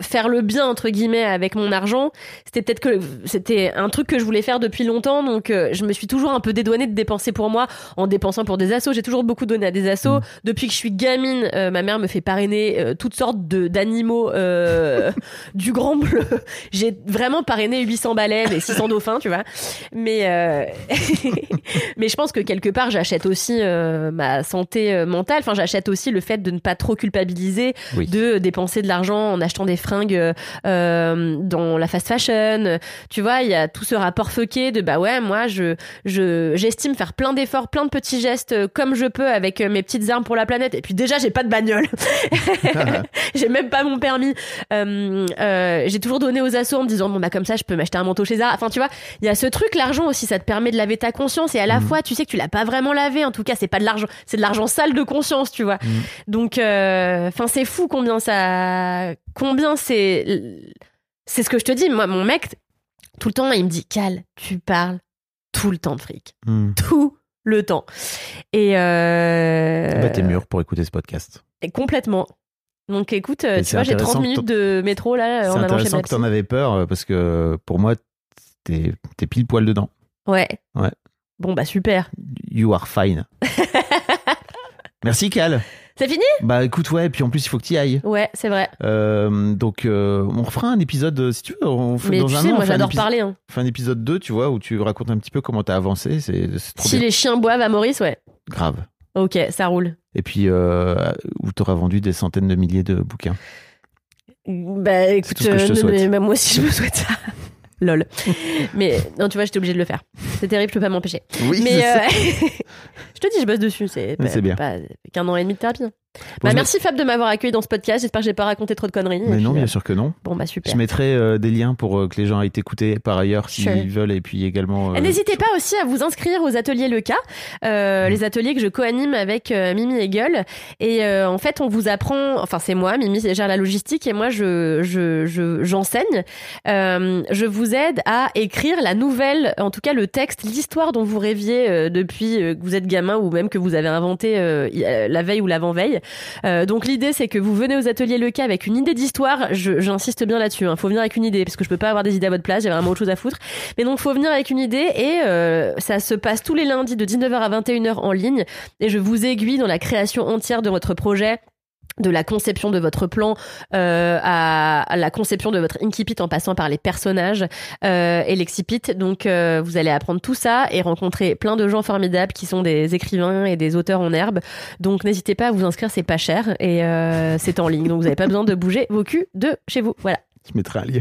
Speaker 3: faire le bien entre guillemets avec mon argent, c'était peut-être que c'était un truc que je voulais faire depuis longtemps. Donc euh, je me suis toujours un peu dédouanée de dépenser pour moi en dépensant pour des assos. J'ai toujours beaucoup donné à des assos.
Speaker 2: Mm.
Speaker 3: Depuis que je suis gamine, euh, ma mère me fait parrainer euh, toutes sortes de d'animaux du grand bleu. J'ai vraiment parrainé 800 baleines et 600 dauphins, tu vois. Mais euh, mais je pense que quelque part j'achète aussi ma santé mentale. Enfin, j'achète aussi le fait de ne pas trop culpabiliser,
Speaker 2: Oui.
Speaker 3: de dépenser de l'argent en achetant des fringues euh, euh, dans la fast fashion. Tu vois, il y a tout ce rapport fucké de bah ouais, moi je je j'estime faire plein d'efforts, plein de petits gestes euh, comme je peux avec mes petites armes pour la planète. Et puis déjà, j'ai pas de bagnole. j'ai même pas mon permis. Euh, euh, j'ai toujours donné aux assos en me disant bon bah comme ça je peux m'acheter un manteau chez Zara. Enfin tu vois, il y a ce truc l'argent aussi ça te permet de laver ta conscience et à la
Speaker 2: Mhm.
Speaker 3: fois tu sais que tu l'as pas vraiment lavé en tout cas c'est pas de l'argent c'est de l'argent sale de conscience tu vois.
Speaker 2: Mhm.
Speaker 3: Donc euh, enfin c'est fou combien ça combien c'est c'est ce que je te dis moi mon mec tout le temps il me dit Cal tu parles tout le temps de fric
Speaker 2: Hmm.
Speaker 3: tout le temps et euh,
Speaker 2: Bah, t'es mûr pour écouter ce podcast.
Speaker 3: et complètement. Donc écoute,
Speaker 2: Et
Speaker 3: tu
Speaker 2: c'est
Speaker 3: vois, j'ai 30
Speaker 2: intéressant que
Speaker 3: minutes de métro là
Speaker 2: C'est
Speaker 3: en allant chez
Speaker 2: intéressant
Speaker 3: ma
Speaker 2: que t'en avais peur euh, parce que pour moi, t'es t'es pile poil dedans.
Speaker 3: Ouais.
Speaker 2: Ouais.
Speaker 3: Bon, bah super.
Speaker 2: You are fine. Merci Cal.
Speaker 3: C'est fini?
Speaker 2: Bah écoute, ouais, et puis en plus il faut que tu y ailles.
Speaker 3: Ouais, c'est vrai.
Speaker 2: Euh, donc euh, on refera un épisode, si tu veux, on fait
Speaker 3: Mais
Speaker 2: dans
Speaker 3: tu
Speaker 2: un
Speaker 3: sais,
Speaker 2: an,
Speaker 3: moi j'adore parler. Hein.
Speaker 2: on fait un épisode 2, tu vois, où tu racontes un petit peu comment t'as avancé, c'est
Speaker 3: Si
Speaker 2: bien.
Speaker 3: les chiens boivent à Maurice, ouais.
Speaker 2: Grave.
Speaker 3: Ok, ça roule.
Speaker 2: Et puis euh, où t'auras vendu des centaines de milliers de bouquins.
Speaker 3: Bah écoute,
Speaker 2: je te
Speaker 3: non,
Speaker 2: souhaite.
Speaker 3: mais même moi aussi je me souhaite ça. Lol. mais non, tu vois, j'étais obligée de le faire. C'est terrible, je peux pas m'empêcher.
Speaker 2: Oui,
Speaker 3: Mais euh, je te dis, je bosse dessus. C'est
Speaker 2: bien.
Speaker 3: pas qu'un an et demi de thérapie. hein.
Speaker 2: Bon,
Speaker 3: Bah, merci Fab de m'avoir accueilli dans ce podcast. J'espère que j'ai pas raconté trop de conneries.
Speaker 2: Mais non,
Speaker 3: puis,
Speaker 2: bien
Speaker 3: euh,
Speaker 2: sûr que non.
Speaker 3: Bon bah super.
Speaker 2: Je mettrai euh, des liens pour euh, que les gens aillent t'écouter par ailleurs s'ils
Speaker 3: Sure.
Speaker 2: veulent et puis également. Euh,
Speaker 3: N'hésitez pas aussi à vous inscrire aux ateliers Le Cas, euh, les ateliers que je co-anime avec Mimi Gueule. Et en fait, on vous apprend, enfin c'est moi, Mimi gère la logistique et moi je je je- j'enseigne. Je vous aide à écrire la nouvelle, en tout cas le texte, l'histoire dont vous rêviez depuis que vous êtes gamin ou même que vous avez inventé la veille ou l'avant-veille. Euh, donc l'idée c'est que vous venez aux ateliers Le Cas avec une idée d'histoire. J'insiste bien là-dessus. Il faut venir avec une idée parce que je peux pas avoir des idées à votre place. J'ai vraiment autre chose à foutre. Mais donc, faut venir avec une idée et euh, ça se passe tous les lundis de 19h à 21h en ligne et je vous aiguille dans la création entière de votre projet de la conception de votre plan euh, à, la conception de votre incipit en passant par les personnages euh, et l'excipit. Donc euh, vous allez apprendre tout ça et rencontrer plein de gens formidables qui sont des écrivains et des auteurs en herbe. Donc n'hésitez pas à vous inscrire, c'est pas cher et euh, c'est en ligne. Donc vous n'avez pas besoin de bouger vos culs de chez vous. Voilà,
Speaker 2: Je mettrai un lien.